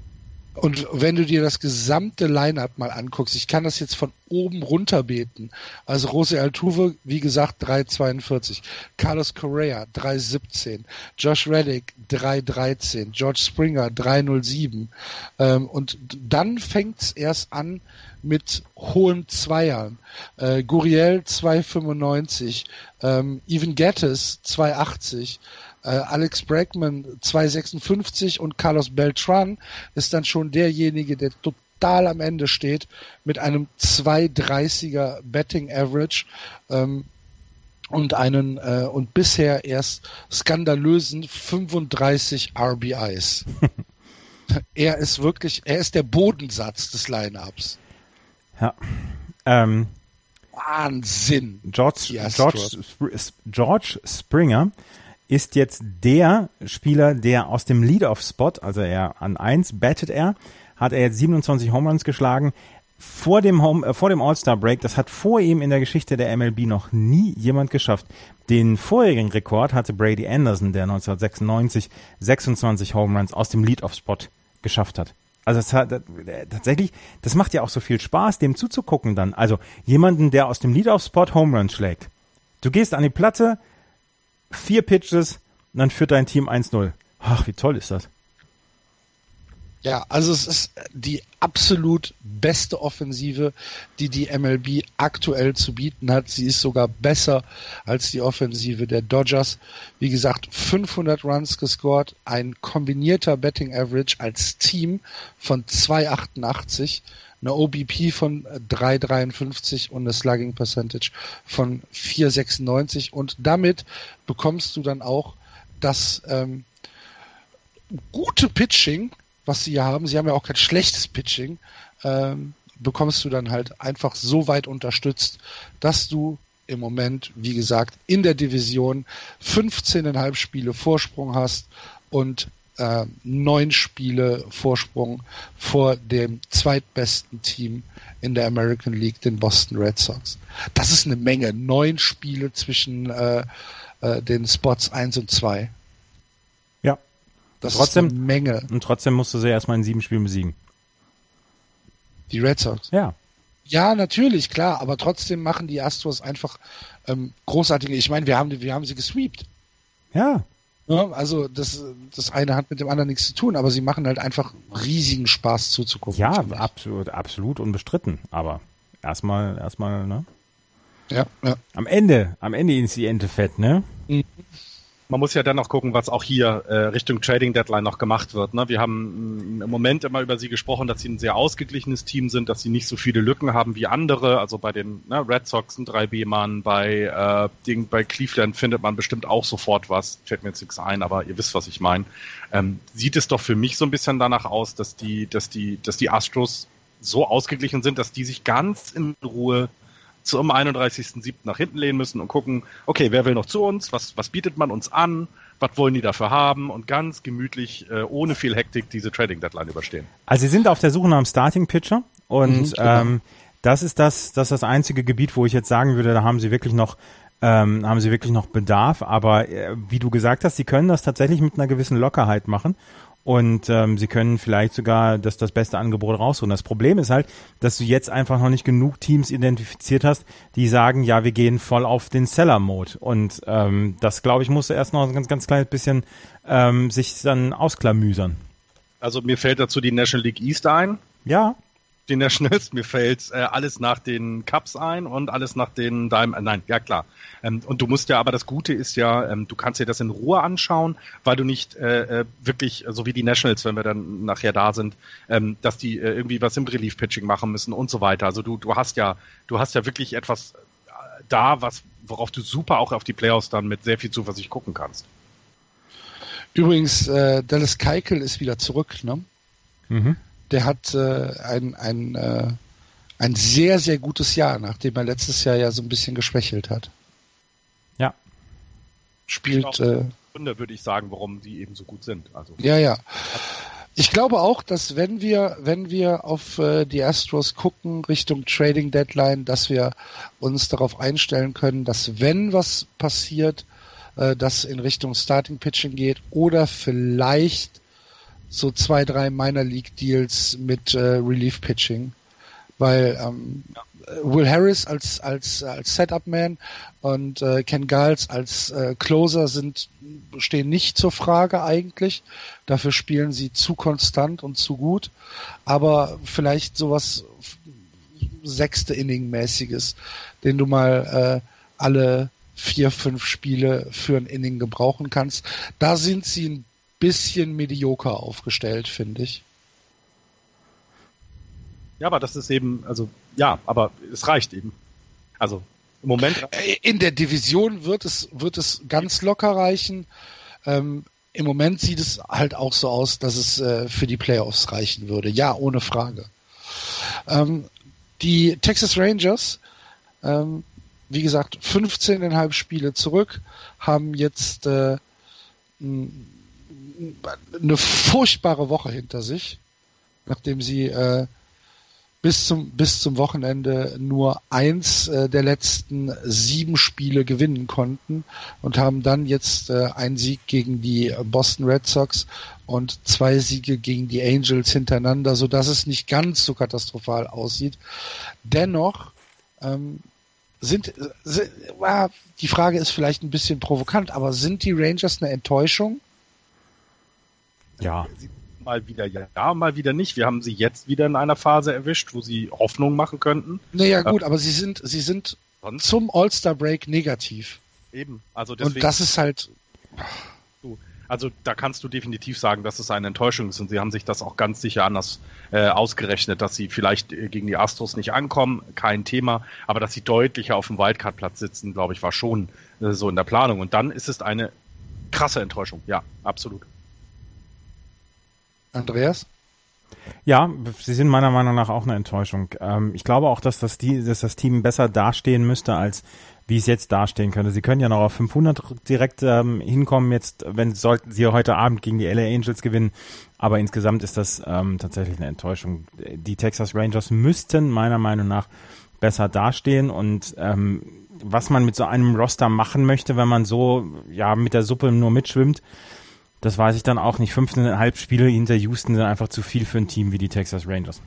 Und wenn du dir das gesamte Line-Up mal anguckst, ich kann das jetzt von oben runter beten. Also Jose Altuve, wie gesagt, 3,42. Carlos Correa, 3,17. Josh Reddick, 3,13. George Springer, 3,07. Ähm, und dann fängt's erst an mit hohen Zweiern. Äh, Guriel 2,95. Ähm, Even Gettis 2,80. Äh, Alex Bregman 2,56 und Carlos Beltran ist dann schon derjenige, der total am Ende steht mit einem 2,30er Betting Average ähm, und einen äh, und bisher erst skandalösen 35 RBIs. [LAUGHS] er ist wirklich, er ist der Bodensatz des Lineups. Ja. Ähm, Wahnsinn. George, George, George Springer ist jetzt der Spieler, der aus dem Lead-Off-Spot, also er an 1 battet er, hat er jetzt 27 Home Runs geschlagen. Vor dem, Home, äh, vor dem All-Star-Break, das hat vor ihm in der Geschichte der MLB noch nie jemand geschafft. Den vorherigen Rekord hatte Brady Anderson, der 1996 26 Home Runs aus dem Lead-Off-Spot geschafft hat. Also es hat, äh, tatsächlich, das macht ja auch so viel Spaß, dem zuzugucken dann. Also jemanden, der aus dem Lead-Off-Spot Home Runs schlägt. Du gehst an die Platte, vier Pitches, und dann führt dein Team 1-0. Ach, wie toll ist das? Ja, also es ist die absolut beste Offensive, die die MLB aktuell zu bieten hat. Sie ist sogar besser als die Offensive der Dodgers. Wie gesagt, 500 Runs gescored, ein kombinierter Betting Average als Team von 288, eine OBP von 353 und eine Slugging Percentage von 496 und damit bekommst du dann auch das ähm, gute Pitching was sie hier haben, sie haben ja auch kein schlechtes Pitching, ähm, bekommst du dann halt einfach so weit unterstützt, dass du im Moment, wie gesagt, in der Division 15,5 Spiele Vorsprung hast und äh, neun Spiele Vorsprung vor dem zweitbesten Team in der American League, den Boston Red Sox. Das ist eine Menge. Neun Spiele zwischen äh, äh, den Spots 1 und 2. Das trotzdem, ist eine Menge. Und trotzdem musst du sie erstmal in sieben Spielen besiegen. Die Red Sox? Ja. Ja, natürlich, klar, aber trotzdem machen die Astros einfach ähm, großartige. Ich meine, wir haben, wir haben sie gesweept. Ja. Ja. Also das, das eine hat mit dem anderen nichts zu tun, aber sie machen halt einfach riesigen Spaß zuzugucken. Ja, absolut, absolut unbestritten. Aber erstmal, erstmal, ne? Ja, ja. Am Ende, am Ende ist die Ente fett, ne? Mhm man muss ja dann noch gucken, was auch hier äh, Richtung Trading Deadline noch gemacht wird. Ne? Wir haben mm, im Moment immer über sie gesprochen, dass sie ein sehr ausgeglichenes Team sind, dass sie nicht so viele Lücken haben wie andere. Also bei den ne, Red Sox ein 3B-Mann, bei, äh, bei Cleveland findet man bestimmt auch sofort was. Fällt mir jetzt nichts ein, aber ihr wisst, was ich meine. Ähm, sieht es doch für mich so ein bisschen danach aus, dass die, dass die, dass die Astros so ausgeglichen sind, dass die sich ganz in Ruhe zum 31.07. nach hinten lehnen müssen und gucken, okay, wer will noch zu uns, was, was bietet man uns an, was wollen die dafür haben und ganz gemütlich, äh, ohne viel Hektik diese Trading Deadline überstehen. Also sie sind auf der Suche nach einem Starting Pitcher und mhm, genau. ähm, das ist das, das ist das einzige Gebiet, wo ich jetzt sagen würde, da haben sie wirklich noch ähm, haben sie wirklich noch Bedarf, aber äh, wie du gesagt hast, sie können das tatsächlich mit einer gewissen Lockerheit machen und ähm, sie können vielleicht sogar das, das beste Angebot rausholen. Das Problem ist halt, dass du jetzt einfach noch nicht genug Teams identifiziert hast, die sagen, ja, wir gehen voll auf den Seller-Mode. Und ähm, das, glaube ich, musst du erst noch ein ganz, ganz kleines bisschen ähm, sich dann ausklamüsern. Also mir fällt dazu die National League East ein. Ja die Nationals, mir fällt äh, alles nach den Cups ein und alles nach den Diamond, äh, nein, ja klar. Ähm, und du musst ja, aber das Gute ist ja, ähm, du kannst dir das in Ruhe anschauen, weil du nicht äh, äh, wirklich, so wie die Nationals, wenn wir dann nachher da sind, ähm, dass die äh, irgendwie was im Relief-Pitching machen müssen und so weiter. Also du, du hast ja, du hast ja wirklich etwas äh, da, was, worauf du super auch auf die Playoffs dann mit sehr viel Zuversicht gucken kannst. Übrigens, äh, Dallas Keikel ist wieder zurück, ne? Mhm der hat äh, ein, ein, äh, ein sehr, sehr gutes Jahr, nachdem er letztes Jahr ja so ein bisschen geschwächelt hat. Ja. Spielt. Äh, Gründe, würde ich sagen, warum sie eben so gut sind. Also, ja, ja. Ich glaube auch, dass wenn wir, wenn wir auf äh, die Astros gucken Richtung Trading Deadline, dass wir uns darauf einstellen können, dass wenn was passiert, äh, das in Richtung Starting Pitching geht oder vielleicht so zwei, drei Minor League Deals mit äh, Relief Pitching, weil ähm, Will Harris als als als Setup Man und äh, Ken Giles als äh, Closer sind stehen nicht zur Frage eigentlich. Dafür spielen sie zu konstant und zu gut, aber vielleicht sowas sechste Inning mäßiges, den du mal äh, alle vier, fünf Spiele für ein Inning gebrauchen kannst. Da sind sie ein bisschen medioker aufgestellt, finde ich. Ja, aber das ist eben, also ja, aber es reicht eben. Also im Moment. Äh, in der Division wird es, wird es ganz locker reichen. Ähm, Im Moment sieht es halt auch so aus, dass es äh, für die Playoffs reichen würde. Ja, ohne Frage. Ähm, die Texas Rangers, ähm, wie gesagt, 15,5 Spiele zurück, haben jetzt äh, eine furchtbare Woche hinter sich, nachdem sie äh, bis zum bis zum Wochenende nur eins äh, der letzten sieben Spiele gewinnen konnten und haben dann jetzt äh, einen Sieg gegen die Boston Red Sox und zwei Siege gegen die Angels hintereinander, so dass es nicht ganz so katastrophal aussieht. Dennoch ähm, sind, sind äh, die Frage ist vielleicht ein bisschen provokant, aber sind die Rangers eine Enttäuschung? Ja. mal wieder ja, mal wieder nicht. Wir haben sie jetzt wieder in einer Phase erwischt, wo sie Hoffnung machen könnten. Naja, gut, aber sie sind, sie sind Sonst? zum All-Star-Break negativ. Eben, also deswegen. Und das ist halt. Also da kannst du definitiv sagen, dass es eine Enttäuschung ist und sie haben sich das auch ganz sicher anders äh, ausgerechnet, dass sie vielleicht äh, gegen die Astros nicht ankommen, kein Thema, aber dass sie deutlicher auf dem Wildcard-Platz sitzen, glaube ich, war schon äh, so in der Planung. Und dann ist es eine krasse Enttäuschung, ja, absolut. Andreas? Ja, sie sind meiner Meinung nach auch eine Enttäuschung. Ähm, ich glaube auch, dass das, dass das Team besser dastehen müsste, als wie es jetzt dastehen könnte. Sie können ja noch auf 500 direkt ähm, hinkommen, jetzt, wenn sollten sie heute Abend gegen die LA Angels gewinnen. Aber insgesamt ist das ähm, tatsächlich eine Enttäuschung. Die Texas Rangers müssten meiner Meinung nach besser dastehen und ähm, was man mit so einem Roster machen möchte, wenn man so ja mit der Suppe nur mitschwimmt, das weiß ich dann auch nicht. Fünfeinhalb Spiele hinter Houston sind einfach zu viel für ein Team wie die Texas Rangers.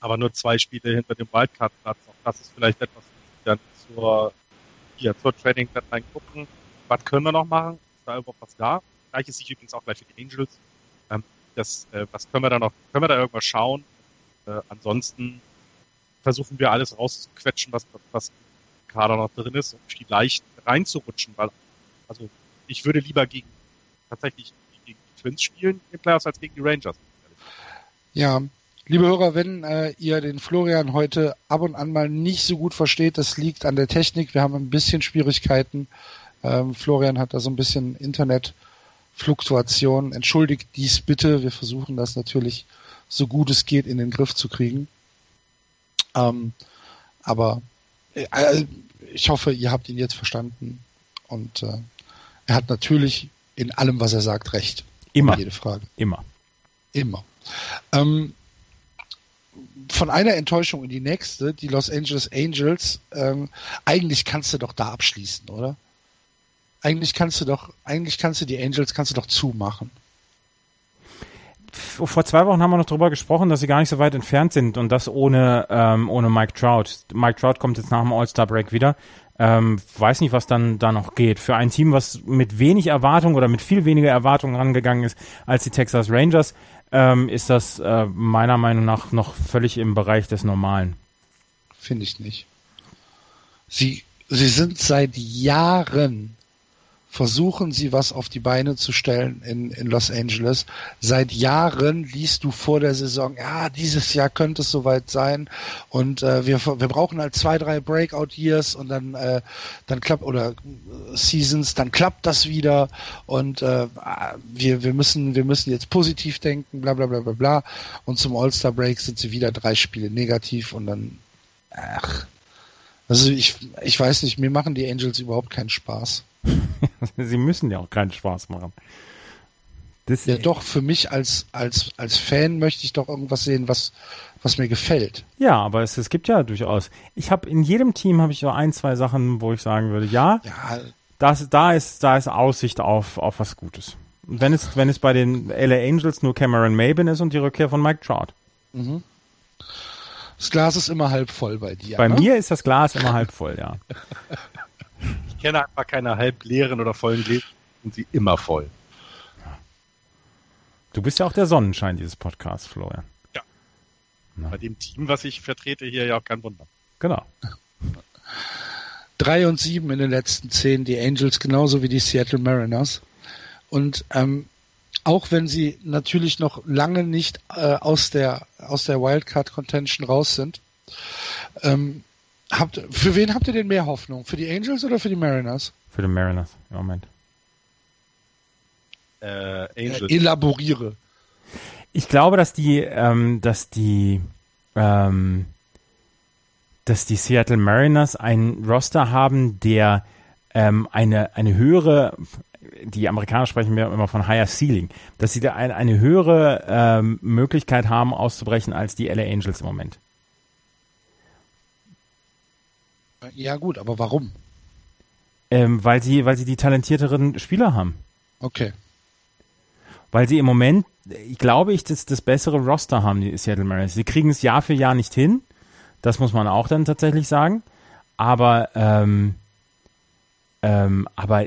Aber nur zwei Spiele hinter dem Wildcard-Platz. Auch das ist vielleicht etwas, dann zur, hier, zur Trading Deadline gucken. Was können wir noch machen? Ist da überhaupt was da? Gleiches sich übrigens auch gleich für die Angels. Ähm, das, äh, was können wir da noch, können wir da irgendwas schauen? Äh, ansonsten versuchen wir alles rauszuquetschen, was, was im Kader noch drin ist, um vielleicht reinzurutschen, weil, also, ich würde lieber gegen tatsächlich gegen die Twins spielen in den Playoffs als gegen die Rangers. Ja, liebe Hörer, wenn äh, ihr den Florian heute ab und an mal nicht so gut versteht, das liegt an der Technik. Wir haben ein bisschen Schwierigkeiten. Ähm, Florian hat da so ein bisschen Internetfluktuation. Entschuldigt dies bitte. Wir versuchen das natürlich so gut es geht in den Griff zu kriegen. Ähm, aber äh, ich hoffe, ihr habt ihn jetzt verstanden. Und äh, er hat natürlich in allem, was er sagt, recht. Immer. Jede Frage. Immer. Immer. Ähm, von einer Enttäuschung in die nächste, die Los Angeles Angels, ähm, eigentlich kannst du doch da abschließen, oder? Eigentlich kannst du doch, eigentlich kannst du die Angels kannst du doch zumachen. Vor zwei Wochen haben wir noch darüber gesprochen, dass sie gar nicht so weit entfernt sind und das ohne, ähm, ohne Mike Trout. Mike Trout kommt jetzt nach dem All-Star-Break wieder. Ähm, weiß nicht, was dann da noch geht. Für ein Team, was mit wenig Erwartung oder mit viel weniger Erwartung rangegangen ist als die Texas Rangers, ähm, ist das äh, meiner Meinung nach noch völlig im Bereich des Normalen. Finde ich nicht. Sie, sie sind seit Jahren versuchen sie was auf die Beine zu stellen in, in Los Angeles. Seit Jahren liest du vor der Saison, ja, dieses Jahr könnte es soweit sein und äh, wir, wir brauchen halt zwei, drei Breakout-Years und dann, äh, dann klappt, oder äh, Seasons, dann klappt das wieder und äh, wir, wir, müssen, wir müssen jetzt positiv denken, bla bla bla bla bla und zum All-Star-Break sind sie wieder drei Spiele negativ und dann, ach, also ich, ich weiß nicht, mir machen die Angels überhaupt keinen Spaß. [LAUGHS] Sie müssen ja auch keinen Spaß machen. Das ja, doch, für mich als, als, als Fan möchte ich doch irgendwas sehen, was, was mir gefällt. Ja, aber es, es gibt ja durchaus. Ich habe in jedem Team habe ich so ein, zwei Sachen, wo ich sagen würde, ja, ja. Das, da ist, da ist Aussicht auf, auf was Gutes. Wenn es, wenn es bei den LA Angels nur Cameron Maben ist und die Rückkehr von Mike Trout. Mhm. Das Glas ist immer halb voll bei dir. Bei ne? mir ist das Glas immer halb voll, ja. [LAUGHS] Ich kenne einfach keine halb leeren oder vollen Gläser, sind sie immer voll. Du bist ja auch der Sonnenschein dieses Podcasts, Florian. Ja. Na. Bei dem Team, was ich vertrete, hier ja auch kein Wunder. Genau. Drei und sieben in den letzten zehn, die Angels genauso wie die Seattle Mariners. Und ähm, auch wenn sie natürlich noch lange nicht äh, aus der aus der Wildcard Contention raus sind, ähm, Habt, für wen habt ihr denn mehr Hoffnung? Für die Angels oder für die Mariners? Für die Mariners, im Moment. Äh, Angels. Äh, elaboriere. Ich glaube, dass die, ähm, dass die, ähm, dass die Seattle Mariners einen Roster haben, der ähm, eine, eine höhere, die Amerikaner sprechen mir immer von Higher Ceiling, dass sie da eine, eine höhere ähm, Möglichkeit haben auszubrechen als die LA Angels im Moment. Ja gut, aber warum? Ähm, weil sie, weil sie die talentierteren Spieler haben. Okay. Weil sie im Moment, ich glaube ich, das, das bessere Roster haben, die Seattle Mariners. Sie kriegen es Jahr für Jahr nicht hin. Das muss man auch dann tatsächlich sagen. Aber, ähm, ähm, aber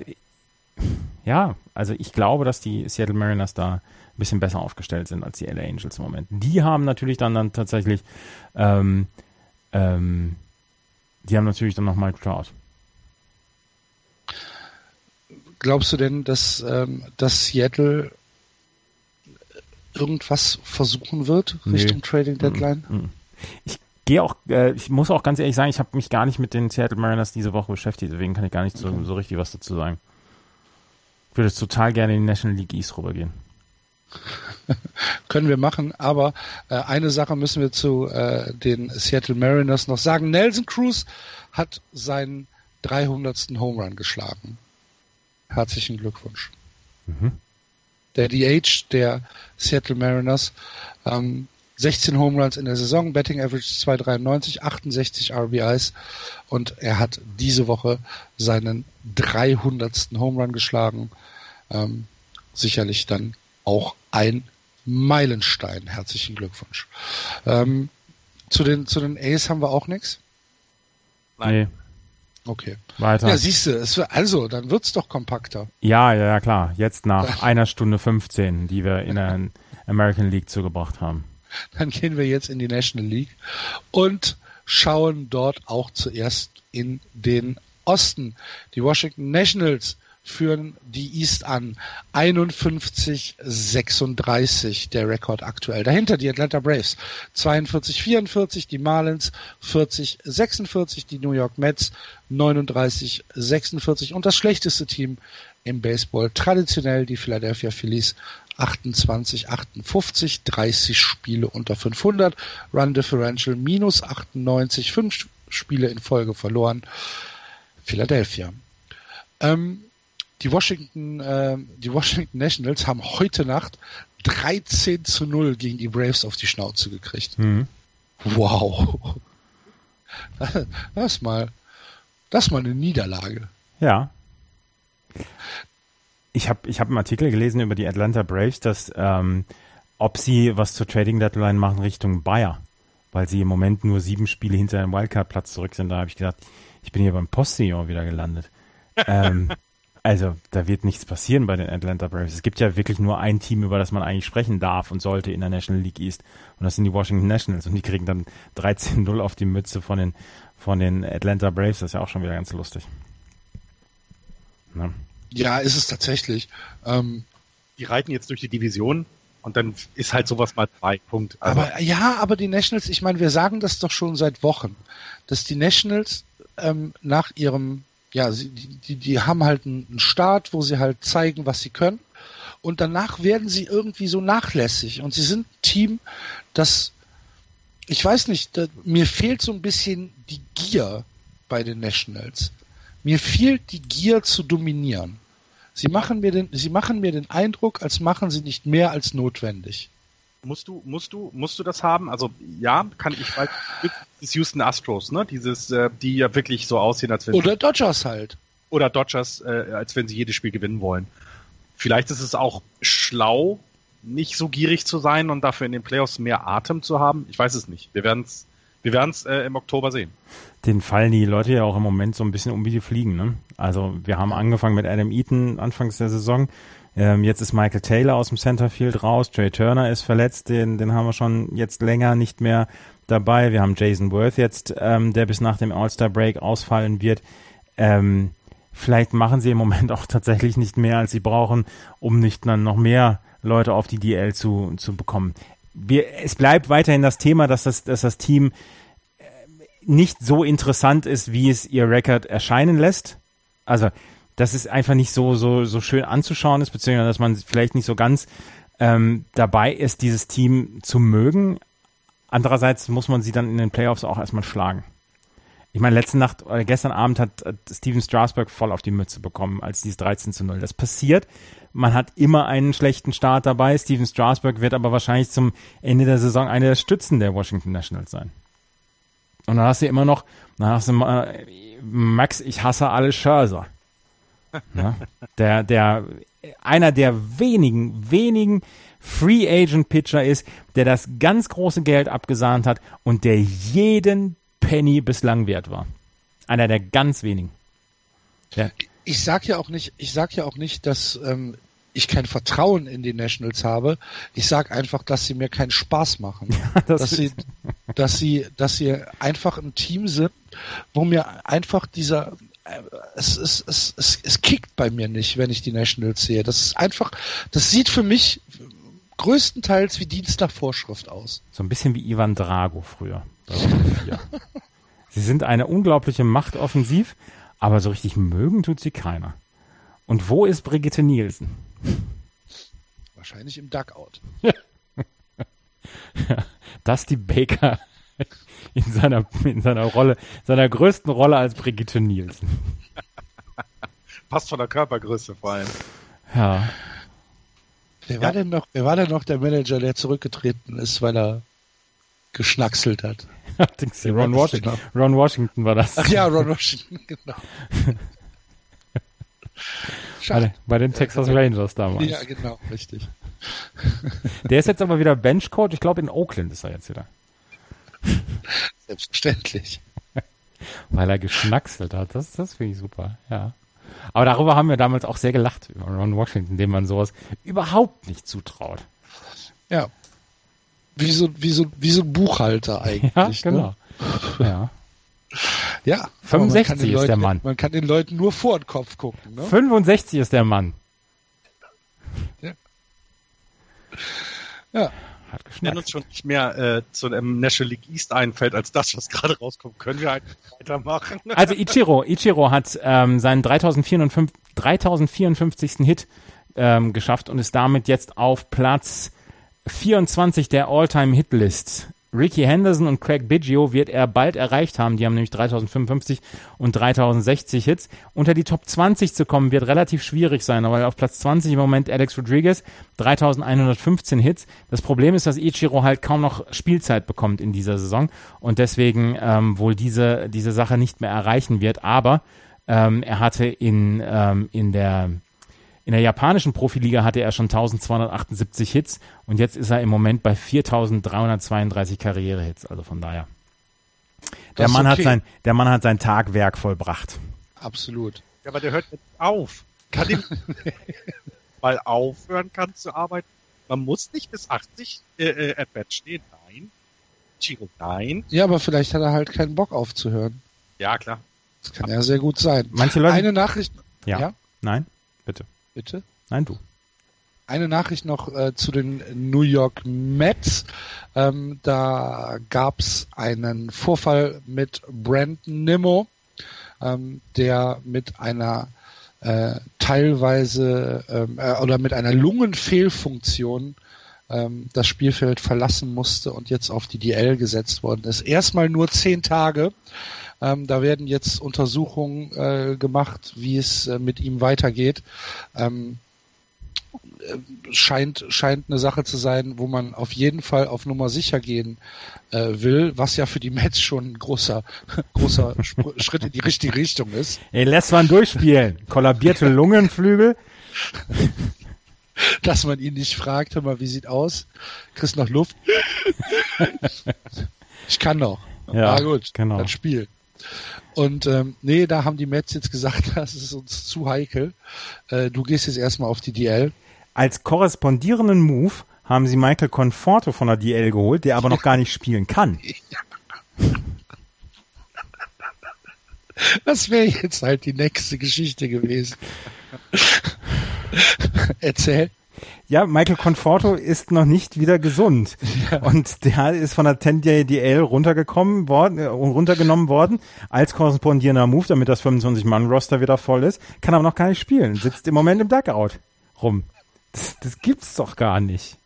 ja, also ich glaube, dass die Seattle Mariners da ein bisschen besser aufgestellt sind als die LA Angels im Moment. Die haben natürlich dann, dann tatsächlich, ähm, ähm, die haben natürlich dann noch Mike Trout. Glaubst du denn, dass, ähm, dass Seattle irgendwas versuchen wird Richtung nee. Trading Deadline? Ich gehe auch, äh, ich muss auch ganz ehrlich sagen, ich habe mich gar nicht mit den Seattle Mariners diese Woche beschäftigt, deswegen kann ich gar nicht so, okay. so richtig was dazu sagen. Ich würde total gerne in die National League East rübergehen. [LAUGHS] Können wir machen, aber äh, eine Sache müssen wir zu äh, den Seattle Mariners noch sagen. Nelson Cruz hat seinen 300. Home Run geschlagen. Herzlichen Glückwunsch. Mhm. Der DH der Seattle Mariners. Ähm, 16 Home Runs in der Saison, Betting Average 293, 68 RBIs und er hat diese Woche seinen 300. Home Run geschlagen. Ähm, sicherlich dann auch ein Meilenstein. Herzlichen Glückwunsch. Ähm, zu den zu den A's haben wir auch nichts. Nee. Okay. Weiter. Ja, siehst du, also, dann wird's doch kompakter. Ja, ja, ja, klar. Jetzt nach einer Stunde 15, die wir in der American League zugebracht haben. Dann gehen wir jetzt in die National League und schauen dort auch zuerst in den Osten. Die Washington Nationals führen die East an. 51-36 der Rekord aktuell. Dahinter die Atlanta Braves 42-44, die Marlins 40-46, die New York Mets 39-46 und das schlechteste Team im Baseball traditionell die Philadelphia Phillies 28, 58, 30 Spiele unter 500, Run Differential minus 98, 5 Spiele in Folge verloren. Philadelphia. Ähm, die Washington, äh, die Washington Nationals haben heute Nacht 13 zu 0 gegen die Braves auf die Schnauze gekriegt. Mhm. Wow. Das mal, das mal eine Niederlage. Ja. Ich habe ich hab einen Artikel gelesen über die Atlanta Braves, dass ähm, ob sie was zur Trading Deadline machen Richtung Bayer, weil sie im Moment nur sieben Spiele hinter einem Wildcard-Platz zurück sind. Da habe ich gedacht, ich bin hier beim Postillon wieder gelandet. ähm, [LAUGHS] also, da wird nichts passieren bei den Atlanta Braves. Es gibt ja wirklich nur ein Team, über das man eigentlich sprechen darf und sollte in der National League East. Und das sind die Washington Nationals. Und die kriegen dann [LAUGHS] 13-0 auf die Mütze von den, von den Atlanta Braves. Das ist ja auch schon wieder ganz lustig. Ja, ja ist es tatsächlich. Ähm, die reiten jetzt durch die Division und dann ist halt sowas mal zwei Punkt. Also aber ja, aber die Nationals, ich meine, wir sagen das doch schon seit Wochen, dass die Nationals ähm, nach ihrem ja, sie, die, die haben halt einen Start, wo sie halt zeigen, was sie können. Und danach werden sie irgendwie so nachlässig. Und sie sind ein Team, das, ich weiß nicht, da, mir fehlt so ein bisschen die Gier bei den Nationals. Mir fehlt die Gier zu dominieren. Sie machen mir den, sie machen mir den Eindruck, als machen sie nicht mehr als notwendig. Musst du, musst du, musst du das haben? Also ja, kann ich weiß, das Houston Astros, ne? Dieses, äh, die ja wirklich so aussehen, als wenn oder Dodgers halt oder Dodgers, äh, als wenn sie jedes Spiel gewinnen wollen. Vielleicht ist es auch schlau, nicht so gierig zu sein und dafür in den Playoffs mehr Atem zu haben. Ich weiß es nicht. Wir werden es, wir werden es äh, im Oktober sehen. Den fallen die Leute ja auch im Moment so ein bisschen um wie die Fliegen. Ne? Also wir haben angefangen mit Adam Eaton anfangs der Saison. Ähm, jetzt ist Michael Taylor aus dem Centerfield raus, Trey Turner ist verletzt, den, den haben wir schon jetzt länger nicht mehr dabei. Wir haben Jason Worth jetzt, ähm, der bis nach dem All-Star-Break ausfallen wird. Ähm, vielleicht machen sie im Moment [LAUGHS] auch tatsächlich nicht mehr, als sie brauchen, um nicht dann noch mehr Leute auf die DL zu, zu bekommen. Wir, es bleibt weiterhin das Thema, dass das, dass das Team äh, nicht so interessant ist, wie es ihr Record erscheinen lässt. Also dass es einfach nicht so, so, so schön anzuschauen ist, beziehungsweise dass man vielleicht nicht so ganz ähm, dabei ist, dieses Team zu mögen. Andererseits muss man sie dann in den Playoffs auch erstmal schlagen. Ich meine, letzte Nacht oder gestern Abend hat, hat Steven Strasberg voll auf die Mütze bekommen, als dieses 13 zu 0. Das passiert. Man hat immer einen schlechten Start dabei. Steven Strasberg wird aber wahrscheinlich zum Ende der Saison einer der Stützen der Washington Nationals sein. Und dann hast du immer noch, dann hast du äh, Max, ich hasse alle Scherzer. Ja, der, der, einer der wenigen, wenigen Free Agent Pitcher ist, der das ganz große Geld abgesahnt hat und der jeden Penny bislang wert war. Einer der ganz wenigen. Ja. Ich sag ja auch nicht, ich sag ja auch nicht, dass ähm, ich kein Vertrauen in die Nationals habe. Ich sage einfach, dass sie mir keinen Spaß machen. [LAUGHS] Ja, das dass sie, dass sie, dass sie einfach ein Team sind, wo mir einfach dieser es, es, es, es, es kickt bei mir nicht, wenn ich die Nationals sehe. Das ist einfach, das sieht für mich größtenteils wie Dienst nach Vorschrift aus. So ein bisschen wie Ivan Drago früher. [LAUGHS] sie sind eine unglaubliche Macht offensiv, aber so richtig mögen tut sie keiner. Und wo ist Brigitte Nielsen? Wahrscheinlich im Duckout. [LAUGHS] Dusty Baker [LAUGHS] in seiner, in seiner Rolle, seiner größten Rolle als Brigitte Nielsen. Passt von der Körpergröße vor allem. Ja. Wer war denn noch, wer war denn noch der Manager, der zurückgetreten ist, weil er geschnackselt hat? [LAUGHS] Ron Washington. Ron Washington war das. Ach ja, Ron Washington, [LAUGHS] genau. Bei, bei, den Texas Rangers damals. Ja, genau, richtig. Der ist jetzt aber wieder Benchcoach. Ich glaube, in Oakland ist er jetzt wieder. Selbstverständlich. Weil er geschnackselt hat. Das, das finde ich super, ja. Aber darüber haben wir damals auch sehr gelacht, über Ron Washington, dem man sowas überhaupt nicht zutraut. Ja. Wie so, wie so, wie so ein Buchhalter [LAUGHS] eigentlich. Ja, ne? genau. Ne? Ja. Ja. 65 ist Leuten, der Mann. Man kann den Leuten nur vor den Kopf gucken. Ne? 65 ist der Mann. Ja. Ja. Hat geschnackt. Wenn uns schon nicht mehr äh, zu einem National League East einfällt als das, was gerade rauskommt, können wir halt weitermachen. [LAUGHS] Also Ichiro, Ichiro hat ähm, seinen 3054, 3054. Hit ähm, geschafft und ist damit jetzt auf Platz 24 der All-Time-Hit-List. Ricky Henderson und Craig Biggio wird er bald erreicht haben. Die haben nämlich 3055 und 3060 Hits. Unter die Top 20 zu kommen wird relativ schwierig sein, weil auf Platz 20 im Moment Alex Rodriguez 3115 Hits. Das Problem ist, dass Ichiro halt kaum noch Spielzeit bekommt in dieser Saison und deswegen ähm, wohl diese, diese Sache nicht mehr erreichen wird. Aber ähm, er hatte in, ähm, in der in der japanischen Profiliga hatte er schon 1278 Hits und jetzt ist er im Moment bei 4332 Karrierehits. Also von daher. Der Mann, okay. hat sein, der Mann hat sein Tagwerk vollbracht. Absolut. Ja, aber der hört jetzt auf. Kann ihm [LAUGHS] mal aufhören kann zu arbeiten. Man muss nicht bis 80 äh, äh, at bat stehen. Nein. Chiro, nein. Ja, aber vielleicht hat er halt keinen Bock aufzuhören. Ja, klar. Das kann ja sehr gut sein. Manche Leute. Eine Nachricht. Ja. ja? Nein, bitte. Bitte? Nein, du. Eine Nachricht noch äh, zu den New York Mets. Ähm, da gab es einen Vorfall mit Brandon Nimmo, ähm, der mit einer äh, teilweise ähm, äh, oder mit einer Lungenfehlfunktion ähm, das Spielfeld verlassen musste und jetzt auf die DL gesetzt worden ist. Erstmal nur zehn Tage. Ähm, da werden jetzt Untersuchungen äh, gemacht, wie es äh, mit ihm weitergeht. Ähm, äh, scheint, scheint eine Sache zu sein, wo man auf jeden Fall auf Nummer sicher gehen äh, will, was ja für die Mets schon ein großer, [LAUGHS] großer [LAUGHS] Schritt in die richtige Richtung ist. Ey, lässt man durchspielen. Kollabierte [LAUGHS] Lungenflügel. Dass man ihn nicht fragt, hör mal, wie sieht aus? Kriegst noch Luft? ich kann noch. Ja, ah, gut, genau. dann spiel. Und ähm, nee, da haben die Mets jetzt gesagt, [LAUGHS] das ist uns zu heikel. Äh, du gehst jetzt erstmal auf die DL. Als korrespondierenden Move haben sie Michael Conforto von der DL geholt, der aber noch gar nicht spielen kann. [LAUGHS] Das wäre jetzt halt die nächste Geschichte gewesen. [LAUGHS] Erzähl. Ja, Michael Conforto ist noch nicht wieder gesund. [LAUGHS] Ja. Und der ist von der 10DL runtergekommen worden, äh, runtergenommen worden als korrespondierender Move, damit das 25-Mann-Roster wieder voll ist. Kann aber noch gar nicht spielen. Sitzt im Moment im Duckout rum. Das, das gibt's doch gar nicht.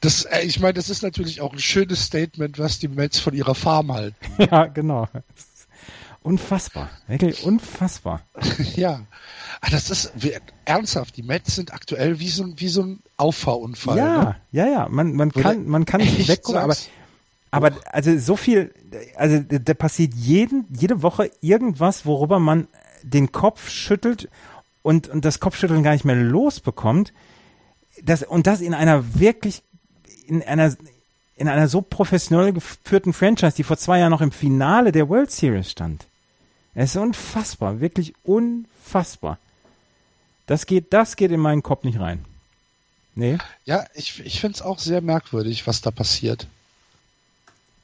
Das, äh, ich meine, das ist natürlich auch ein schönes Statement, was die Mets von ihrer Farm halten. [LAUGHS] Ja, genau. Unfassbar. Wirklich unfassbar. [LAUGHS] ja. Ah, das ist wie, ernsthaft. Die Mets sind aktuell wie so, wie so ein Auffahrunfall. Ja, ne? ja, ja. Man, man kann, man kann nicht weggucken, aber, aber also so viel, also da passiert jeden, jede Woche irgendwas, worüber man den Kopf schüttelt und, und das Kopfschütteln gar nicht mehr losbekommt. Das, und das in einer wirklich, in einer, in einer so professionell geführten Franchise, die vor zwei Jahren noch im Finale der World Series stand. Es ist unfassbar, wirklich unfassbar Das geht, das geht in meinen Kopf nicht rein. Nee. Ja, ich, ich finde es auch sehr merkwürdig, was da passiert.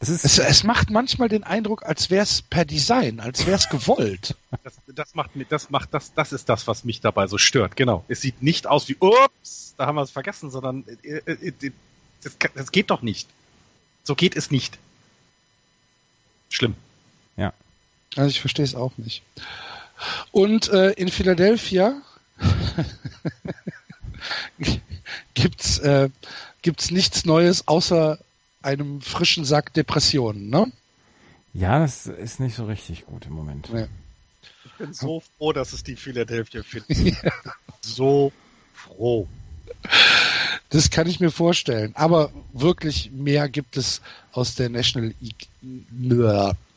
Es, es macht manchmal den Eindruck, als wäre es per Design, als wäre es gewollt. [LAUGHS] Das, das macht mir, das macht, das, das ist das, was mich dabei so stört. Genau. Es sieht nicht aus wie, ups, da haben wir es vergessen, sondern äh, äh, äh, das, das geht doch nicht. So geht es nicht. Schlimm. Ja. Also ich verstehe es auch nicht. Und äh, in Philadelphia [LAUGHS] gibt's äh, gibt's nichts Neues außer einem frischen Sack Depressionen, ne? Ja, das ist nicht so richtig gut im Moment. Nee. Ich bin so froh, dass es die Philadelphia finden. [LAUGHS] So froh. Das kann ich mir vorstellen. Aber wirklich mehr gibt es aus der National League,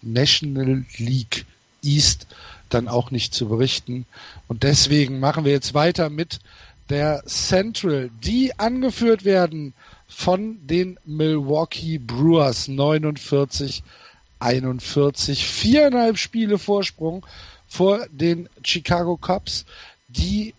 National League East dann auch nicht zu berichten. Und deswegen machen wir jetzt weiter mit der Central, die angeführt werden von den Milwaukee Brewers 49 41. Viereinhalb Spiele Vorsprung vor den Chicago Cubs, die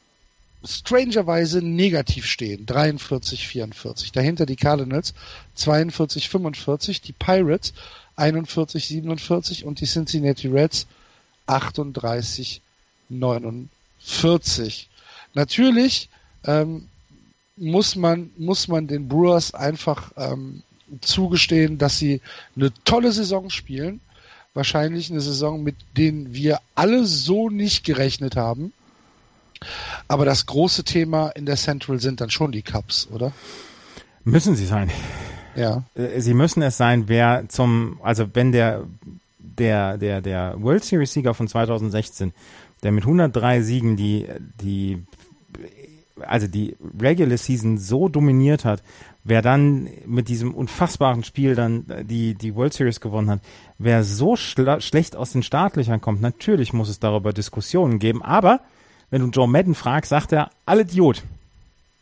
strangerweise negativ stehen. 43, 44. Dahinter die Cardinals 42, 45. Die Pirates 41, 47 und die Cincinnati Reds 38, 49. Natürlich ähm, muss man muss man den Brewers einfach ähm, zugestehen, dass sie eine tolle Saison spielen. Wahrscheinlich eine Saison, mit denen wir alle so nicht gerechnet haben. Aber das große Thema in der Central sind dann schon die Cups, oder? Müssen sie sein. Ja. Äh, Sie müssen es sein, wer zum, also wenn der, der, der, der World Series Sieger von 2016, der mit 103 Siegen die, die, also die Regular Season so dominiert hat, wer dann mit diesem unfassbaren Spiel dann die, die World Series gewonnen hat, wer so schlecht aus den Startlöchern kommt, natürlich muss es darüber Diskussionen geben, aber wenn du Joe Madden fragst, sagt er, alle Idiot.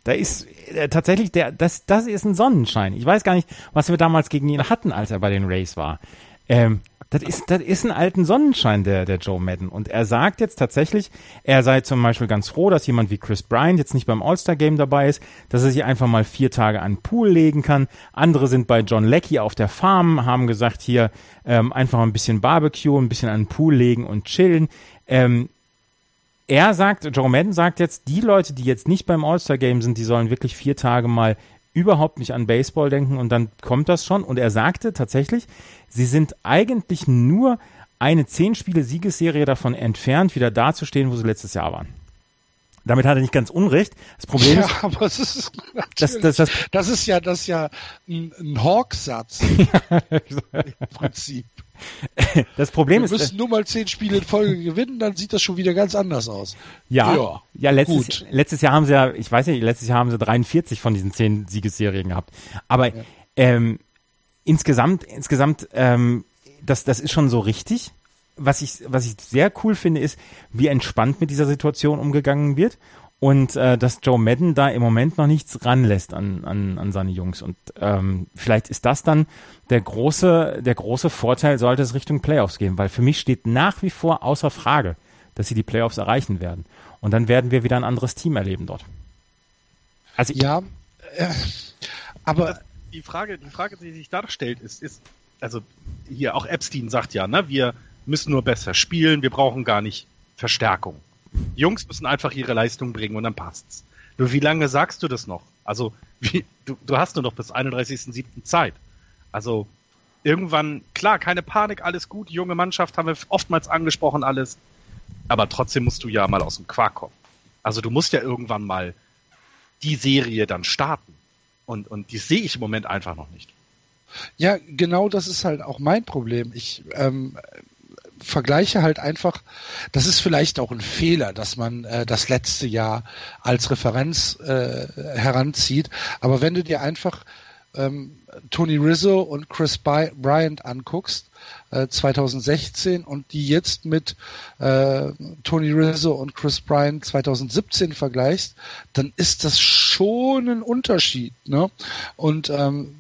Da ist äh, tatsächlich der, das, das ist ein Sonnenschein. Ich weiß gar nicht, was wir damals gegen ihn hatten, als er bei den Rays war. Ähm, das ist, das ist ein alten Sonnenschein, der, der Joe Madden. Und er sagt jetzt tatsächlich, er sei zum Beispiel ganz froh, dass jemand wie Chris Bryant jetzt nicht beim All-Star-Game dabei ist, dass er sich einfach mal vier Tage an den Pool legen kann. Andere sind bei John Leckie auf der Farm, haben gesagt, hier ähm, einfach ein bisschen Barbecue, ein bisschen an den Pool legen und chillen. Ähm, er sagt, Joe Madden sagt jetzt, die Leute, die jetzt nicht beim All-Star-Game sind, die sollen wirklich vier Tage mal überhaupt nicht an Baseball denken und dann kommt das schon. Und er sagte tatsächlich, sie sind eigentlich nur eine zehn Spiele Siegesserie davon entfernt, wieder dazustehen, wo sie letztes Jahr waren. Damit hat er nicht ganz unrecht. Das Problem Ja, ist, [LAUGHS] aber es ist das, das, das, das ist ja das ist ja ein, ein Hawk-Satz [LAUGHS] im [LAUGHS] Prinzip. das Problem Wir ist, müssen nur mal zehn Spiele in Folge gewinnen, dann sieht das schon wieder ganz anders aus. Ja, Ja, ja, letztes, gut. letztes Jahr haben sie ja, ich weiß nicht, letztes Jahr haben sie 43 von diesen 10 Siegesserien gehabt. Aber ähm, insgesamt, insgesamt, ähm, das, das ist schon so richtig. Was ich, was ich sehr cool finde, ist, wie entspannt mit dieser Situation umgegangen wird und äh, dass Joe Madden da im Moment noch nichts ranlässt an, an, an seine Jungs. Und ähm, vielleicht ist das dann der große, der große Vorteil, sollte es Richtung Playoffs gehen, weil für mich steht nach wie vor außer Frage, dass sie die Playoffs erreichen werden. Und dann werden wir wieder ein anderes Team erleben dort. Also Ja, äh, aber Die Frage, die Frage, die sich da stellt, ist, ist, also hier auch Epstein sagt ja, ne, wir müssen nur besser spielen, wir brauchen gar nicht Verstärkung. Die Jungs müssen einfach ihre Leistung bringen und dann passt's. Nur wie lange sagst du das noch? Also, [LAUGHS] wie, du, du hast nur noch bis 31.07. Zeit. Also, irgendwann, klar, keine Panik, alles gut, junge Mannschaft haben wir oftmals angesprochen, alles. Aber trotzdem musst du ja mal aus dem Quark kommen. Also, du musst ja irgendwann mal die Serie dann starten. Und, und die sehe ich im Moment einfach noch nicht. Ja, genau das ist halt auch mein Problem. Ich ähm, vergleiche halt einfach, das ist vielleicht auch ein Fehler, dass man äh, das letzte Jahr als Referenz äh, heranzieht. Aber wenn du dir einfach ähm, Tony Rizzo und Chris Bryant anguckst, äh, 2016 und die jetzt mit äh, Tony Rizzo und Chris Bryant 2017 vergleichst, dann ist das schon ein Unterschied. Ne? Und ähm,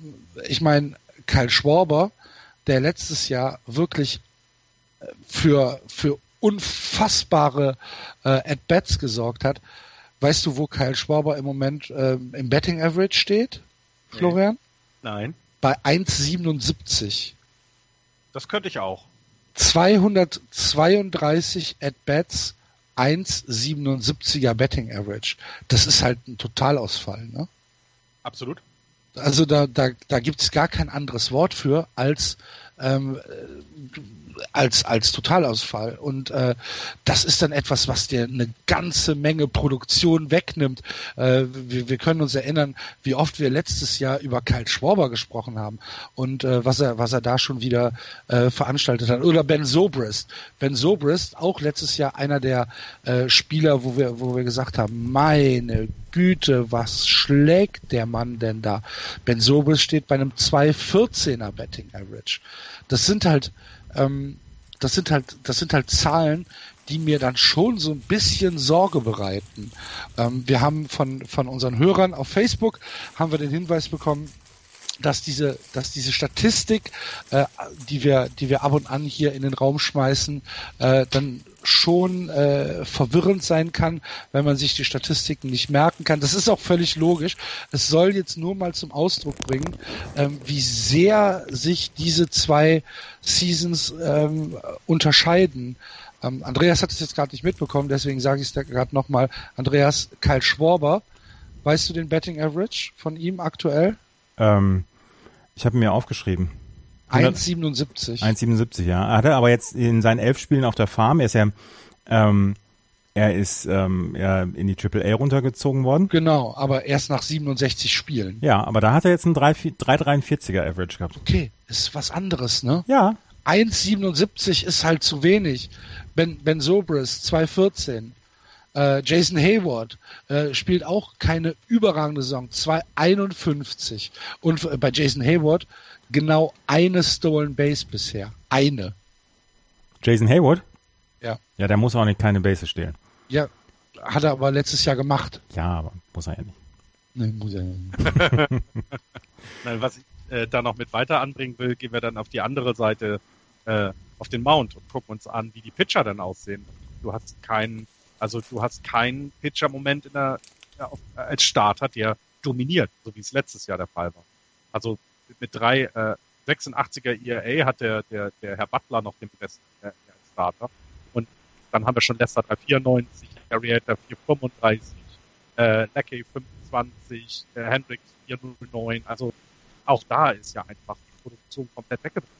ich meine, Kyle Schwarber, der letztes Jahr wirklich für, für unfassbare äh, At-Bats gesorgt hat, Weißt du, wo Kyle Schwaber im Moment ähm, im Betting Average steht, Florian? Nein. Bei 1,77. Das könnte ich auch. 232 At-Bats, 1,77er Betting Average. Das ist halt ein Totalausfall, ne? Absolut. Also da, da, da gibt es gar kein anderes Wort für als ähm, als, als Totalausfall. Und äh, das ist dann etwas, was dir eine ganze Menge Produktion wegnimmt. Äh, wir, wir können uns erinnern, wie oft wir letztes Jahr über Kyle Schwarber gesprochen haben und äh, was er, was er da schon wieder äh, veranstaltet hat. Oder Ben Sobrist. Ben Sobrist, auch letztes Jahr einer der äh, Spieler, wo wir, wo wir gesagt haben, meine Güte, was schlägt der Mann denn da? Ben Sobrist steht bei einem 214er Betting Average. Das sind halt ähm, das sind halt, das sind halt Zahlen, die mir dann schon so ein bisschen Sorge bereiten. Ähm, wir haben von, von unseren Hörern auf Facebook haben wir den Hinweis bekommen, dass diese, dass diese Statistik, äh, die wir, die wir ab und an hier in den Raum schmeißen, äh, dann schon äh, verwirrend sein kann, wenn man sich die Statistiken nicht merken kann. Das ist auch völlig logisch. Es soll jetzt nur mal zum Ausdruck bringen, ähm, wie sehr sich diese zwei Seasons ähm, unterscheiden. Ähm, Andreas hat es jetzt gerade nicht mitbekommen, deswegen sage ich es gerade nochmal. Andreas, Kyle Schwarber, weißt du den Betting Average von ihm aktuell? Ähm, ich habe mir aufgeschrieben. 1,77. 1,77, ja. Er hatte aber jetzt in seinen elf Spielen auf der Farm, er ist ja, ähm, er ist ähm, ja, in die Triple A runtergezogen worden. Genau, aber erst nach 67 Spielen. Ja, aber da hat er jetzt einen 3,43er Average gehabt. Okay, ist was anderes, ne? Ja. 1,77 ist halt zu wenig. Ben, ben Sobris, 2,14. Äh, Jason Hayward äh, spielt auch keine überragende Saison, 2,51. Und äh, bei Jason Hayward genau eine Stolen Base bisher. Eine. Jason Hayward? Ja. Ja, der muss auch nicht keine Base stehlen. Ja, hat er aber letztes Jahr gemacht. Ja, aber muss er ja nicht. Nee, muss er nicht. [LAUGHS] Nein, was ich äh, da noch mit weiter anbringen will, gehen wir dann auf die andere Seite, äh, auf den Mount und gucken uns an, wie die Pitcher dann aussehen. Du hast keinen, also du hast keinen Pitcher-Moment in der, auf, als Starter, der dominiert, so wie es letztes Jahr der Fall war. Also mit drei äh, 86er ERA hat der, der, der Herr Butler noch den besten äh, Starter. Und dann haben wir schon Lester 394, Arietta 435, äh, Lackey 25, äh, Hendricks 409. Also auch da ist ja einfach die Produktion komplett weggebrochen.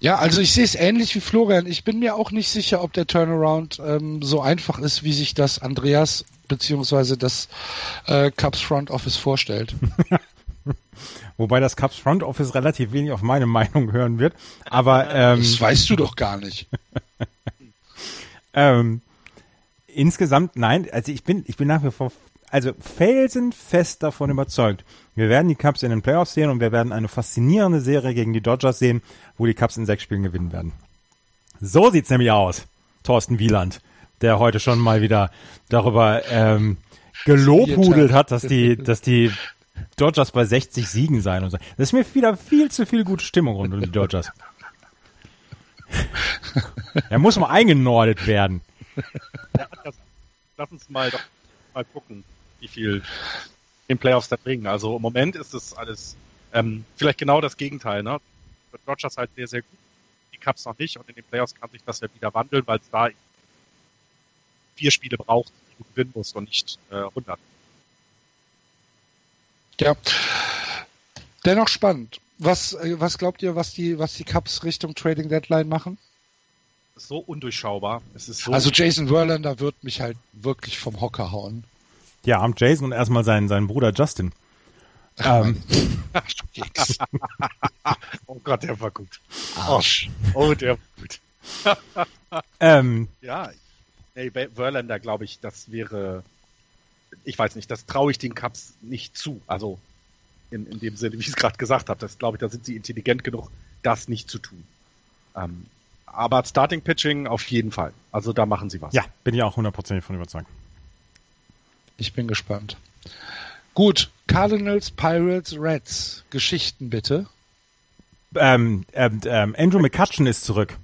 Ja, also ich sehe es ähnlich wie Florian. Ich bin mir auch nicht sicher, ob der Turnaround ähm, so einfach ist, wie sich das Andreas beziehungsweise das äh, Cubs Front Office vorstellt. [LAUGHS] Wobei das Cubs Front Office relativ wenig auf meine Meinung hören wird. Aber ähm, das weißt du doch gar nicht. [LAUGHS] ähm, insgesamt, nein, also ich bin, ich bin nach wie vor also felsenfest davon überzeugt. Wir werden die Cubs in den Playoffs sehen und wir werden eine faszinierende Serie gegen die Dodgers sehen, wo die Cubs in sechs Spielen gewinnen werden. So sieht's nämlich aus, Thorsten Wieland, der heute schon mal wieder darüber ähm, gelobhudelt hat, dass die, dass die Dodgers bei 60 Siegen seien und so. Das ist mir wieder viel zu viel gute Stimmung rund um die Dodgers. [LAUGHS] er muss mal eingenordet werden. Lass uns mal doch mal gucken wie viel in Playoffs da bringen. Also im Moment ist es alles ähm, vielleicht genau das Gegenteil. Ne? Für Dodgers halt sehr, sehr gut. Die Cups noch nicht und in den Playoffs kann sich das ja wieder wandeln, weil es da vier Spiele braucht, die du gewinnen musst und nicht äh, 100. Ja. Dennoch spannend. Was, äh, was glaubt ihr, was die, was die Cups Richtung Trading Deadline machen? So undurchschaubar. So also Jason Verlander wird mich halt wirklich vom Hocker hauen. Ja, am Jason und erstmal seinen, seinen Bruder Justin. Ähm. [LAUGHS] oh Gott, der war gut. Oh, oh der war gut. [LAUGHS] ähm. Ja, ey, Verlander, glaube ich, das wäre, ich weiß nicht, das traue ich den Cups nicht zu. Also in, in dem Sinne, wie ich es gerade gesagt habe, das glaube ich, da sind sie intelligent genug, das nicht zu tun. Ähm, aber Starting Pitching auf jeden Fall. Also da machen sie was. Ja, bin ich auch hundertprozentig von überzeugt. Ich bin gespannt. Gut, Cardinals, Pirates, Reds. Geschichten bitte. Ähm, ähm, ähm, Andrew McCutcheon ist zurück.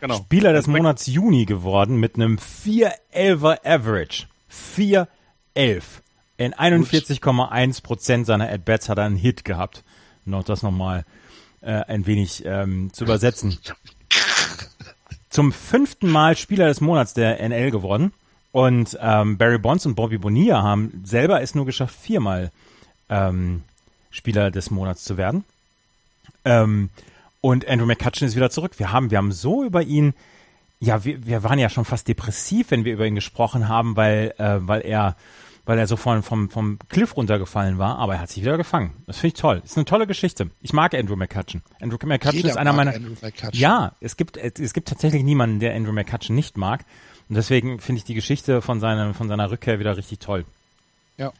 genau. Spieler des Monats Juni geworden mit einem 4-11er Average. 4-11. In 41,1 Prozent seiner At-Bats hat er einen Hit gehabt. Noch das nochmal äh, ein wenig ähm, zu übersetzen. [LAUGHS] Zum fünften Mal Spieler des Monats der NL geworden. Und ähm, Barry Bonds und Bobby Bonilla haben selber es nur geschafft, viermal ähm, Spieler des Monats zu werden. Ähm, und Andrew McCutcheon ist wieder zurück. Wir haben, wir haben so über ihn, ja, wir, wir waren ja schon fast depressiv, wenn wir über ihn gesprochen haben, weil, äh, weil er, weil er so von, vom, vom Cliff runtergefallen war, aber er hat sich wieder gefangen. Das finde ich toll. Ist eine tolle Geschichte. Ich mag Andrew McCutcheon. Andrew McCutcheon Jeder ist einer meiner. Ja, es gibt, es gibt tatsächlich niemanden, der Andrew McCutcheon nicht mag. Und deswegen finde ich die Geschichte von seiner, von seiner Rückkehr wieder richtig toll. Ja.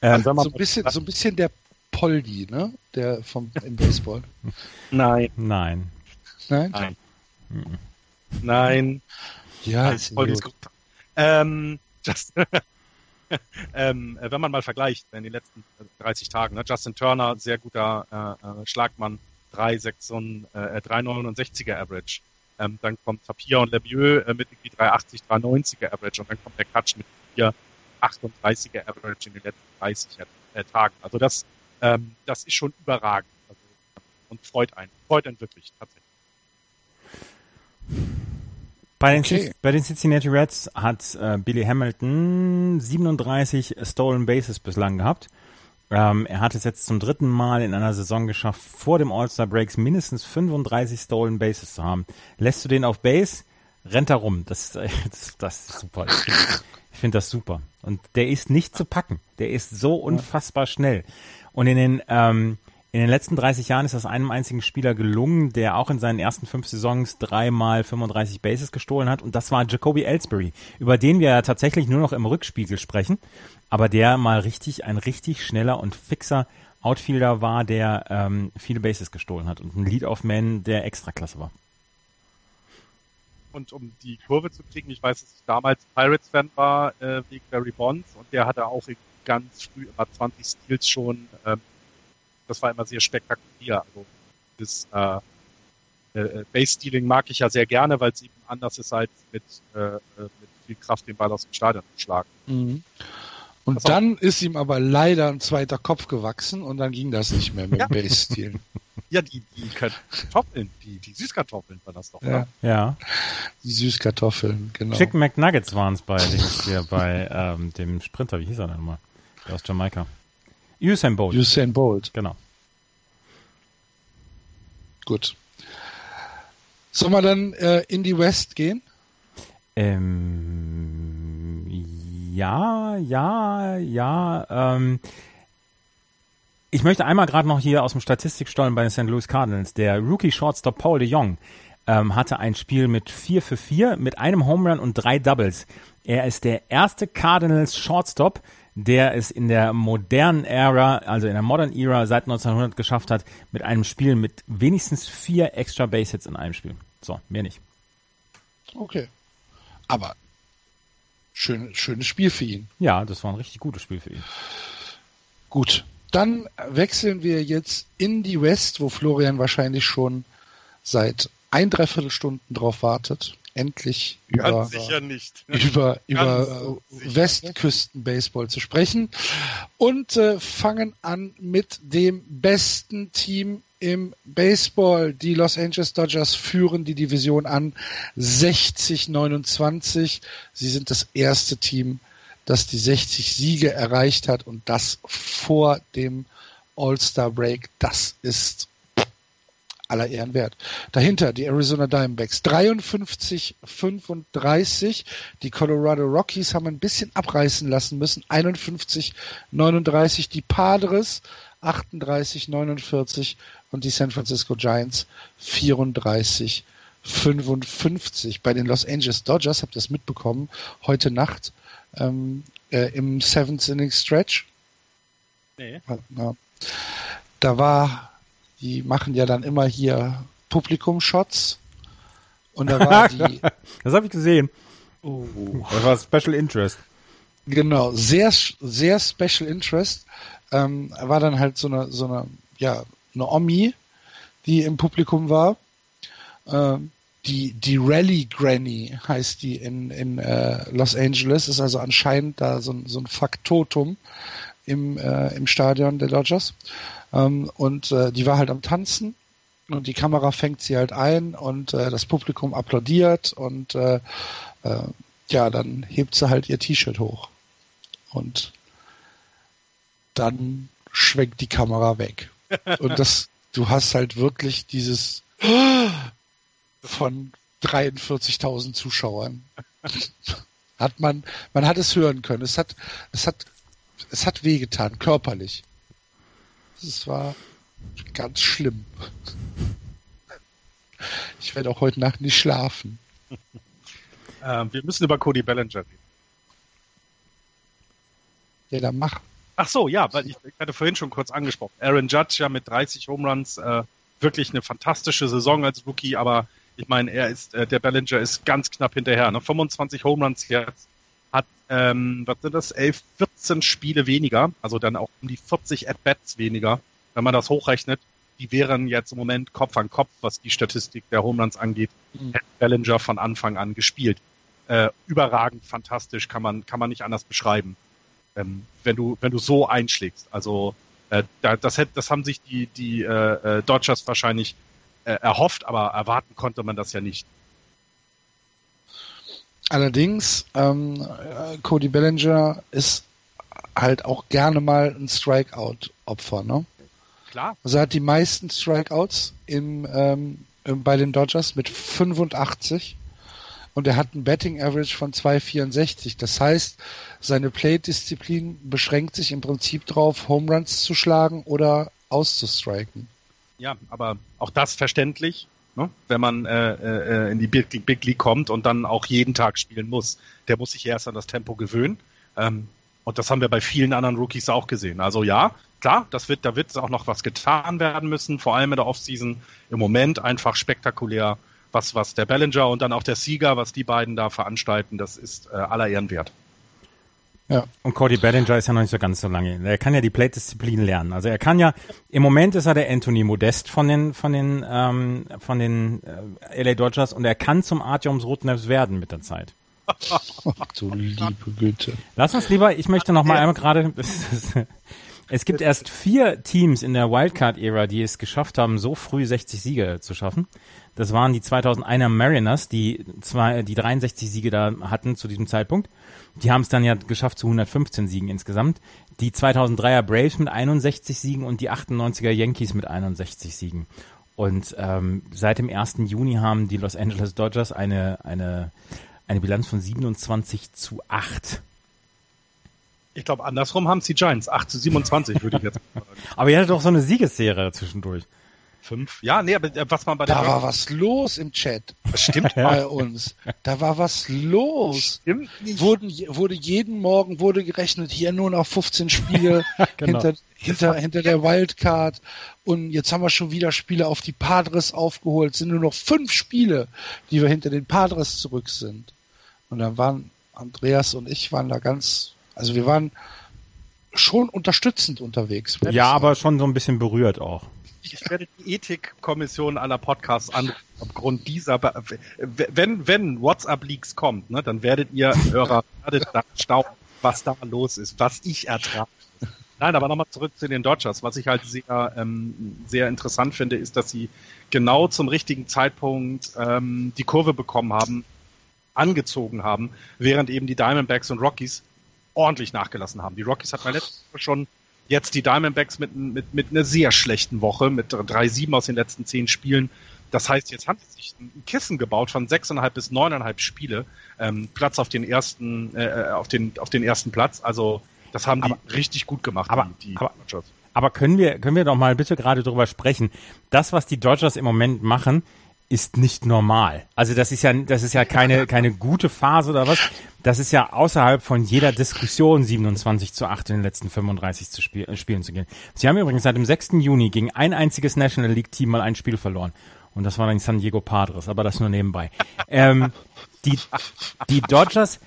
Ähm, so, ein bisschen, so ein bisschen der Poldi, ne? Der vom im Baseball. [LAUGHS] Nein. Nein. Nein? Nein. Nein. Ja, ist Poldi ist gut. Ähm, just, [LAUGHS] ähm, wenn man mal vergleicht in den letzten 30 Tagen, ne? Justin Turner, sehr guter äh, äh Schlagmann, 3,69 äh, 3,69er Average. Ähm, dann kommt Tapir und Lemieux äh, mit irgendwie 380, 390er Average und dann kommt der Katsch mit 438er Average in den letzten 30 äh, Tagen. Also das, ähm, das ist schon überragend also, und freut einen, freut einen wirklich tatsächlich. Bei den, okay. bei den Cincinnati Reds hat äh, Billy Hamilton 37 Stolen Bases bislang gehabt. Ähm, er hat es jetzt zum dritten Mal in einer Saison geschafft, vor dem All-Star Breaks mindestens 35 Stolen Bases zu haben. Lässt du den auf Base, rennt er rum. Das, [LAUGHS] das, das ist super. Ich finde find das super. Und der ist nicht zu packen. Der ist so unfassbar schnell. Und in den, ähm, in den letzten 30 Jahren ist das einem einzigen Spieler gelungen, der auch in seinen ersten fünf Saisons dreimal 35 Bases gestohlen hat. Und das war Jacoby Ellsbury, über den wir ja tatsächlich nur noch im Rückspiegel sprechen aber der mal richtig, ein richtig schneller und fixer Outfielder war, der ähm, viele Bases gestohlen hat und ein Lead-Off-Man, der Extraklasse war. Und um die Kurve zu kriegen, ich weiß, dass ich damals Pirates-Fan war, äh, wegen Barry Bonds, und der hatte auch ganz früh immer 20 Steals schon. Ähm, das war immer sehr spektakulär. Also das äh, äh, Base-Stealing mag ich ja sehr gerne, weil es eben anders ist als mit, äh, äh mit viel Kraft den Ball aus dem Stadion zu schlagen. Mhm. Und also, dann ist ihm aber leider ein zweiter Kopf gewachsen und dann ging das nicht mehr mit ja. dem Base-Stil. [LAUGHS] Ja, die, die Kartoffeln, die, die Süßkartoffeln war das doch, ja. oder? Ja. Die Süßkartoffeln, genau. Chicken McNuggets waren es bei, bei ähm, dem Sprinter, wie hieß er denn nochmal? Der aus Jamaika. Usain Bolt. Usain Bolt. Genau. Gut. Sollen wir dann äh, in die West gehen? Ähm, ja, ja, ja. Ähm, ich möchte einmal gerade noch hier aus dem Statistikstollen bei den St. Louis Cardinals. Der Rookie Shortstop Paul de Jong ähm, hatte ein Spiel mit 4 für 4 mit einem Home Run und drei Doubles. Er ist der erste Cardinals Shortstop, der es in der modernen Ära, also in der Modern Era seit 1900 geschafft hat, mit einem Spiel mit wenigstens vier extra Base Hits in einem Spiel. So, mehr nicht. Okay. Aber schön, schönes Spiel für ihn. Ja, das war ein richtig gutes Spiel für ihn. Gut, dann wechseln wir jetzt in die West, wo Florian wahrscheinlich schon seit ein Dreiviertelstunden drauf wartet. Endlich über, [LAUGHS] über, über Westküsten-Baseball zu sprechen. Und äh, fangen an mit dem besten Team im Baseball. Die Los Angeles Dodgers führen die Division an 60-29. Sie sind das erste Team, das die 60 Siege erreicht hat und das vor dem All-Star Break. Das ist aller Ehren wert. Dahinter die Arizona Diamondbacks 53, 35. Die Colorado Rockies haben ein bisschen abreißen lassen müssen. 51, 39. Die Padres 38, 49 und die San Francisco Giants 34, 55. Bei den Los Angeles Dodgers, habt ihr das mitbekommen, heute Nacht ähm, äh, im Seventh Inning Stretch. Nee. Ja. Da war, die machen ja dann immer hier Publikum-Shots. Und da [LAUGHS] war die. das habe ich gesehen. Oh. Das war Special Interest. Genau, sehr, sehr Special Interest ähm, war dann halt so eine, so eine, ja, eine Omi, die im Publikum war. Ähm, die, die Rally Granny heißt die in, in äh, Los Angeles, ist also anscheinend da so, ein so ein Faktotum im, äh, im Stadion der Dodgers. Ähm, und äh, die war halt am Tanzen und die Kamera fängt sie halt ein und äh, das Publikum applaudiert und äh, äh, ja, dann hebt sie halt ihr T-Shirt hoch. Und dann schwenkt die Kamera weg. Und das, du hast halt wirklich dieses von 43.000 Zuschauern. Hat man, man hat es hören können. Es hat, es hat, es hat wehgetan, körperlich. Es war ganz schlimm. Ich werde auch heute Nacht nicht schlafen. [LAUGHS] Ähm, wir müssen über Cody Bellinger reden. Ja, dann mach. Ach so, ja, weil ich, ich hatte vorhin schon kurz angesprochen. Aaron Judge ja mit 30 Home Runs, äh, wirklich eine fantastische Saison als Rookie, aber ich meine, er ist, äh, der Bellinger ist ganz knapp hinterher. Ne? 25 Home Runs jetzt, hat, ähm, was sind das, 11, 14 Spiele weniger, also dann auch um die 40 At-Bats weniger, wenn man das hochrechnet. Die wären jetzt im Moment Kopf an Kopf, was die Statistik der Home Runs angeht, mhm. hätte Bellinger von Anfang an gespielt. Äh, überragend, fantastisch, kann man, kann man nicht anders beschreiben ähm, wenn du wenn du so einschlägst. Also äh, das, hätte, das haben sich die die äh, äh, Dodgers wahrscheinlich äh, erhofft, aber erwarten konnte man das ja nicht. Allerdings, ähm, Cody Bellinger ist halt auch gerne mal ein Strikeout-Opfer, ne? Klar. Also er hat die meisten Strikeouts im, ähm, bei den Dodgers mit 85 und er hat ein Betting Average von 2,64. Das heißt, seine Play-Disziplin beschränkt sich im Prinzip darauf, Home Runs zu schlagen oder auszustriken. Ja, aber auch das verständlich, ne? wenn man äh, äh, in die Big, Big, League kommt und dann auch jeden Tag spielen muss. Der muss sich erst an das Tempo gewöhnen. Ähm, und das haben wir bei vielen anderen Rookies auch gesehen. Also ja, klar, das wird, da wird auch noch was getan werden müssen, vor allem in der Offseason. Im Moment einfach spektakulär was, was der Bellinger und dann auch der Sieger, was die beiden da veranstalten, das ist äh, aller Ehren wert. Ja. Und Cody Bellinger ist ja noch nicht so ganz so lange. Er kann ja die Plate-Disziplin lernen. Also er kann ja, im Moment ist er der Anthony Modest von den, von den, ähm, von den äh, LA Dodgers und er kann zum Artyoms Rotneves werden mit der Zeit. [LAUGHS] du liebe Güte. Lass uns lieber, ich möchte noch mal einmal gerade, [LAUGHS] es gibt erst vier Teams in der Wildcard-Ära, die es geschafft haben, so früh 60 Siege zu schaffen. Das waren die 2001er Mariners, die zwei, die 63 Siege da hatten zu diesem Zeitpunkt. Die haben es dann ja geschafft zu 115 Siegen insgesamt. Die 2003er Braves mit 61 Siegen und die 98er Yankees mit 61 Siegen. Und ähm, seit dem 1. Juni haben die Los Angeles Dodgers eine, eine, eine Bilanz von 27 zu 8. Ich glaube, andersrum haben es die Giants. 8 zu 27 würde ich jetzt sagen. [LAUGHS] Aber ihr hattet doch so eine Siegesserie zwischendurch. Fünf? Ja, nee, aber äh, was man bei der. Da war was los im Chat. Das stimmt [LAUGHS] bei uns. Da war was los. Stimmt nicht. Wurden, wurde jeden Morgen wurde gerechnet, hier nur noch 15 Spiele [LAUGHS] genau. hinter, hinter, hinter der Wildcard. Und jetzt haben wir schon wieder Spiele auf die Padres aufgeholt. Es sind nur noch fünf Spiele, die wir hinter den Padres zurück sind. Und dann waren Andreas und ich waren da ganz, also wir waren schon unterstützend unterwegs. Ja, aber schon so ein bisschen berührt auch ich werde die Ethikkommission aller Podcasts an aufgrund dieser, wenn, wenn WhatsApp-Leaks kommt, ne, dann werdet ihr Hörer, werdet da staunen, was da los ist, was ich ertrage. Nein, aber nochmal zurück zu den Dodgers. Was ich halt sehr, ähm, sehr interessant finde, ist, dass sie genau zum richtigen Zeitpunkt ähm, die Kurve bekommen haben, angezogen haben, während eben die Diamondbacks und Rockies ordentlich nachgelassen haben. Die Rockies hat man letztes Mal schon Jetzt die Diamondbacks mit, mit, mit einer sehr schlechten Woche, mit 3-7 aus den letzten zehn Spielen. Das heißt, jetzt haben sie sich ein Kissen gebaut von sechseinhalb bis neuneinhalb Spiele, ähm, Platz auf den ersten, äh, auf den, auf den ersten Platz. Also das haben aber, die richtig gut gemacht, aber, die, die aber, aber können wir, können wir doch mal bitte gerade drüber sprechen? Das, was die Dodgers im Moment machen, ist nicht normal. Also das ist ja, das ist ja keine, keine gute Phase oder was. Das ist ja außerhalb von jeder Diskussion 27 zu 8 in den letzten 35 zu spiel, äh, Spielen zu gehen. Sie haben übrigens seit dem 6. Juni gegen ein einziges National League Team mal ein Spiel verloren. Und das war dann San Diego Padres, aber das nur nebenbei. ähm, die, die Dodgers,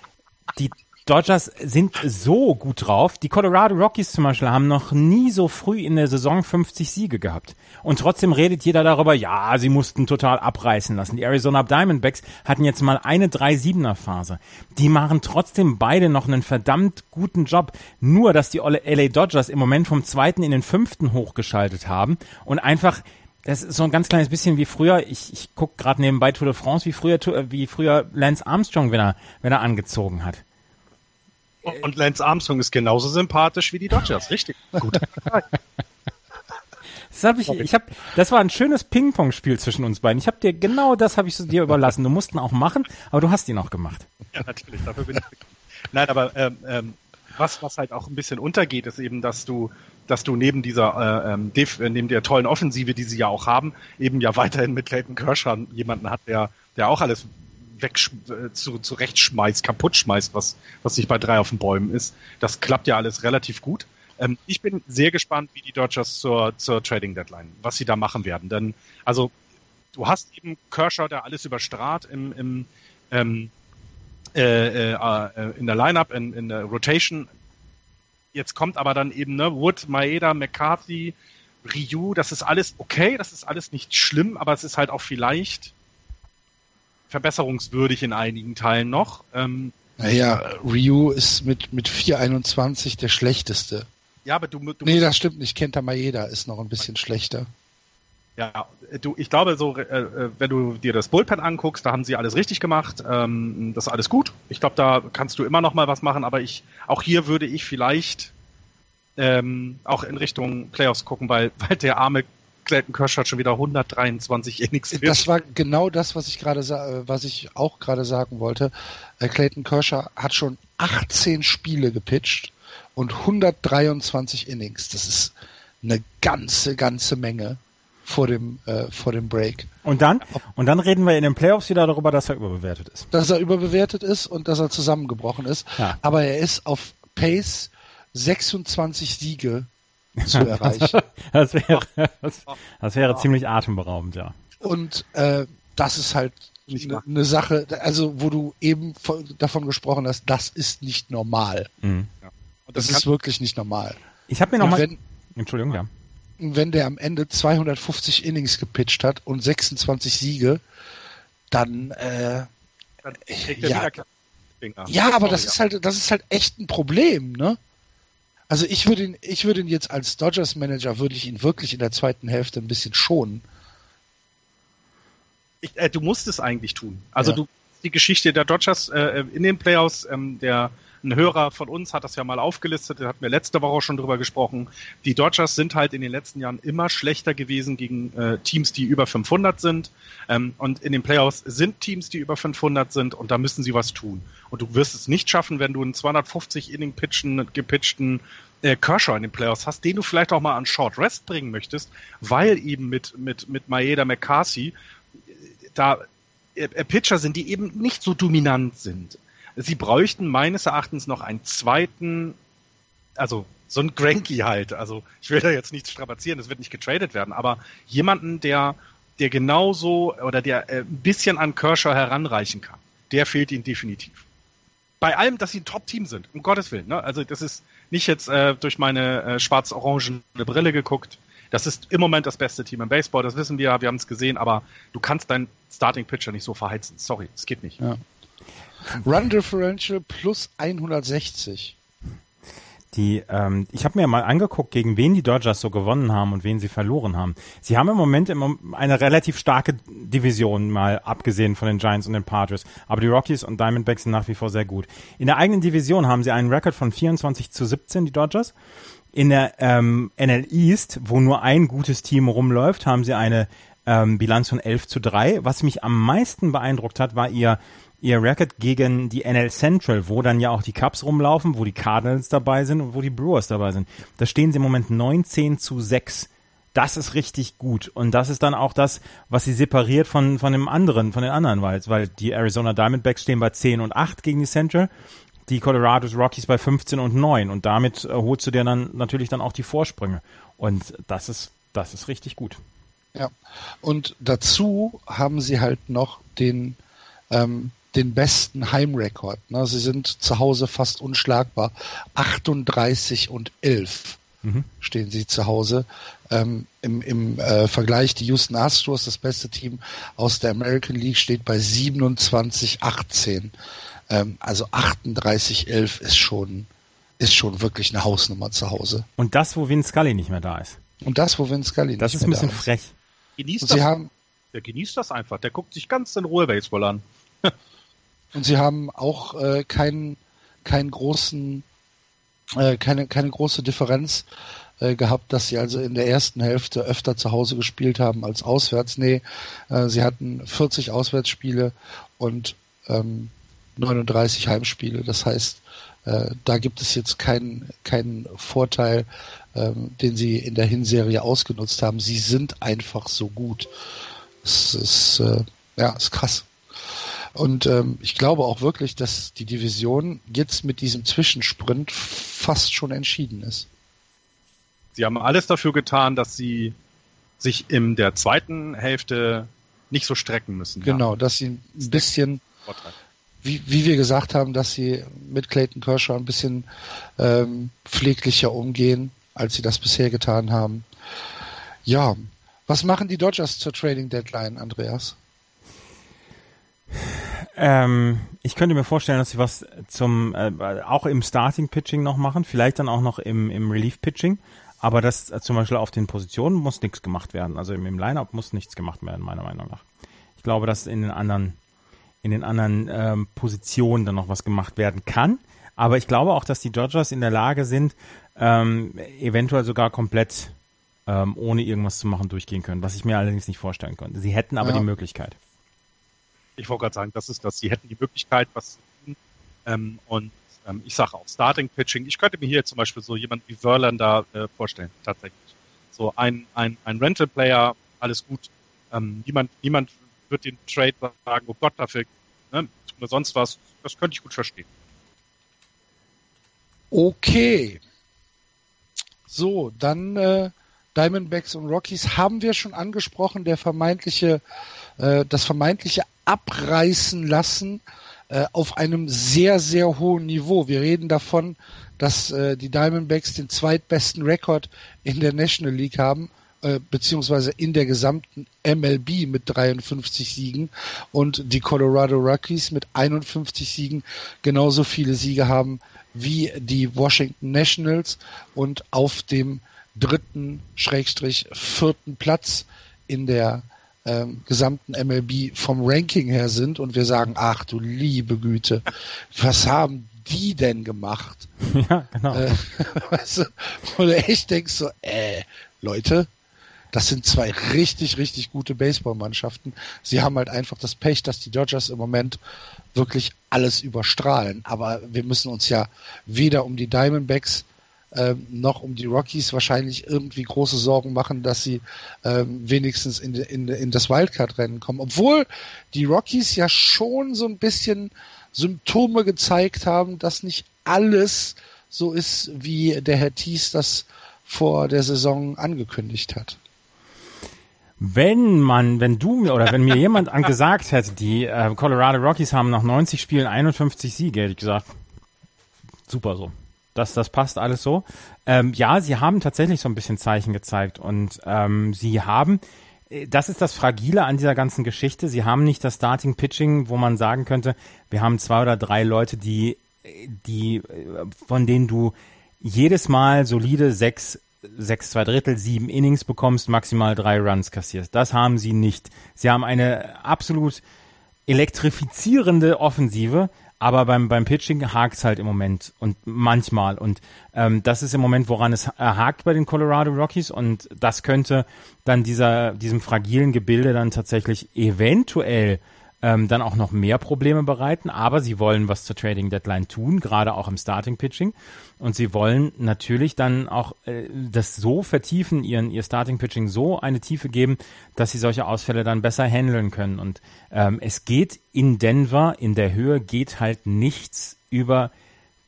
die, Dodgers sind so gut drauf. Die Colorado Rockies zum Beispiel haben noch nie so früh in der Saison 50 Siege gehabt. Und trotzdem redet jeder darüber, ja, sie mussten total abreißen lassen. Die Arizona Diamondbacks hatten jetzt mal eine 3-7er Phase. Die machen trotzdem beide noch einen verdammt guten Job. Nur, dass die LA Dodgers im Moment vom zweiten in den fünften hochgeschaltet haben und einfach das ist so ein ganz kleines bisschen wie früher, ich, ich gucke gerade nebenbei Tour de France, wie früher, wie früher Lance Armstrong, wenn er, wenn er angezogen hat. Und Lance Armstrong ist genauso sympathisch wie die Dodgers, richtig. Gut. [LAUGHS] Das hab ich, ich hab, das war ein schönes Ping-Pong-Spiel zwischen uns beiden. Ich habe dir genau das habe ich dir überlassen. Du musst ihn auch machen, aber du hast ihn auch gemacht. Ja, natürlich. Dafür bin ich. Nein, aber ähm, ähm, was was halt auch ein bisschen untergeht, ist eben, dass du dass du neben dieser äh, ähm, Def, äh, neben der tollen Offensive, die sie ja auch haben, eben ja weiterhin mit Clayton Kershaw jemanden hat, der der auch alles weg äh, zu, zurechtschmeißt, kaputt schmeißt, was, was nicht bei drei auf den Bäumen ist. Das klappt ja alles relativ gut. Ähm, ich bin sehr gespannt, wie die Dodgers zur, zur Trading Deadline, was sie da machen werden. Denn, also, du hast eben Kershaw, der alles überstrahlt im, im ähm, äh, äh, in der Lineup, in, in der Rotation. Jetzt kommt aber dann eben ne, Wood, Maeda, McCarthy, Ryu, das ist alles okay, das ist alles nicht schlimm, aber es ist halt auch vielleicht verbesserungswürdig in einigen Teilen noch. Ähm, naja, Ryu ist mit, mit 4,21 der schlechteste. Ja, aber du, du Nee, das stimmt nicht. Kenta Maeda ist noch ein bisschen schlechter. Ja, du, ich glaube, so, äh, äh, wenn du dir das Bullpen anguckst, da haben sie alles richtig gemacht. Ähm, das ist alles gut. Ich glaube, da kannst du immer noch mal was machen, aber ich, auch hier würde ich vielleicht ähm, auch in Richtung Playoffs gucken, weil, [LAUGHS] weil der arme Clayton Kershaw hat schon wieder 123 Innings. Das war genau das, was ich gerade, was ich auch gerade sagen wollte. Äh, Clayton Kershaw hat schon 18 Spiele gepitcht und 123 Innings. Das ist eine ganze, ganze Menge vor dem, äh, vor dem Break. Und dann, und dann reden wir in den Playoffs wieder darüber, dass er überbewertet ist. Dass er überbewertet ist und dass er zusammengebrochen ist. Ja. Aber er ist auf Pace 26 Siege [LAUGHS] zu erreichen. das wäre, das, das wäre ja. ziemlich atemberaubend, ja. Und äh, das ist halt eine ne Sache, also wo du eben von, davon gesprochen hast, das ist nicht normal. Mhm. Ja. das, das ist wirklich nicht normal. Ich habe mir noch mal, Entschuldigung, ja. Wenn der am Ende 250 Innings gepitcht hat und 26 Siege, dann, äh, dann ja, ja, aber das ist halt, das ist halt echt ein Problem, ne? Also ich würde ihn, ich würde ihn jetzt als Dodgers Manager würde ich ihn wirklich in der zweiten Hälfte ein bisschen schonen. Ich, äh, du musst es eigentlich tun. Also ja. du die Geschichte der Dodgers äh, in den Playoffs, ähm, der ein Hörer von uns hat das ja mal aufgelistet, da hatten wir letzte Woche schon drüber gesprochen. Die Dodgers sind halt in den letzten Jahren immer schlechter gewesen gegen äh, Teams, die über 500 sind. Ähm, und in den Playoffs sind Teams, die über 500 sind und da müssen sie was tun. Und du wirst es nicht schaffen, wenn du einen 250 Inning pitchen, gepitchten äh, Kershaw in den Playoffs hast, den du vielleicht auch mal an Short Rest bringen möchtest, weil eben mit, mit, mit Maeda McCarthy da äh, Pitcher sind, die eben nicht so dominant sind. Sie bräuchten meines Erachtens noch einen zweiten, also so ein Granky halt. Also ich will da jetzt nichts strapazieren, das wird nicht getradet werden, aber jemanden, der, der genauso oder der äh, ein bisschen an Kershaw heranreichen kann, der fehlt ihnen definitiv. Bei allem, dass sie ein Top-Team sind, um Gottes Willen. Ne? Also das ist nicht jetzt äh, durch meine äh, schwarz-orangene Brille geguckt. Das ist im Moment das beste Team im Baseball, das wissen wir, wir haben es gesehen, aber du kannst deinen Starting Pitcher nicht so verheizen. Sorry, es geht nicht. Ja. Run Differential plus 160. Die, ähm, ich habe mir mal angeguckt, gegen wen die Dodgers so gewonnen haben und wen sie verloren haben. Sie haben im Moment im, eine relativ starke Division, mal abgesehen von den Giants und den Padres. Aber die Rockies und Diamondbacks sind nach wie vor sehr gut. In der eigenen Division haben sie einen Rekord von 24 zu 17, die Dodgers. In der ähm, NL East, wo nur ein gutes Team rumläuft, haben sie eine ähm, Bilanz von 11 zu 3. Was mich am meisten beeindruckt hat, war ihr ihr Record gegen die NL Central, wo dann ja auch die Cubs rumlaufen, wo die Cardinals dabei sind und wo die Brewers dabei sind. Da stehen sie im Moment 19 zu 6. Das ist richtig gut. Und das ist dann auch das, was sie separiert von, von dem anderen, von den anderen, weil, weil die Arizona Diamondbacks stehen bei 10 und 8 gegen die Central, die Colorado Rockies bei 15 und 9. Und damit holst du dir dann natürlich dann auch die Vorsprünge. Und das ist, das ist richtig gut. Ja. Und dazu haben sie halt noch den ähm, den besten Heimrekord. Ne? Sie sind zu Hause fast unschlagbar. 38 und 11 mhm. stehen sie zu Hause. Ähm, Im im äh, Vergleich die Houston Astros, das beste Team aus der American League, steht bei 27, 18. Ähm, also 38, 11 ist schon, ist schon wirklich eine Hausnummer zu Hause. Und das, wo Vin Scully nicht mehr da ist. Und das, wo Vin Scully das nicht mehr da ist. Das ist ein bisschen frech. Genießt das, haben, der genießt das einfach. Der guckt sich ganz in Ruhe Baseball an. Und sie haben auch äh, keinen, keinen großen, äh, keine, keine große Differenz äh, gehabt, dass sie also in der ersten Hälfte öfter zu Hause gespielt haben als auswärts. Nee, äh, sie hatten 40 Auswärtsspiele und ähm, 39 Heimspiele. Das heißt, äh, da gibt es jetzt keinen keinen Vorteil, ähm, den sie in der Hinserie ausgenutzt haben. Sie sind einfach so gut. Es ist äh, ja ist krass. Und ähm, ich glaube auch wirklich, dass die Division jetzt mit diesem Zwischensprint fast schon entschieden ist. Sie haben alles dafür getan, dass sie sich in der zweiten Hälfte nicht so strecken müssen. Genau, ja. dass sie ein bisschen, wie, wie wir gesagt haben, dass sie mit Clayton Kershaw ein bisschen ähm, pfleglicher umgehen, als sie das bisher getan haben. Ja, was machen die Dodgers zur Trading Deadline, Andreas? Ähm, ich könnte mir vorstellen, dass sie was zum äh, auch im Starting Pitching noch machen, vielleicht dann auch noch im, im Relief Pitching. Aber das äh, zum Beispiel auf den Positionen muss nichts gemacht werden. Also im, im Line-Up muss nichts gemacht werden, meiner Meinung nach. Ich glaube, dass in den anderen, in den anderen ähm, Positionen dann noch was gemacht werden kann. Aber ich glaube auch, dass die Dodgers in der Lage sind, ähm, eventuell sogar komplett ähm, ohne irgendwas zu machen durchgehen können, was ich mir allerdings nicht vorstellen konnte. Sie hätten aber ja. die Möglichkeit. Ich wollte gerade sagen, das ist das. Sie hätten die Möglichkeit, was zu tun. Ähm, und ähm, ich sage auch Starting Pitching. Ich könnte mir hier zum Beispiel so jemand wie Verlander äh, vorstellen, tatsächlich. So ein, ein, ein Rental Player, alles gut. Ähm, niemand, niemand wird den Trade sagen, oh Gott, dafür, ne, oder sonst was. Das könnte ich gut verstehen. Okay. So, dann äh, Diamondbacks und Rockies haben wir schon angesprochen, der vermeintliche, äh, das vermeintliche Abreißen lassen äh, auf einem sehr, sehr hohen Niveau. Wir reden davon, dass äh, die Diamondbacks den zweitbesten Rekord in der National League haben, äh, beziehungsweise in der gesamten MLB mit 53 Siegen und die Colorado Rockies mit 51 Siegen genauso viele Siege haben wie die Washington Nationals und auf dem dritten Schrägstrich vierten Platz in der ähm, gesamten MLB vom Ranking her sind und wir sagen, ach du liebe Güte, was haben die denn gemacht? [LAUGHS] Ja, genau. Äh, [LAUGHS] weißt du, wo du echt denkst so, äh, Leute, das sind zwei richtig, richtig gute Baseballmannschaften. Sie haben halt einfach das Pech, dass die Dodgers im Moment wirklich alles überstrahlen. Aber wir müssen uns ja weder um die Diamondbacks ähm, noch um die Rockies wahrscheinlich irgendwie große Sorgen machen, dass sie ähm, wenigstens in, in, in das Wildcard-Rennen kommen. Obwohl die Rockies ja schon so ein bisschen Symptome gezeigt haben, dass nicht alles so ist, wie der Herr Thies das vor der Saison angekündigt hat. Wenn man, wenn du mir oder wenn mir jemand gesagt hätte, die äh, Colorado Rockies haben nach 90 Spielen 51 Siege, hätte ich gesagt, super so. Das, das passt alles so. Ähm, ja, sie haben tatsächlich so ein bisschen Zeichen gezeigt und ähm, sie haben, äh, das ist das Fragile an dieser ganzen Geschichte. Sie haben nicht das Starting Pitching, wo man sagen könnte, wir haben zwei oder drei Leute, die, die, äh, von denen du jedes Mal solide sechs, sechs, zwei Drittel, sieben Innings bekommst, maximal drei Runs kassierst. Das haben sie nicht. Sie haben eine absolut elektrifizierende Offensive, aber beim, beim Pitching hakt's halt im Moment und manchmal. Und ähm, das ist im Moment, woran es hakt bei den Colorado Rockies. Und das könnte dann dieser, diesem fragilen Gebilde dann tatsächlich eventuell ähm, dann auch noch mehr Probleme bereiten. Aber sie wollen was zur Trading Deadline tun, gerade auch im Starting Pitching. Und sie wollen natürlich dann auch äh, das so vertiefen, ihren, ihr Starting Pitching so eine Tiefe geben, dass sie solche Ausfälle dann besser handeln können. Und ähm, es geht in Denver, in der Höhe geht halt nichts über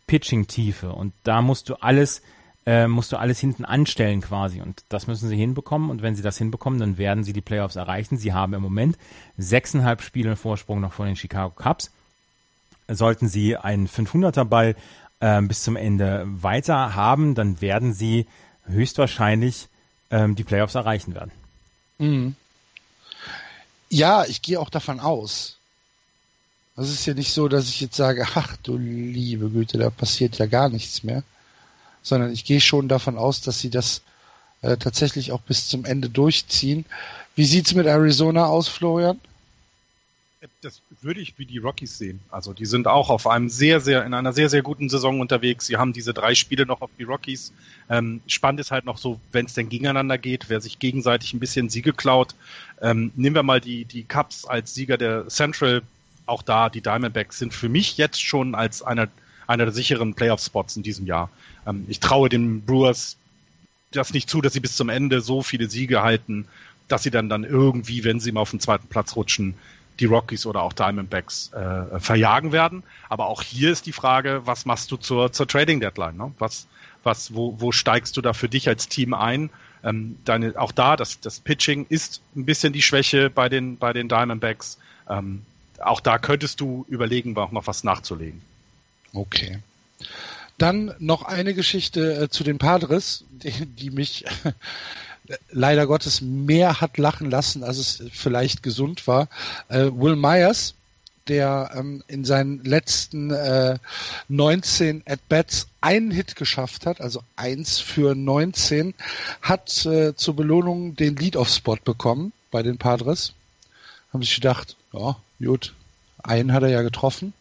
Pitching-Tiefe. Und da musst du alles äh, musst du alles hinten anstellen quasi. Und das müssen sie hinbekommen. Und wenn sie das hinbekommen, dann werden sie die Playoffs erreichen. Sie haben im Moment sechseinhalb Spiele Vorsprung noch vor den Chicago Cubs. Sollten sie einen 500er Ball äh, bis zum Ende weiter haben, dann werden sie höchstwahrscheinlich ähm, die Playoffs erreichen werden. Mhm. Ja, ich gehe auch davon aus. Es ist ja nicht so, dass ich jetzt sage, ach du liebe Güte, da passiert ja gar nichts mehr. Sondern ich gehe schon davon aus, dass sie das äh, tatsächlich auch bis zum Ende durchziehen. Wie sieht's mit Arizona aus, Florian? Das würde ich wie die Rockies sehen. Also die sind auch auf einem sehr, sehr, in einer sehr, sehr guten Saison unterwegs. Sie haben diese drei Spiele noch auf die Rockies. Ähm, spannend ist halt noch so, wenn es denn gegeneinander geht, wer sich gegenseitig ein bisschen Siege klaut. Ähm, nehmen wir mal die, die Cups als Sieger der Central. Auch da, die Diamondbacks sind für mich jetzt schon als einer, einer der sicheren Playoff-Spots in diesem Jahr. Ähm, ich traue den Brewers das nicht zu, dass sie bis zum Ende so viele Siege halten, dass sie dann dann irgendwie, wenn sie mal auf den zweiten Platz rutschen, die Rockies oder auch Diamondbacks äh, verjagen werden. Aber auch hier ist die Frage, was machst du zur, zur Trading Deadline? Ne? Was, was, wo, wo steigst du da für dich als Team ein? Ähm, deine, auch da, das, das Pitching ist ein bisschen die Schwäche bei den, bei den Diamondbacks. Ähm, auch da könntest du überlegen, auch noch was nachzulegen. Okay. Dann noch eine Geschichte äh, zu den Padres, die, die mich [LAUGHS] leider Gottes mehr hat lachen lassen, als es vielleicht gesund war. Äh, Will Myers, der ähm, in seinen letzten äh, 19 At-Bats einen Hit geschafft hat, also eins für 19, hat äh, zur Belohnung den Lead-Off-Spot bekommen bei den Padres. Haben sich gedacht, ja, gut, einen hat er ja getroffen.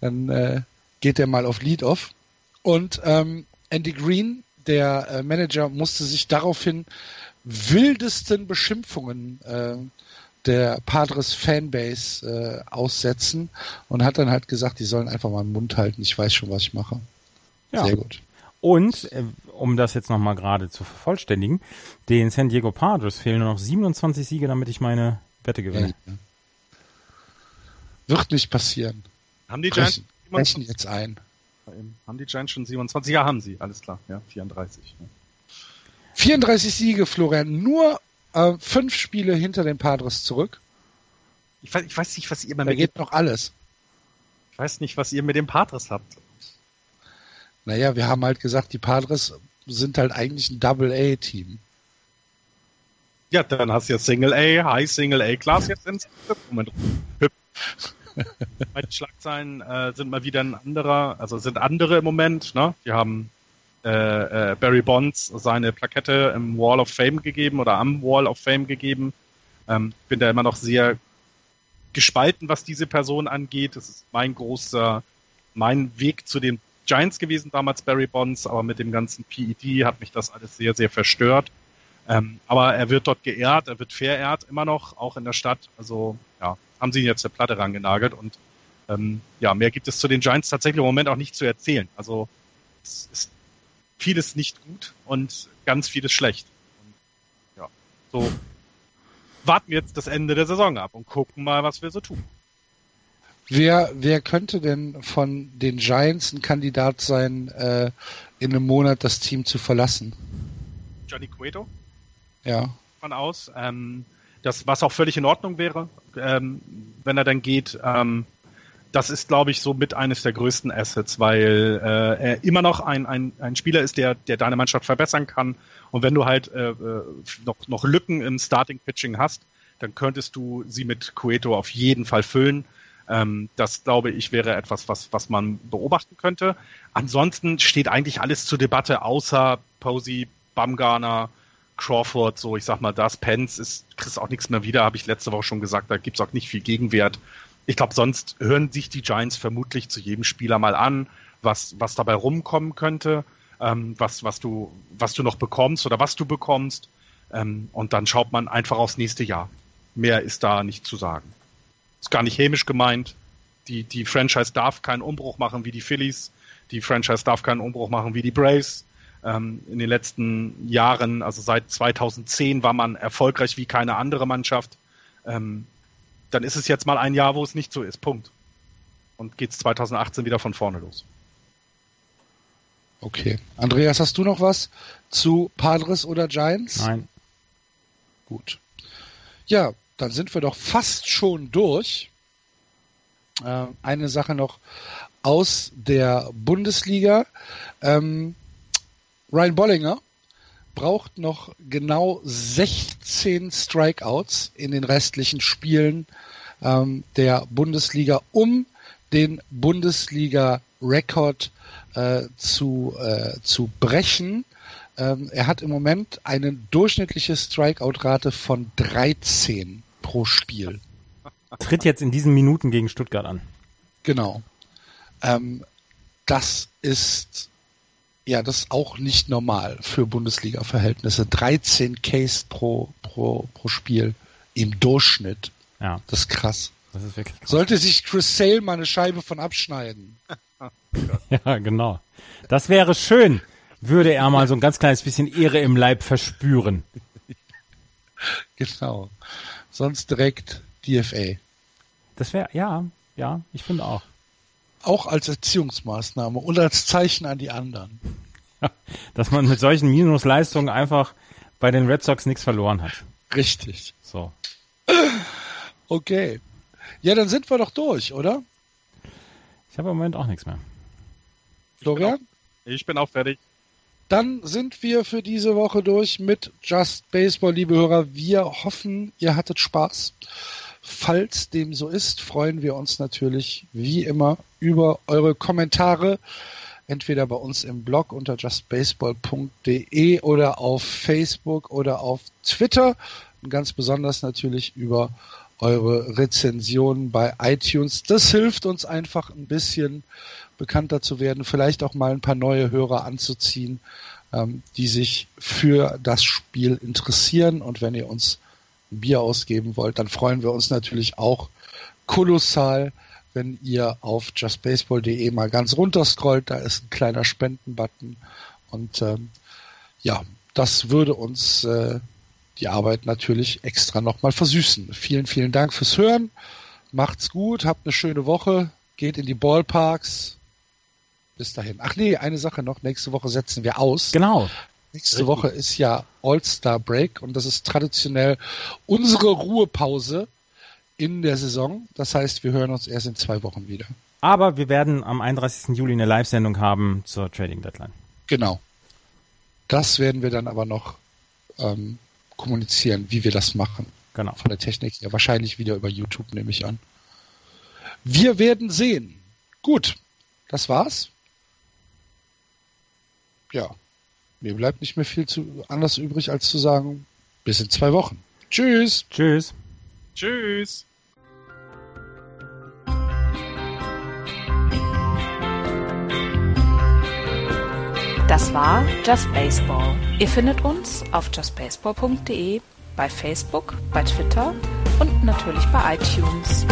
Dann äh, geht er mal auf Lead-Off. Und ähm, Andy Green der äh, Manager musste sich daraufhin wildesten Beschimpfungen äh, der Padres Fanbase äh, aussetzen und hat dann halt gesagt, die sollen einfach mal den Mund halten, ich weiß schon, was ich mache. Ja. Sehr gut. Und, äh, um das jetzt nochmal gerade zu vervollständigen, den San Diego Padres fehlen nur noch 27 Siege, damit ich meine Wette gewinne. Ja. Wird nicht passieren. Haben die Giants rechnen jetzt ein. Haben die Giants schon 27? Ja, haben sie, alles klar. Ja, 34. Ja. 34 Siege, Florian. Nur äh, fünf Spiele hinter den Padres zurück. Ich weiß, ich weiß nicht, was ihr da geht noch alles. Ich weiß nicht, was ihr mit den Padres habt. Naja, wir haben halt gesagt, die Padres sind halt eigentlich ein Double-A-Team. Ja, dann hast du ja Single A, High Single A Class jetzt ins Moment. [LAUGHS] [LAUGHS] Bei den Schlagzeilen äh, sind mal wieder ein anderer, also sind andere im Moment. Ne? Wir haben äh, äh, Barry Bonds seine Plakette im Wall of Fame gegeben oder am Wall of Fame gegeben. Ähm, bin da immer noch sehr gespalten, was diese Person angeht. Das ist mein großer, mein Weg zu den Giants gewesen damals, Barry Bonds, aber mit dem ganzen PED hat mich das alles sehr, sehr verstört. Ähm, aber er wird dort geehrt, er wird verehrt immer noch, auch in der Stadt. Also ja, haben sie ihn jetzt der Platte rangenagelt und ähm, ja, mehr gibt es zu den Giants tatsächlich im Moment auch nicht zu erzählen. Also es ist vieles nicht gut und ganz vieles schlecht. Und, ja, so warten wir jetzt das Ende der Saison ab und gucken mal, was wir so tun. Wer, wer könnte denn von den Giants ein Kandidat sein, äh, in einem Monat das Team zu verlassen? Johnny Cueto? Ja. Von aus. Ähm, das, was auch völlig in Ordnung wäre, ähm, wenn er dann geht. Ähm, das ist, glaube ich, so mit eines der größten Assets, weil äh, er immer noch ein, ein, ein Spieler ist, der, der deine Mannschaft verbessern kann. Und wenn du halt äh, äh noch, noch Lücken im Starting Pitching hast, dann könntest du sie mit Cueto auf jeden Fall füllen. Ähm, das, glaube ich, wäre etwas, was, was man beobachten könnte. Ansonsten steht eigentlich alles zur Debatte, außer Posey, Bumgarner, Crawford, so ich sag mal, das Pence ist, kriegst auch nichts mehr wieder, habe ich letzte Woche schon gesagt, da gibt's auch nicht viel Gegenwert. Ich glaube, sonst hören sich die Giants vermutlich zu jedem Spieler mal an, was, was dabei rumkommen könnte, ähm, was, was du, was du noch bekommst oder was du bekommst. Ähm, und dann schaut man einfach aufs nächste Jahr. Mehr ist da nicht zu sagen. Ist gar nicht hämisch gemeint. Die, die Franchise darf keinen Umbruch machen wie die Phillies. Die Franchise darf keinen Umbruch machen wie die Braves ähm, in den letzten Jahren, also seit 2010 war man erfolgreich wie keine andere Mannschaft. Ähm, dann ist es jetzt mal ein Jahr, wo es nicht so ist. Punkt. Und geht es 2018 wieder von vorne los. Okay. Andreas, hast du noch was zu Padres oder Giants? Nein. Gut. Ja, dann sind wir doch fast schon durch. Äh, eine Sache noch aus der Bundesliga. Ähm, Ryan Bollinger braucht noch genau 16 Strikeouts in den restlichen Spielen ähm, der Bundesliga, um den Bundesliga-Rekord äh, zu, äh, zu brechen. Ähm, er hat im Moment eine durchschnittliche Strikeout-Rate von 13 pro Spiel. Tritt jetzt in diesen Minuten gegen Stuttgart an. Genau. Ähm, das ist ja das ist auch nicht normal für Bundesliga-Verhältnisse. 13 Case pro, pro, pro Spiel im Durchschnitt. Ja. Das ist krass. Das ist wirklich krass. Sollte sich Chris Sale mal eine Scheibe von abschneiden. [LAUGHS] Ja, genau. Das wäre schön, würde er mal so ein ganz kleines bisschen Ehre im Leib verspüren. [LAUGHS] Genau. Sonst direkt DFA. Das wäre, ja, ja, ich finde auch. Auch als Erziehungsmaßnahme und als Zeichen an die anderen. [LAUGHS] Dass man mit solchen Minusleistungen einfach bei den Red Sox nichts verloren hat. Richtig. So. Okay. Ja, dann sind wir doch durch, oder? Ich habe im Moment auch nichts mehr. Florian? Ich bin auch fertig. Dann sind wir für diese Woche durch mit Just Baseball, liebe Hörer. Wir hoffen, ihr hattet Spaß. Falls dem so ist, freuen wir uns natürlich wie immer über eure Kommentare. Entweder bei uns im Blog unter justbaseball.de oder auf Facebook oder auf Twitter. Und ganz besonders natürlich über eure Rezensionen bei iTunes. Das hilft uns einfach ein bisschen bekannter zu werden, vielleicht auch mal ein paar neue Hörer anzuziehen, ähm, die sich für das Spiel interessieren. Und wenn ihr uns Bier ausgeben wollt, dann freuen wir uns natürlich auch kolossal, wenn ihr auf justbaseball.de mal ganz runter scrollt. Da ist ein kleiner Spendenbutton. Und ähm, ja, das würde uns äh, die Arbeit natürlich extra nochmal versüßen. Vielen, vielen Dank fürs Hören. Macht's gut, habt eine schöne Woche, geht in die Ballparks. Bis dahin. Ach nee, eine Sache noch. Nächste Woche setzen wir aus. Genau. Nächste Richtig. Woche ist ja All-Star Break und das ist traditionell unsere Ruhepause in der Saison. Das heißt, wir hören uns erst in zwei Wochen wieder. Aber wir werden am 31. Juli eine Live-Sendung haben zur Trading Deadline. Genau. Das werden wir dann aber noch ähm, kommunizieren, wie wir das machen. Genau. Von der Technik her. Wahrscheinlich wieder über YouTube, nehme ich an. Wir werden sehen. Gut, das war's. Ja, mir bleibt nicht mehr viel zu anders übrig, als zu sagen, bis in zwei Wochen. Tschüss. Tschüss. Tschüss. Das war Just Baseball. Ihr findet uns auf justbaseball.de, bei Facebook, bei Twitter und natürlich bei iTunes.